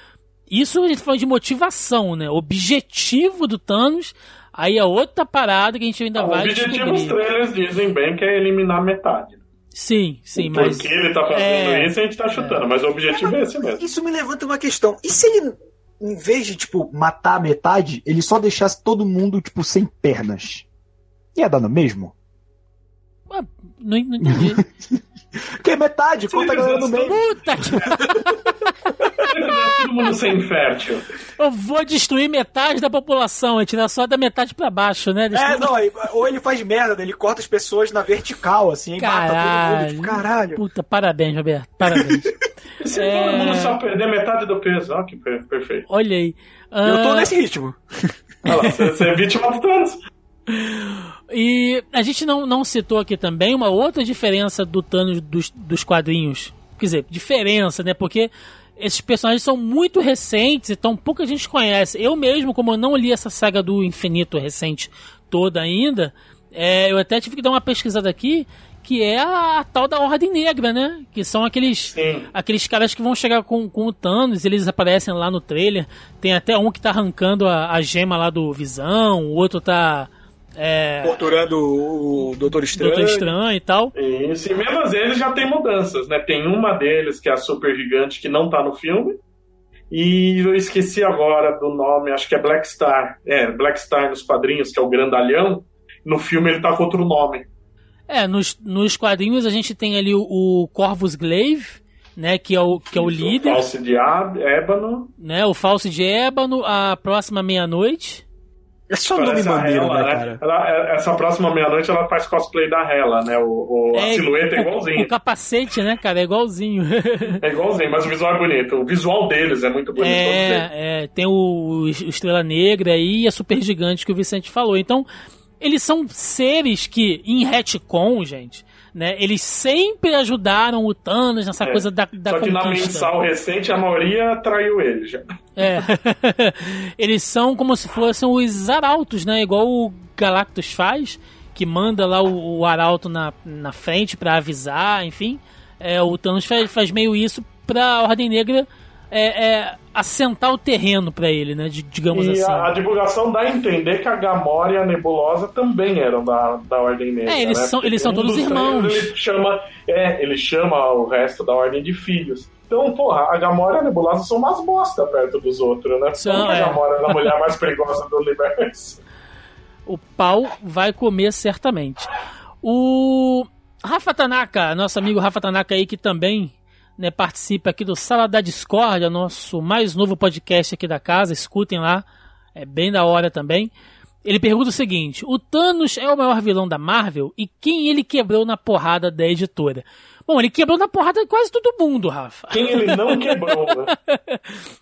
isso a gente falou de motivação, né? Objetivo do Thanos, aí é outra parada que a gente ainda o vai objetivo os descobrir. trailers dizem bem que é eliminar metade. Sim, sim, Por mas. que ele tá fazendo É. isso, a gente tá chutando, mas o objetivo é esse mesmo. Isso me levanta uma questão. E se ele, em vez de, tipo, matar a metade, ele só deixasse todo mundo, tipo, sem pernas? Ia dar no mesmo? Ué, Não, não entendi. Porque metade, conta a galera no meio. Puta que Todo mundo ser infértil. Eu vou destruir metade da população, é tirar só da metade pra baixo, né? É, Destruir- não, aí- ou ele faz merda, ele corta as pessoas na vertical, assim, e mata todo mundo. Caralho. Tipo, caralho. Puta, parabéns, Roberto. Parabéns. E se É. todo mundo só perder metade do peso? Ó, que per- perfeito. Olha aí. Eu tô Ah, nesse ritmo. Olha lá, você, você é vítima do Thanos. E a gente não, não citou aqui também uma outra diferença do Thanos dos, dos quadrinhos. Quer dizer, diferença, né? Porque esses personagens são muito recentes, então pouca gente conhece. Eu mesmo, como eu não li essa saga do infinito recente toda ainda, é, eu até tive que dar uma pesquisada aqui, que é a, a tal da Ordem Negra, né? Que são aqueles Sim. aqueles caras que vão chegar com, com o Thanos, eles aparecem lá no trailer. Tem até um que tá arrancando a, a gema lá do Visão, o outro tá. É, Torturando o Doutor Estranho. Doutor Estranho e tal. Isso, e mesmo eles já tem mudanças, né? Tem uma deles que é a super gigante que não tá no filme. E eu esqueci agora do nome, acho que é Black Star. É, Black Star nos quadrinhos, que é o grandalhão. No filme ele tá com outro nome. É, nos, nos quadrinhos a gente tem ali o, o Corvus Glaive, né? Que é o, que é o Isso, líder, False de Ab- Ébano. né? O Falso de Ébano, a próxima meia-noite. É só nome Parece a maneiro, Hela, né, cara? Ela- é- essa próxima meia-noite ela faz cosplay da Hela, né? O, o- a É, silhueta é o- igualzinha. O, capacete, né, cara? É igualzinho. É igualzinho, mas o visual é bonito. O visual deles é muito bonito. É, é, tem o, o Estrela Negra aí e a Super Gigante que o Vicente falou. Então, eles são seres que, em retcon, gente, né? Eles sempre ajudaram o Thanos nessa É. coisa da, da Só que na mensal recente a maioria traiu ele já. É. eles são como se fossem os arautos, né? Igual o Galactus faz, que manda lá o, o arauto na, na frente pra avisar, enfim. É, o Thanos faz, faz meio isso pra Ordem Negra é, é, assentar o terreno pra ele, né? de- digamos E assim. a, a divulgação dá a entender que a Gamora e a Nebulosa também eram da, da Ordem Negra. É, eles né? são- eles são um todos dos irmãos. trailers Ele chama, é, ele chama o resto da Ordem de Filhos. Então, porra, a Gamora e a Nebulosa são umas bosta perto dos outros, né? São, que é. a Gamora é a mulher mais perigosa do universo? O pau vai comer certamente. O Rafa Tanaka, nosso amigo Rafa Tanaka aí, que também né, participa aqui do Sala da Discórdia, nosso mais novo podcast aqui da casa. Escutem lá, é bem da hora também. Ele pergunta o seguinte: o Thanos é o maior vilão da Marvel e quem ele quebrou na porrada da editora? Bom, ele quebrou na porrada de quase todo mundo, Rafa. Quem ele não quebrou, né?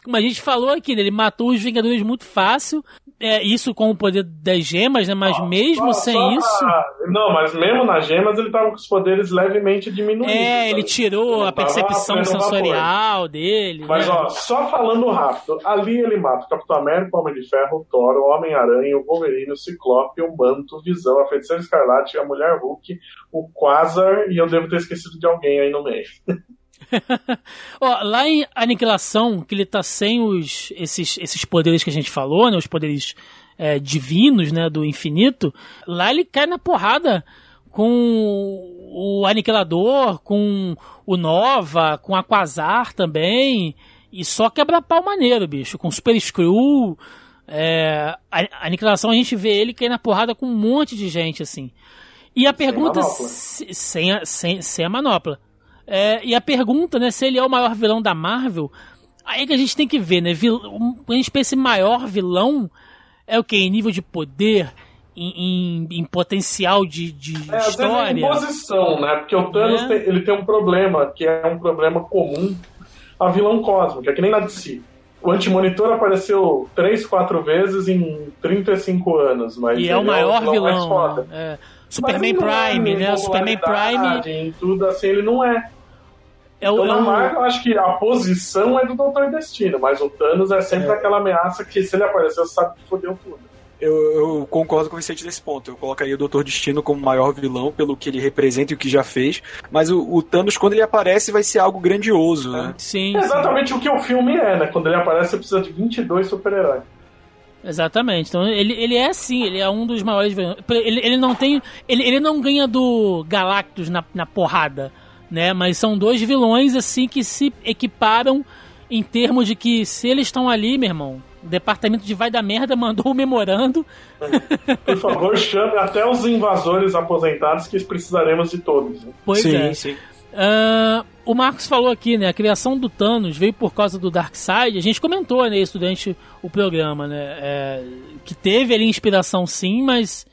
Como a gente falou aqui, né, ele matou os Vingadores muito fácil. É, isso com o poder das gemas, né? Mas mesmo Só- sem só isso. Não, mas mesmo nas gemas ele tava com os poderes levemente diminuídos. É, ele tirou Ele a percepção sensorial dele. Mas né? ó, só falando rápido, ali ele mata o Capitão América, o Homem de Ferro, o Thor, o Homem-Aranha, o Wolverine, o Ciclope, o Manto, o Visão, a Feiticeira Escarlate, a Mulher Hulk, o Quasar e eu devo ter esquecido de alguém aí no meio. Ó, lá em Aniquilação, que ele tá sem os, esses, esses poderes que a gente falou, né? Os poderes é, divinos, né? Do infinito. Lá ele cai na porrada com o Aniquilador, com o Nova, com a Quasar também. E só quebra pau maneiro, bicho. Com Super Screw. É, a, Aniquilação a gente vê ele cair na porrada com um monte de gente, assim. E a pergunta. manopla. se- sem, a, sem, sem a manopla. É, e a pergunta, né, se ele é o maior vilão da Marvel, aí que a gente tem que ver, né? Vil, quando a gente pensa em maior vilão, é o que? Em nível de poder, em, em- em potencial de, de É, é história. imposição, né? Porque o Thanos Né? tem, ele tem um problema, que é um problema comum a vilão cósmico, é que nem na DC. O Antimonitor apareceu três, quatro vezes em 35 anos, mas E é o maior mais vilão. foda. né? É. Superman é Prime, em né? Superman Prime Em tudo assim, ele não é. é o. Então, é na o- Marvel, eu acho que a posição é do Doutor Destino, mas o Thanos é sempre aquela ameaça que, se ele aparecer, você sabe que fodeu tudo. Eu, eu concordo com o Vicente nesse ponto. Eu colocaria o Doutor Destino como o maior vilão pelo que ele representa e o que já fez. Mas o, o Thanos, quando ele aparece, vai ser algo grandioso, né? Sim, É sim. exatamente o que o filme é, né? Quando ele aparece, você precisa de 22 super-heróis. Exatamente. Então ele, ele é sim, ele é um dos maiores vilões. Ele, ele não tem. Ele, ele não ganha do Galactus na, na porrada, né? Mas são dois vilões assim que se equiparam em termos de que se eles estão ali, meu irmão, o departamento de vai da merda mandou o memorando. Por favor, chame até os invasores aposentados que precisaremos de todos. né? Pois sim, é. sim. Ah, o Marcos falou aqui, né? A criação do Thanos veio por causa do Darkseid. A gente comentou, né, isso durante o programa, né? é, que teve ali inspiração sim, mas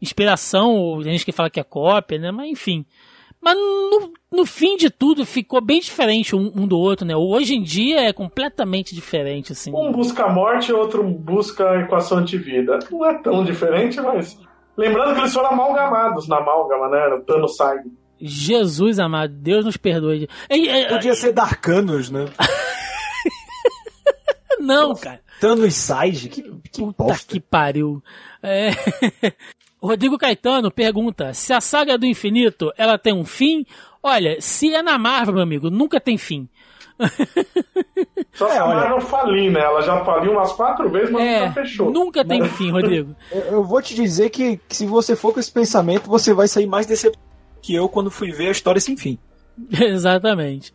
inspiração, tem gente que fala que é cópia, né? Mas enfim. Mas no, no fim de tudo ficou bem diferente um, um do outro, né? Hoje em dia é completamente diferente, assim. Um busca a morte outro busca a equação antivida. Não é tão diferente, mas. Lembrando que eles foram amalgamados na amálgama, né? O Thanos sai. Jesus amado, Deus nos perdoe. É, é, é, Podia ser Darkanos, né? não, cara. Thanos Side, que, que Puta bosta. que pariu. É... Rodrigo Caetano pergunta: se a saga do infinito ela tem um fim? Olha, se é na Marvel, meu amigo, nunca tem fim. Só se É, a olha- Marvel falir, né? Ela já faliu umas quatro vezes, mas É, nunca fechou. nunca tem fim, Rodrigo. Eu, eu vou te dizer que, que se você for com esse pensamento, você vai sair mais decepcionado que eu quando fui ver a história sem fim. Exatamente.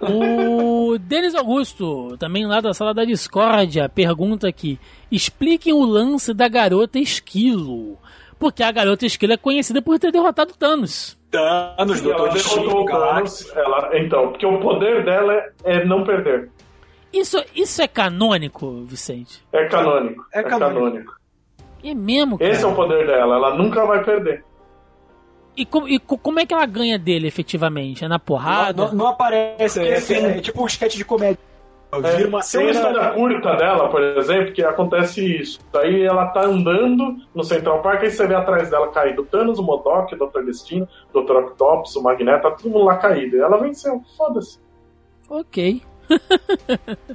O Denis Augusto, também lá da sala da discórdia, pergunta aqui: expliquem o lance da garota esquilo. Porque a garota esquilo é conhecida por ter derrotado Thanos. Thanos, Doutor ela Destino, derrotou o Galactus. Thanos. Ela... Então, porque o poder dela é, é não perder. Isso, isso é canônico, Vicente? É canônico. É É, canônico. canônico. É mesmo, cara. Esse é o poder dela. Ela nunca vai perder. E, co- e co- como é que ela ganha dele efetivamente? É na porrada? Não, não- não aparece, é, Sim. é tipo um sketch de comédia. É, uma tem uma cena. história curta dela, por exemplo, que acontece isso. Daí ela tá andando no Central Park, aí você vê atrás dela caído o Thanos, o Modok, o Dr. Destino, o Dr. Octopus, o Magneto, tá todo mundo lá caído. E ela venceu, foda-se. Ok.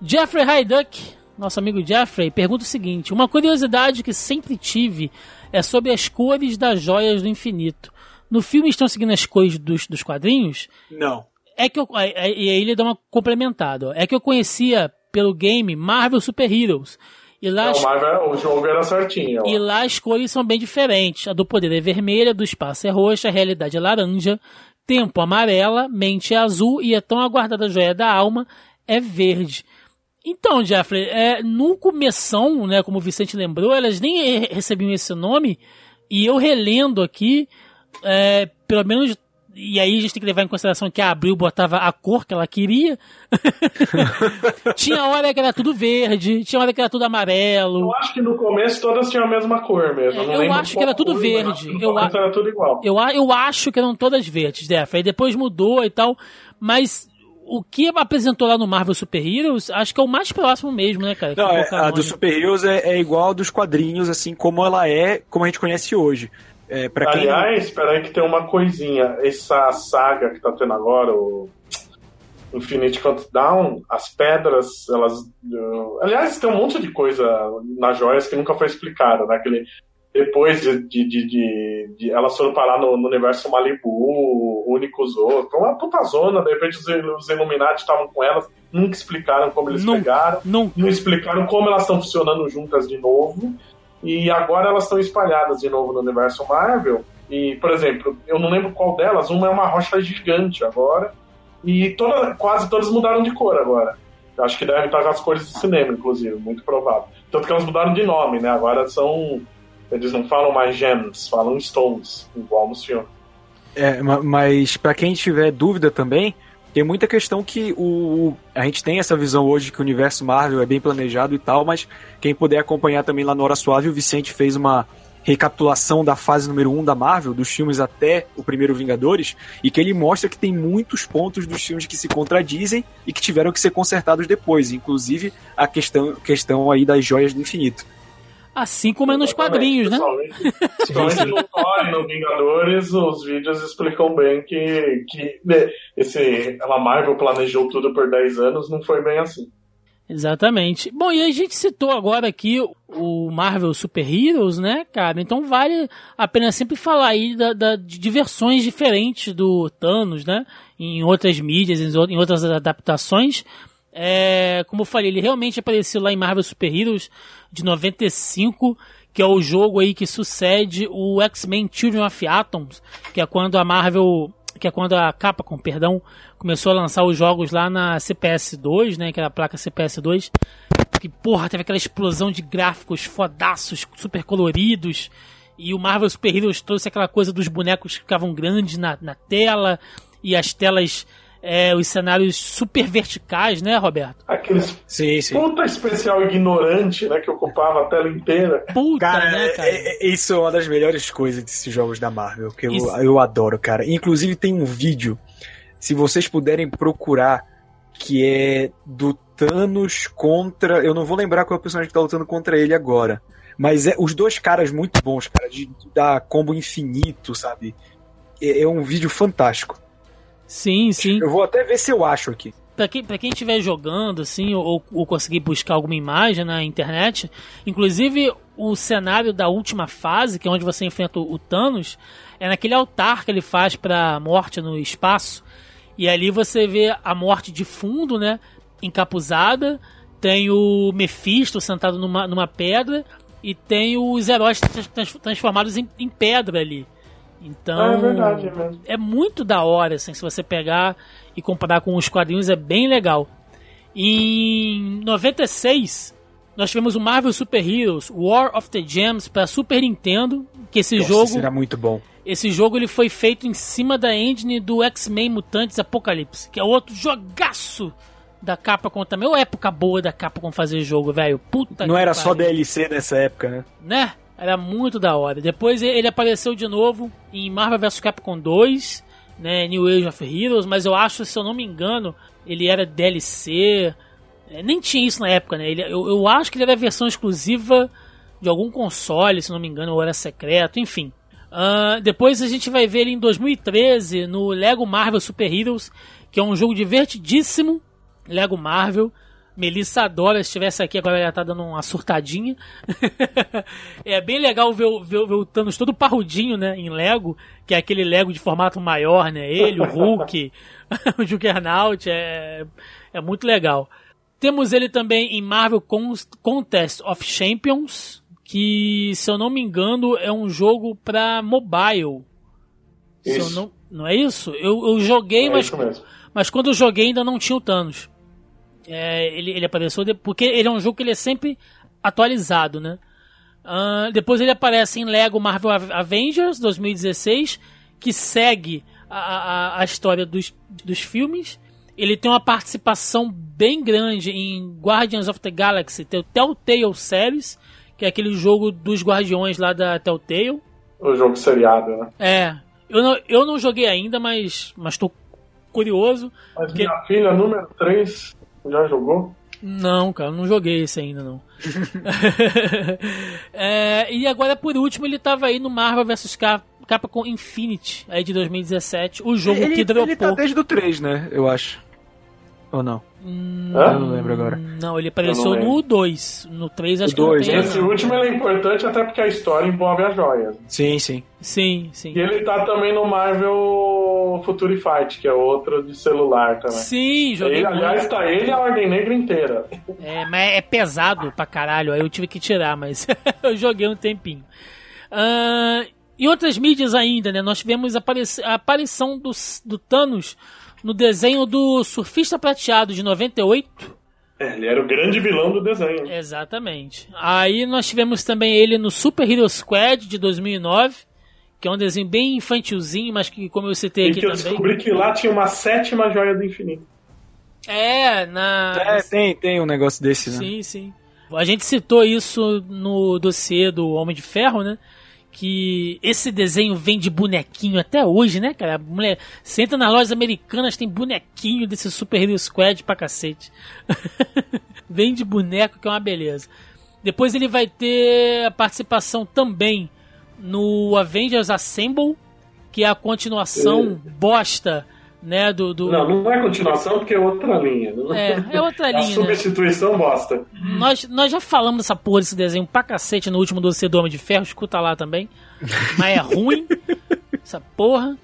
Jeffrey Hyduck, nosso amigo Jeffrey, pergunta o seguinte: Uma curiosidade que sempre tive é sobre as cores das joias do infinito. No filme estão seguindo as cores dos, dos quadrinhos? Não. é que eu, é- é- e aí ele dá uma complementada. ó. É que eu conhecia pelo game Marvel Super Heroes. E lá, Não, é- o jogo era certinho. ó. e lá as cores são bem diferentes. A do poder é vermelha, a do espaço é roxa, a realidade é laranja, tempo amarela, mente é azul e a tão aguardada joia da alma é verde. Então, Jeffrey, é, no começão, né, como o Vicente lembrou, elas nem re- recebiam esse nome, e eu relendo aqui, é, pelo menos, e aí a gente tem que levar em consideração que a Abril botava a cor que ela queria. tinha hora que era tudo verde, tinha hora que era tudo amarelo. Eu acho que no começo todas tinham a mesma cor mesmo. Eu lembro acho que era tudo cor, verde. Eu começo a- era tudo igual. Eu, eu acho que eram todas verdes, Def. Aí depois mudou e tal. Mas o que apresentou lá no Marvel Super Heroes, acho que é o mais próximo mesmo, né, cara? Não, é, a do Super Heroes é, é igual a dos quadrinhos, assim como ela é, como a gente conhece hoje. É, pra quem Aliás, espera aí que tem uma coisinha. Essa saga que tá tendo agora, o Infinite Countdown, as pedras, elas. uh, Aliás, tem um monte de coisa nas joias que nunca foi explicada, né? Aquele, depois de, de, de, de- elas foram parar no, no universo Malibu, Únicos outros. Uma puta zona, de repente os, os Illuminati estavam com elas, nunca explicaram como eles Nunca. pegaram Não, não explicaram como elas estão funcionando juntas de novo. E agora elas estão espalhadas de novo no universo Marvel. E, por exemplo, eu não lembro qual delas, uma é uma rocha gigante agora. E toda, quase todas mudaram de cor agora. Acho que devem estar com as cores do cinema, inclusive, muito provável. Tanto que elas mudaram de nome, né? Agora são. Eles não falam mais gems, falam stones, igual nos filmes. É, ma- mas pra quem tiver dúvida também, tem muita questão que o a gente tem essa visão hoje que o universo Marvel é bem planejado e tal, mas quem puder acompanhar também lá no Hora Suave, o Vicente fez uma recapitulação da fase número 1 da Marvel, dos filmes até o primeiro Vingadores, e que ele mostra que tem muitos pontos dos filmes que se contradizem e que tiveram que ser consertados depois, inclusive a questão, questão aí das joias do infinito. Assim como é nos quadrinhos, né? Principalmente, no Thor no Vingadores, os vídeos explicam bem que, que né, esse, a Marvel planejou tudo por 10 anos, não foi bem assim. Exatamente. Bom, e a gente citou agora aqui o Marvel Super Heroes, né, cara? Então vale a pena sempre falar aí da, da- de versões diferentes do Thanos, né? Em outras mídias, em outras adaptações. É, como eu falei, ele realmente apareceu lá em Marvel Super Heroes de 95, que é o jogo aí que sucede o X-Men Children of Atoms, que é quando a Marvel, que é quando a Capcom, perdão, começou a lançar os jogos lá na CPS2, né, que era a placa CPS2, que porra, teve aquela explosão de gráficos fodaços, super coloridos, e o Marvel Super Heroes trouxe aquela coisa dos bonecos que ficavam grandes na, na tela, e as telas, é, os cenários super verticais, né, Roberto? Aqueles Sim, sim. puta especial ignorante, né, que ocupava a tela inteira. Puta, Cara, né, cara? é- é- isso é uma das melhores coisas desses jogos da Marvel, que eu, Isso. eu adoro, cara. Inclusive tem um vídeo, se vocês puderem procurar, que é do Thanos contra. Eu não vou lembrar qual é o personagem que tá lutando contra ele agora. Mas é os dois caras muito bons, cara, de, de dar combo infinito, sabe? É, é um vídeo fantástico. Sim, sim. Eu vou até ver se eu acho aqui. Pra quem, pra quem estiver jogando, assim, ou, ou conseguir buscar alguma imagem na internet, inclusive o cenário da última fase, que é onde você enfrenta o, Thanos, é naquele altar que ele faz pra morte no espaço. E ali você vê a morte de fundo, né? Encapuzada. Tem o Mephisto sentado numa, numa pedra. E tem os heróis trans- transformados em, em pedra ali. Então. Ah, é verdade, é mesmo. é muito da hora, assim, se você pegar e comparar com os quadrinhos, é bem legal. Em 96, nós tivemos o Marvel Super Heroes War of the Gems para Super Nintendo, que esse Nossa, jogo, será muito bom. esse jogo ele foi feito em cima da engine do X-Men Mutantes Apocalipse, que é outro jogaço da Capcom também. Ou época boa da Capcom fazer jogo, velho. Puta Não que era só pariu DLC nessa época, né? né? Era muito da hora. Depois ele apareceu de novo em Marvel vs Capcom 2, né? New Age of Heroes, mas eu acho, se eu não me engano, ele era DLC. É, Nem tinha isso na época, né? Ele, eu, eu acho que ele era versão exclusiva de algum console, se não me engano, ou era secreto, enfim. Ah, depois a gente vai ver ele em 2013 no Lego Marvel Super Heroes, que é um jogo divertidíssimo. Lego Marvel. Melissa adora, se estivesse aqui agora ela tá dando uma surtadinha. é bem legal ver, o- ver, ver o Thanos todo parrudinho, né, em Lego, que é aquele Lego de formato maior, né, ele, o Hulk, o Juggernaut, é, é muito legal. Temos ele também em Marvel Con- Contest of Champions, que, se eu não me engano, é um jogo pra mobile. Isso. não, não é isso? Eu, eu joguei, É mas mas quando eu joguei ainda não tinha o Thanos. É, ele, ele apareceu de- porque ele é um jogo que ele é sempre atualizado, né? Ah, depois ele aparece em Lego Marvel Av- Avengers 2016, que segue a, a, a história dos, dos filmes. Ele tem uma participação bem grande em Guardians of the Galaxy, tem o Telltale Series, que é aquele jogo dos Guardiões lá da Telltale. O jogo seriado, né? É, eu não, eu não joguei ainda, mas mas tô curioso. Mas Que- minha filha, número 3, já jogou? Não, cara, não joguei esse ainda não. É, e agora, por último, ele tava aí no Marvel vs Cap- Capcom Infinity, aí de 2017, o jogo ele, que dropou. ele tá desde o 3, né? Eu acho. Ou não? Hum? Eu não lembro agora. Não, ele apareceu Eu não no 2. No 3 acho O que não dois, tem. né? Esse não. último ele é importante até porque a história envolve as joias. Sim, sim. Sim, sim. E ele tá também no Marvel Future Fight, que é outro de celular também. Sim, joguei Ele, aliás, tá ele e a Ordem Negra inteira. É, mas é pesado pra caralho, aí eu tive que tirar, mas eu joguei um tempinho. Ah, em outras mídias ainda, né? Nós tivemos aparici- a aparição do, do Thanos no desenho do Surfista Prateado de 98. É, ele era o grande vilão do desenho. Exatamente. Aí nós tivemos também ele no Super Hero Squad de 2009, que é um desenho bem infantilzinho, mas que, como eu citei E aqui que eu também. descobri que lá tinha uma sétima joia do infinito. É, na. É, tem, tem um negócio desse, né? Sim, sim. A gente citou isso no dossiê do Homem de Ferro, né? Que esse desenho vem de bonequinho até hoje, né, cara? A mulher, você entra nas lojas americanas, tem bonequinho desse Super Hero Squad pra cacete. vem de boneco, que é uma beleza. Depois ele vai ter a participação também no Avengers Assemble, que é a continuação bosta, né, do... do... Não, não é continuação porque é outra linha. Não- É, é outra A linha, né? substituição bosta. Nós, nós já falamos dessa porra desse desenho pra cacete no último dossiê do Homem de Ferro, escuta lá também. Mas é ruim, essa porra.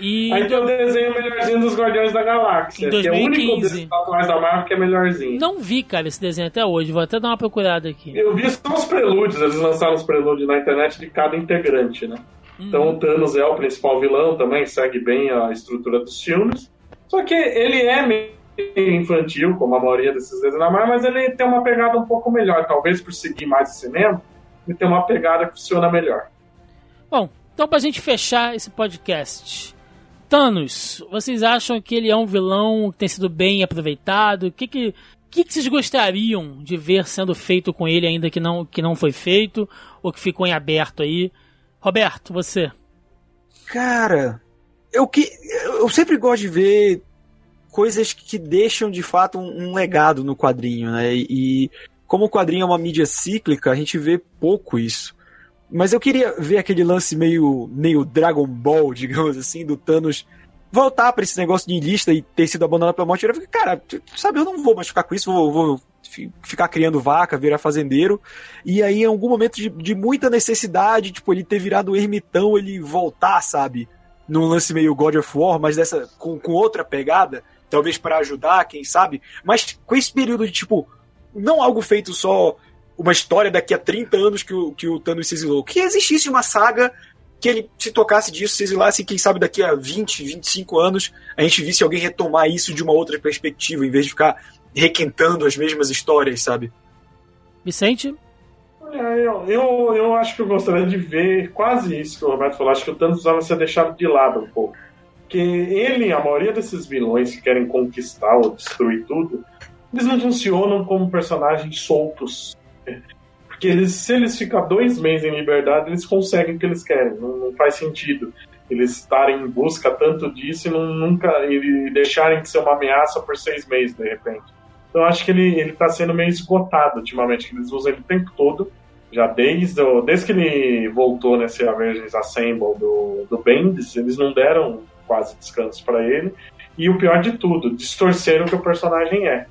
E Aí tem o desenho melhorzinho dos Guardiões da Galáxia, Em que é o único 2015. atuais da Marvel que é melhorzinho. não vi, cara, esse desenho até hoje. Vou até dar uma procurada aqui. Eu vi só os prelúdios, eles lançaram os prelúdios na internet de cada integrante, né? Então o Thanos é o principal vilão também, segue bem a estrutura dos filmes. Só que ele é meio infantil, como a maioria desses desenhos da Marvel, mas ele tem uma pegada um pouco melhor. Talvez por seguir mais o cinema, ele tem uma pegada que funciona melhor. Bom, então pra gente fechar esse podcast. Thanos, vocês acham que ele é um vilão que tem sido bem aproveitado? O que que, que, que vocês gostariam de ver sendo feito com ele ainda que não, que não foi feito? Ou que ficou em aberto aí? Roberto, você. Cara, eu, que, eu sempre gosto de ver coisas que deixam de fato um, um legado no quadrinho, né? E como o quadrinho é uma mídia cíclica, a gente vê pouco isso. Mas eu queria ver aquele lance meio, meio Dragon Ball, digamos assim, do Thanos voltar pra esse negócio de lista e ter sido abandonado pela morte. Eu fiquei, cara, sabe, eu não vou mais ficar com isso, vou, vou fi- ficar criando vaca, virar fazendeiro. E aí, em algum momento de, de muita necessidade, tipo, ele ter virado ermitão, ele voltar, sabe? Num lance meio God of War, mas dessa com, com outra pegada, talvez para ajudar, quem sabe. Mas com esse período de, tipo, não algo feito só uma história daqui a 30 anos que o, que o Thanos se exilou. Que existisse uma saga que ele se tocasse disso, se exilasse, e quem sabe daqui a 20, 25 anos a gente visse alguém retomar isso de uma outra perspectiva, em vez de ficar requentando as mesmas histórias, sabe? Vicente? É, eu, eu, eu acho que eu gostaria de ver quase isso que o Roberto falou. Acho que o Thanos precisava ser deixado de lado um pouco. Porque ele, a maioria desses vilões que querem conquistar ou destruir tudo, eles não funcionam como personagens soltos. Porque eles, se eles ficam dois meses em liberdade, eles conseguem o que eles querem. Não, não faz sentido eles estarem em busca tanto disso e não, nunca e deixarem de ser uma ameaça por seis meses, de repente. Então acho que ele, ele tá sendo meio esgotado ultimamente, que eles usam ele o tempo todo. Já desde, desde que ele voltou nesse Avengers Assemble do, do Bendis, eles não deram quase descanso para ele. E o pior de tudo, distorceram o que o personagem é.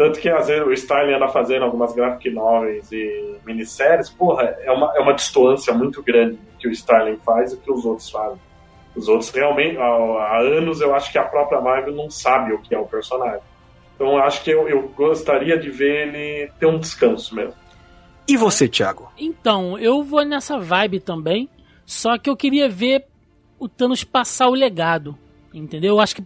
Tanto que às vezes o Starling anda fazendo algumas graphic novels e minisséries, porra, é uma, é uma distância muito grande que o Starling faz e que os outros fazem. Os outros realmente, há, há anos eu acho que a própria Marvel não sabe o que é o personagem. Então eu acho que eu, eu gostaria de ver ele ter um descanso mesmo. E você, Thiago? Então, eu vou nessa vibe também. Só que eu queria ver o Thanos passar o legado. Entendeu? Eu acho que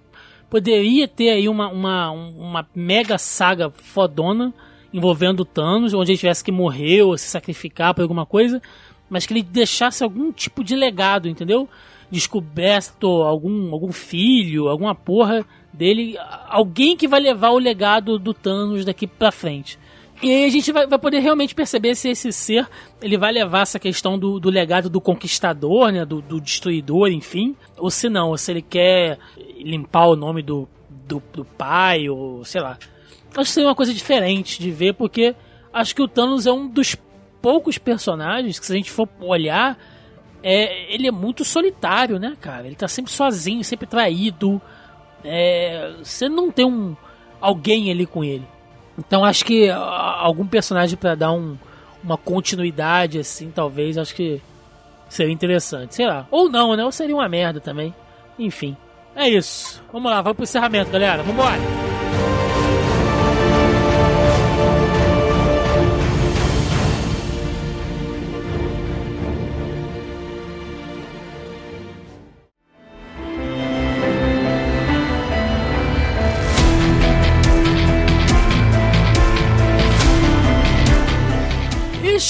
poderia ter aí uma, uma, uma mega saga fodona envolvendo Thanos, onde ele tivesse que morrer ou se sacrificar por alguma coisa, mas que ele deixasse algum tipo de legado, entendeu? Descoberto algum, algum filho, alguma porra dele, alguém que vai levar o legado do Thanos daqui pra frente. E aí a gente vai, vai, poder realmente perceber se esse ser ele vai levar essa questão do, do legado do conquistador, né, do, do, destruidor, enfim, ou se não, ou se ele quer limpar o nome do, do, do pai, ou sei lá. Acho que seria uma coisa diferente de ver, porque acho que o Thanos é um dos poucos personagens que, se a gente for olhar, é, ele é muito solitário, né, cara? Ele tá sempre sozinho, sempre traído. É, você não tem um alguém ali com ele. Então acho que algum personagem para dar um, uma continuidade assim, talvez, acho que seria interessante. Sei lá. Ou não, né? Ou seria uma merda também. Enfim. É isso. Vamos lá, vamos pro encerramento, galera. Vambora!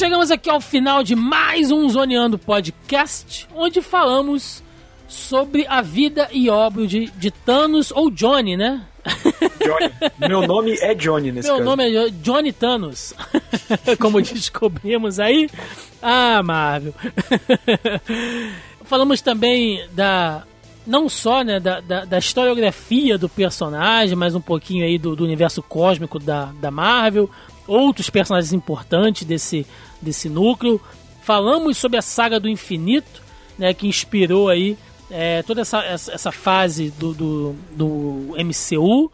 Chegamos aqui ao final de mais um Zoneando Podcast, onde falamos sobre a vida e obra de, de Thanos ou Johnny, né? Johnny. Meu nome é Johnny nesse Meu caso. nome é Johnny Thanos. Como descobrimos aí. Ah, Marvel. Falamos também da. Não só né, da, da, da, historiografia do personagem, mas um pouquinho aí do, do universo cósmico da, da Marvel, outros personagens importantes desse, desse núcleo. Falamos sobre a saga do infinito, né, que inspirou aí é, toda essa, essa fase do, do, do, MCU.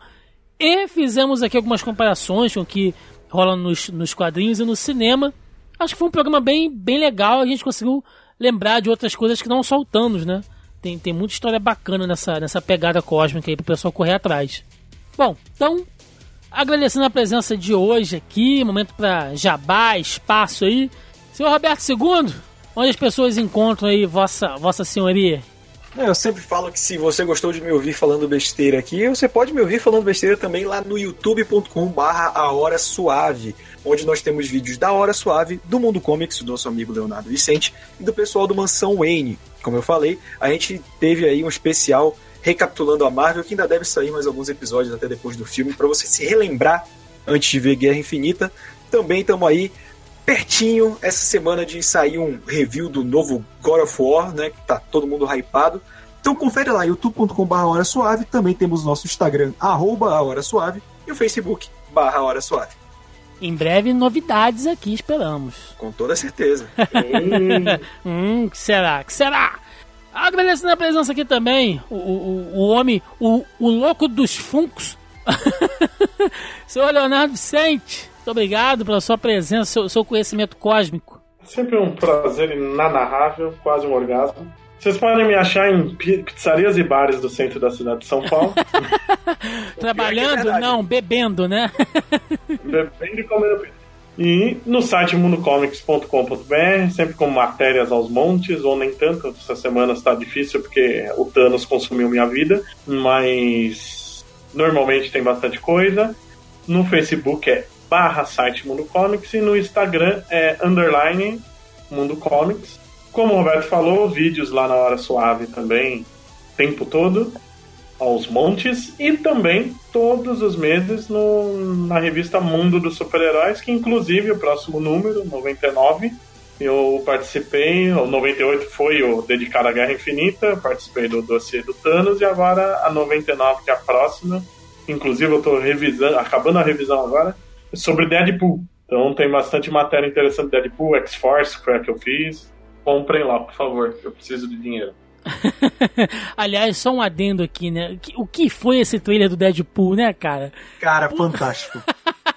E fizemos aqui algumas comparações com o que rola nos, nos quadrinhos e no cinema. Acho que foi um programa bem, bem legal. A gente conseguiu lembrar de outras coisas que não só o Thanos, né? Tem, tem muita história bacana nessa, nessa pegada cósmica aí pro pessoal correr atrás. Bom, então Agradecendo a presença de hoje aqui, momento para jabá, espaço aí. Senhor Roberto II, onde as pessoas encontram aí vossa, vossa senhoria? Eu sempre falo que se você gostou de me ouvir falando besteira aqui, você pode me ouvir falando besteira também lá no youtube.com barra a hora suave, onde nós temos vídeos da Hora Suave, do Mundo Comics, do nosso amigo Leonardo Vicente, e do pessoal do Mansão Wayne. Como eu falei, a gente teve aí um especial recapitulando a Marvel, que ainda deve sair mais alguns episódios até depois do filme, para você se relembrar antes de ver Guerra Infinita. Também estamos aí pertinho essa semana de sair um review do novo God of War, né? Que tá todo mundo hypado. Então confere lá, youtube.com.br Hora Suave. Também temos nosso Instagram, arroba a Hora Suave, e o Facebook, barra Hora Suave. Em breve, novidades aqui, esperamos. Com toda certeza. hum, que será? Que será? Agradecendo a presença aqui também, o, o, o homem, o, o louco dos funcos, senhor Leonardo Vicente. Muito obrigado pela sua presença, seu, seu conhecimento cósmico. Sempre um prazer inanarrável, quase um orgasmo. Vocês podem me achar em pizzarias e bares do centro da cidade de São Paulo. Trabalhando? É não, bebendo, né? bebendo e comendo pizza. E no site mundocomics.com.br, sempre com matérias aos montes, ou nem tanto, essa semana está difícil porque o Thanos consumiu minha vida, mas normalmente tem bastante coisa. No Facebook é barra site Mundo Comics e no Instagram é underline Mundo Comics. Como o Roberto falou, vídeos lá na hora suave também, tempo todo aos montes e também todos os meses no, na revista Mundo dos Super-Heróis, que inclusive o próximo número, 99, eu participei, o 98 foi o dedicado à Guerra Infinita, participei do dossiê do Thanos e agora a 99, que é a próxima, inclusive eu estou revisando, acabando a revisão agora, sobre Deadpool. Então tem bastante matéria interessante Deadpool, X-Force, que foi a que eu fiz. Comprem lá, por favor, eu preciso de dinheiro. Aliás, só um adendo aqui, né? O que foi esse trailer do Deadpool, né, cara? Cara, fantástico.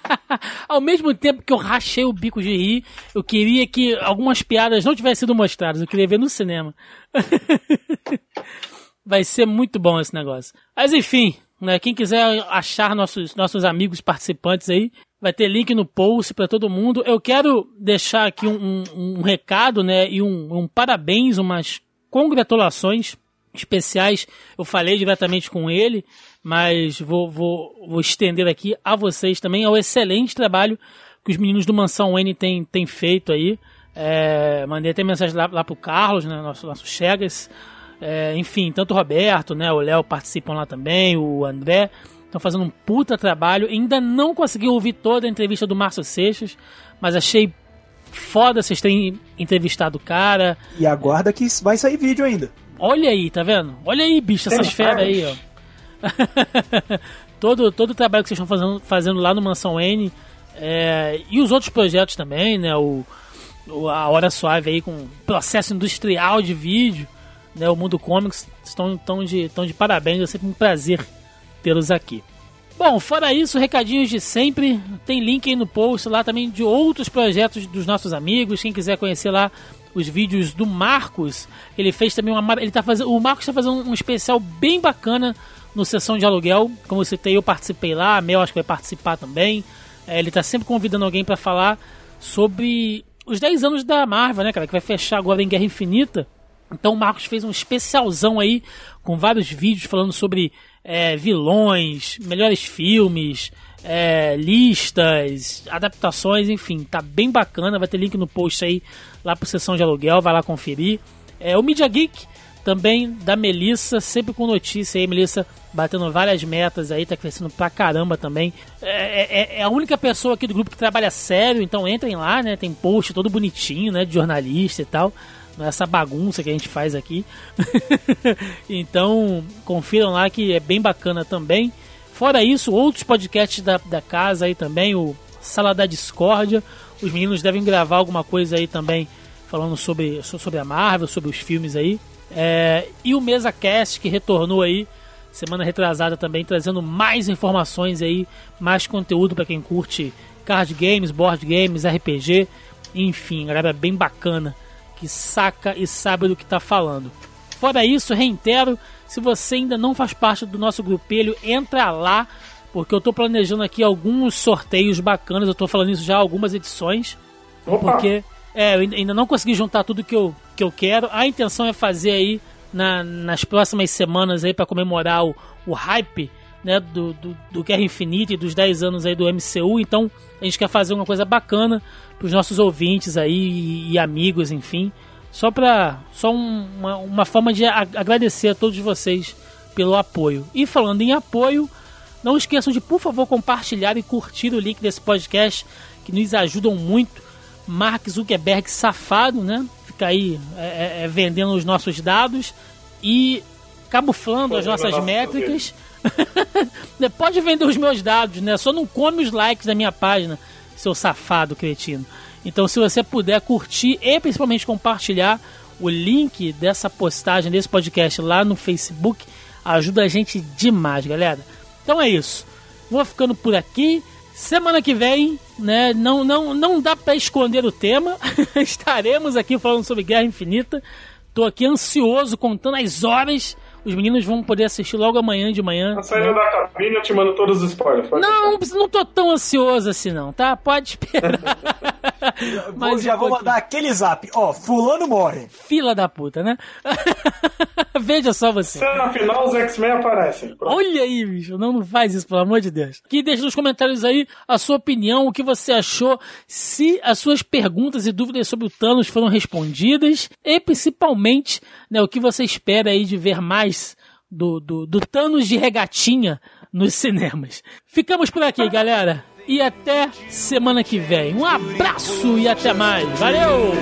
Ao mesmo tempo que eu rachei o bico de rir, eu queria que algumas piadas não tivessem sido mostradas. Eu queria ver no cinema. Vai ser muito bom esse negócio. Mas enfim, né, quem quiser achar nossos, nossos amigos participantes aí, vai ter link no post para todo mundo. Eu quero deixar aqui um, um, um recado, né, e um, um parabéns, umas congratulações especiais. Eu falei diretamente com ele, mas vou, vou, vou estender aqui a vocês também ao excelente trabalho que os meninos do Mansão N têm, têm feito aí. É, mandei até mensagem lá, lá pro Carlos, né, nosso, nosso Chegas. É, enfim, tanto o Roberto, né, o Léo participam lá também, o André. Estão fazendo um puta trabalho. Ainda não consegui ouvir toda a entrevista do Márcio Seixas, mas achei foda vocês terem entrevistado o cara. E aguarda que vai sair vídeo ainda. Olha aí, tá vendo? Olha aí, bicho, essas feras aí, ó. todo, todo o trabalho que vocês estão fazendo, fazendo lá no Mansão N é, e os outros projetos também, né? O, o, a Hora Suave aí com processo industrial de vídeo, né? O Mundo Comics estão, estão, de, estão de parabéns, é sempre um prazer tê-los aqui. Bom, fora isso, recadinhos de sempre. Tem link aí no post lá também de outros projetos dos nossos amigos. Quem quiser conhecer lá os vídeos do Marcos, ele fez também uma. Ele tá fazendo, o Marcos está fazendo um especial bem bacana no Sessão de Aluguel. Como eu citei, eu participei lá, a Mel acho que vai participar também. É, ele está sempre convidando alguém para falar sobre os 10 anos da Marvel, né, cara? Que vai fechar agora em Guerra Infinita. Então o Marcos fez um especialzão aí com vários vídeos falando sobre é, vilões, melhores filmes, é, listas, adaptações, enfim, tá bem bacana. Vai ter link no post aí lá pro sessão de aluguel, vai lá conferir. É, o Media Geek também da Melissa, sempre com notícia aí, Melissa batendo várias metas aí, tá crescendo pra caramba também. É, é, é, a única pessoa aqui do grupo que trabalha sério, então entrem lá, né? Tem post todo bonitinho, né? De jornalista e tal. Não é essa bagunça que a gente faz aqui. então, confiram lá que é bem bacana também. Fora isso, outros podcasts da, da casa aí também, o Sala da Discórdia. Os meninos devem gravar alguma coisa aí também falando sobre, sobre a Marvel, sobre os filmes aí. É, e o Mesa Cast que retornou aí semana retrasada também, trazendo mais informações aí, mais conteúdo para quem curte card games, board games, RPG, enfim, galera bem bacana que saca e sabe do que está falando. Fora isso, reitero, se você ainda não faz parte do nosso grupelho, entra lá, porque eu estou planejando aqui alguns sorteios bacanas, eu estou falando isso já algumas edições, Opa. porque é, eu ainda não consegui juntar tudo que eu, que eu quero. A intenção é fazer aí na, nas próximas semanas aí para comemorar o, o hype né, do, do, do Guerra Infinita e dos 10 anos aí do MCU. Então a gente quer fazer uma coisa bacana para os nossos ouvintes aí e, e, amigos, enfim. Só para só um, uma, uma forma de agradecer a todos vocês pelo apoio. E falando em apoio, não esqueçam de por favor compartilhar e curtir o link desse podcast que nos ajudam muito Mark Zuckerberg safado, né? Fica aí é, é, vendendo os nossos dados e camuflando as nossas métricas. Pode vender os meus dados, né? Só não come os likes da minha página, seu safado cretino. Então, se você puder curtir e principalmente compartilhar o link dessa postagem, desse podcast lá no Facebook, ajuda a gente demais, galera. Então é isso. Vou ficando por aqui. Semana que vem, né? Não, não, não dá para esconder o tema. Estaremos aqui falando sobre Guerra Infinita. Tô aqui ansioso, contando as horas. Os meninos vão poder assistir logo amanhã de manhã. Tá saindo né? da cabine, eu te mando todos os spoilers. Não, deixar. não tô tão ansioso assim não, tá? Pode esperar. Mas já vou mandar aquele zap. Ó, fulano morre. Fila da puta, né? Veja só você. Na final os X-Men aparecem. Pronto. Olha aí, bicho. Não, não faz isso, pelo amor de Deus. Que deixa nos comentários aí a sua opinião, o que você achou, se as suas perguntas e dúvidas sobre o Thanos foram respondidas e principalmente né, o que você espera aí de ver mais do, do, do Thanos de regatinha nos cinemas. Ficamos por aqui, galera e até semana que vem. Um abraço e até mais. Valeu!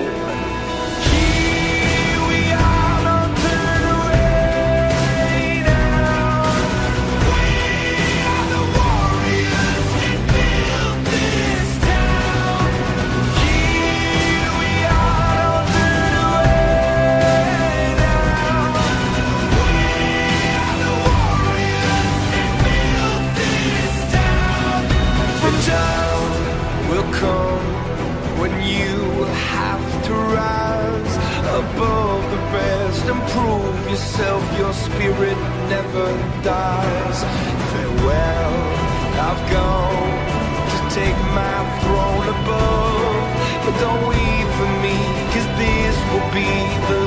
Yourself, your spirit never dies. Farewell, I've gone to take my throne above. But don't weep for me, cause this will be the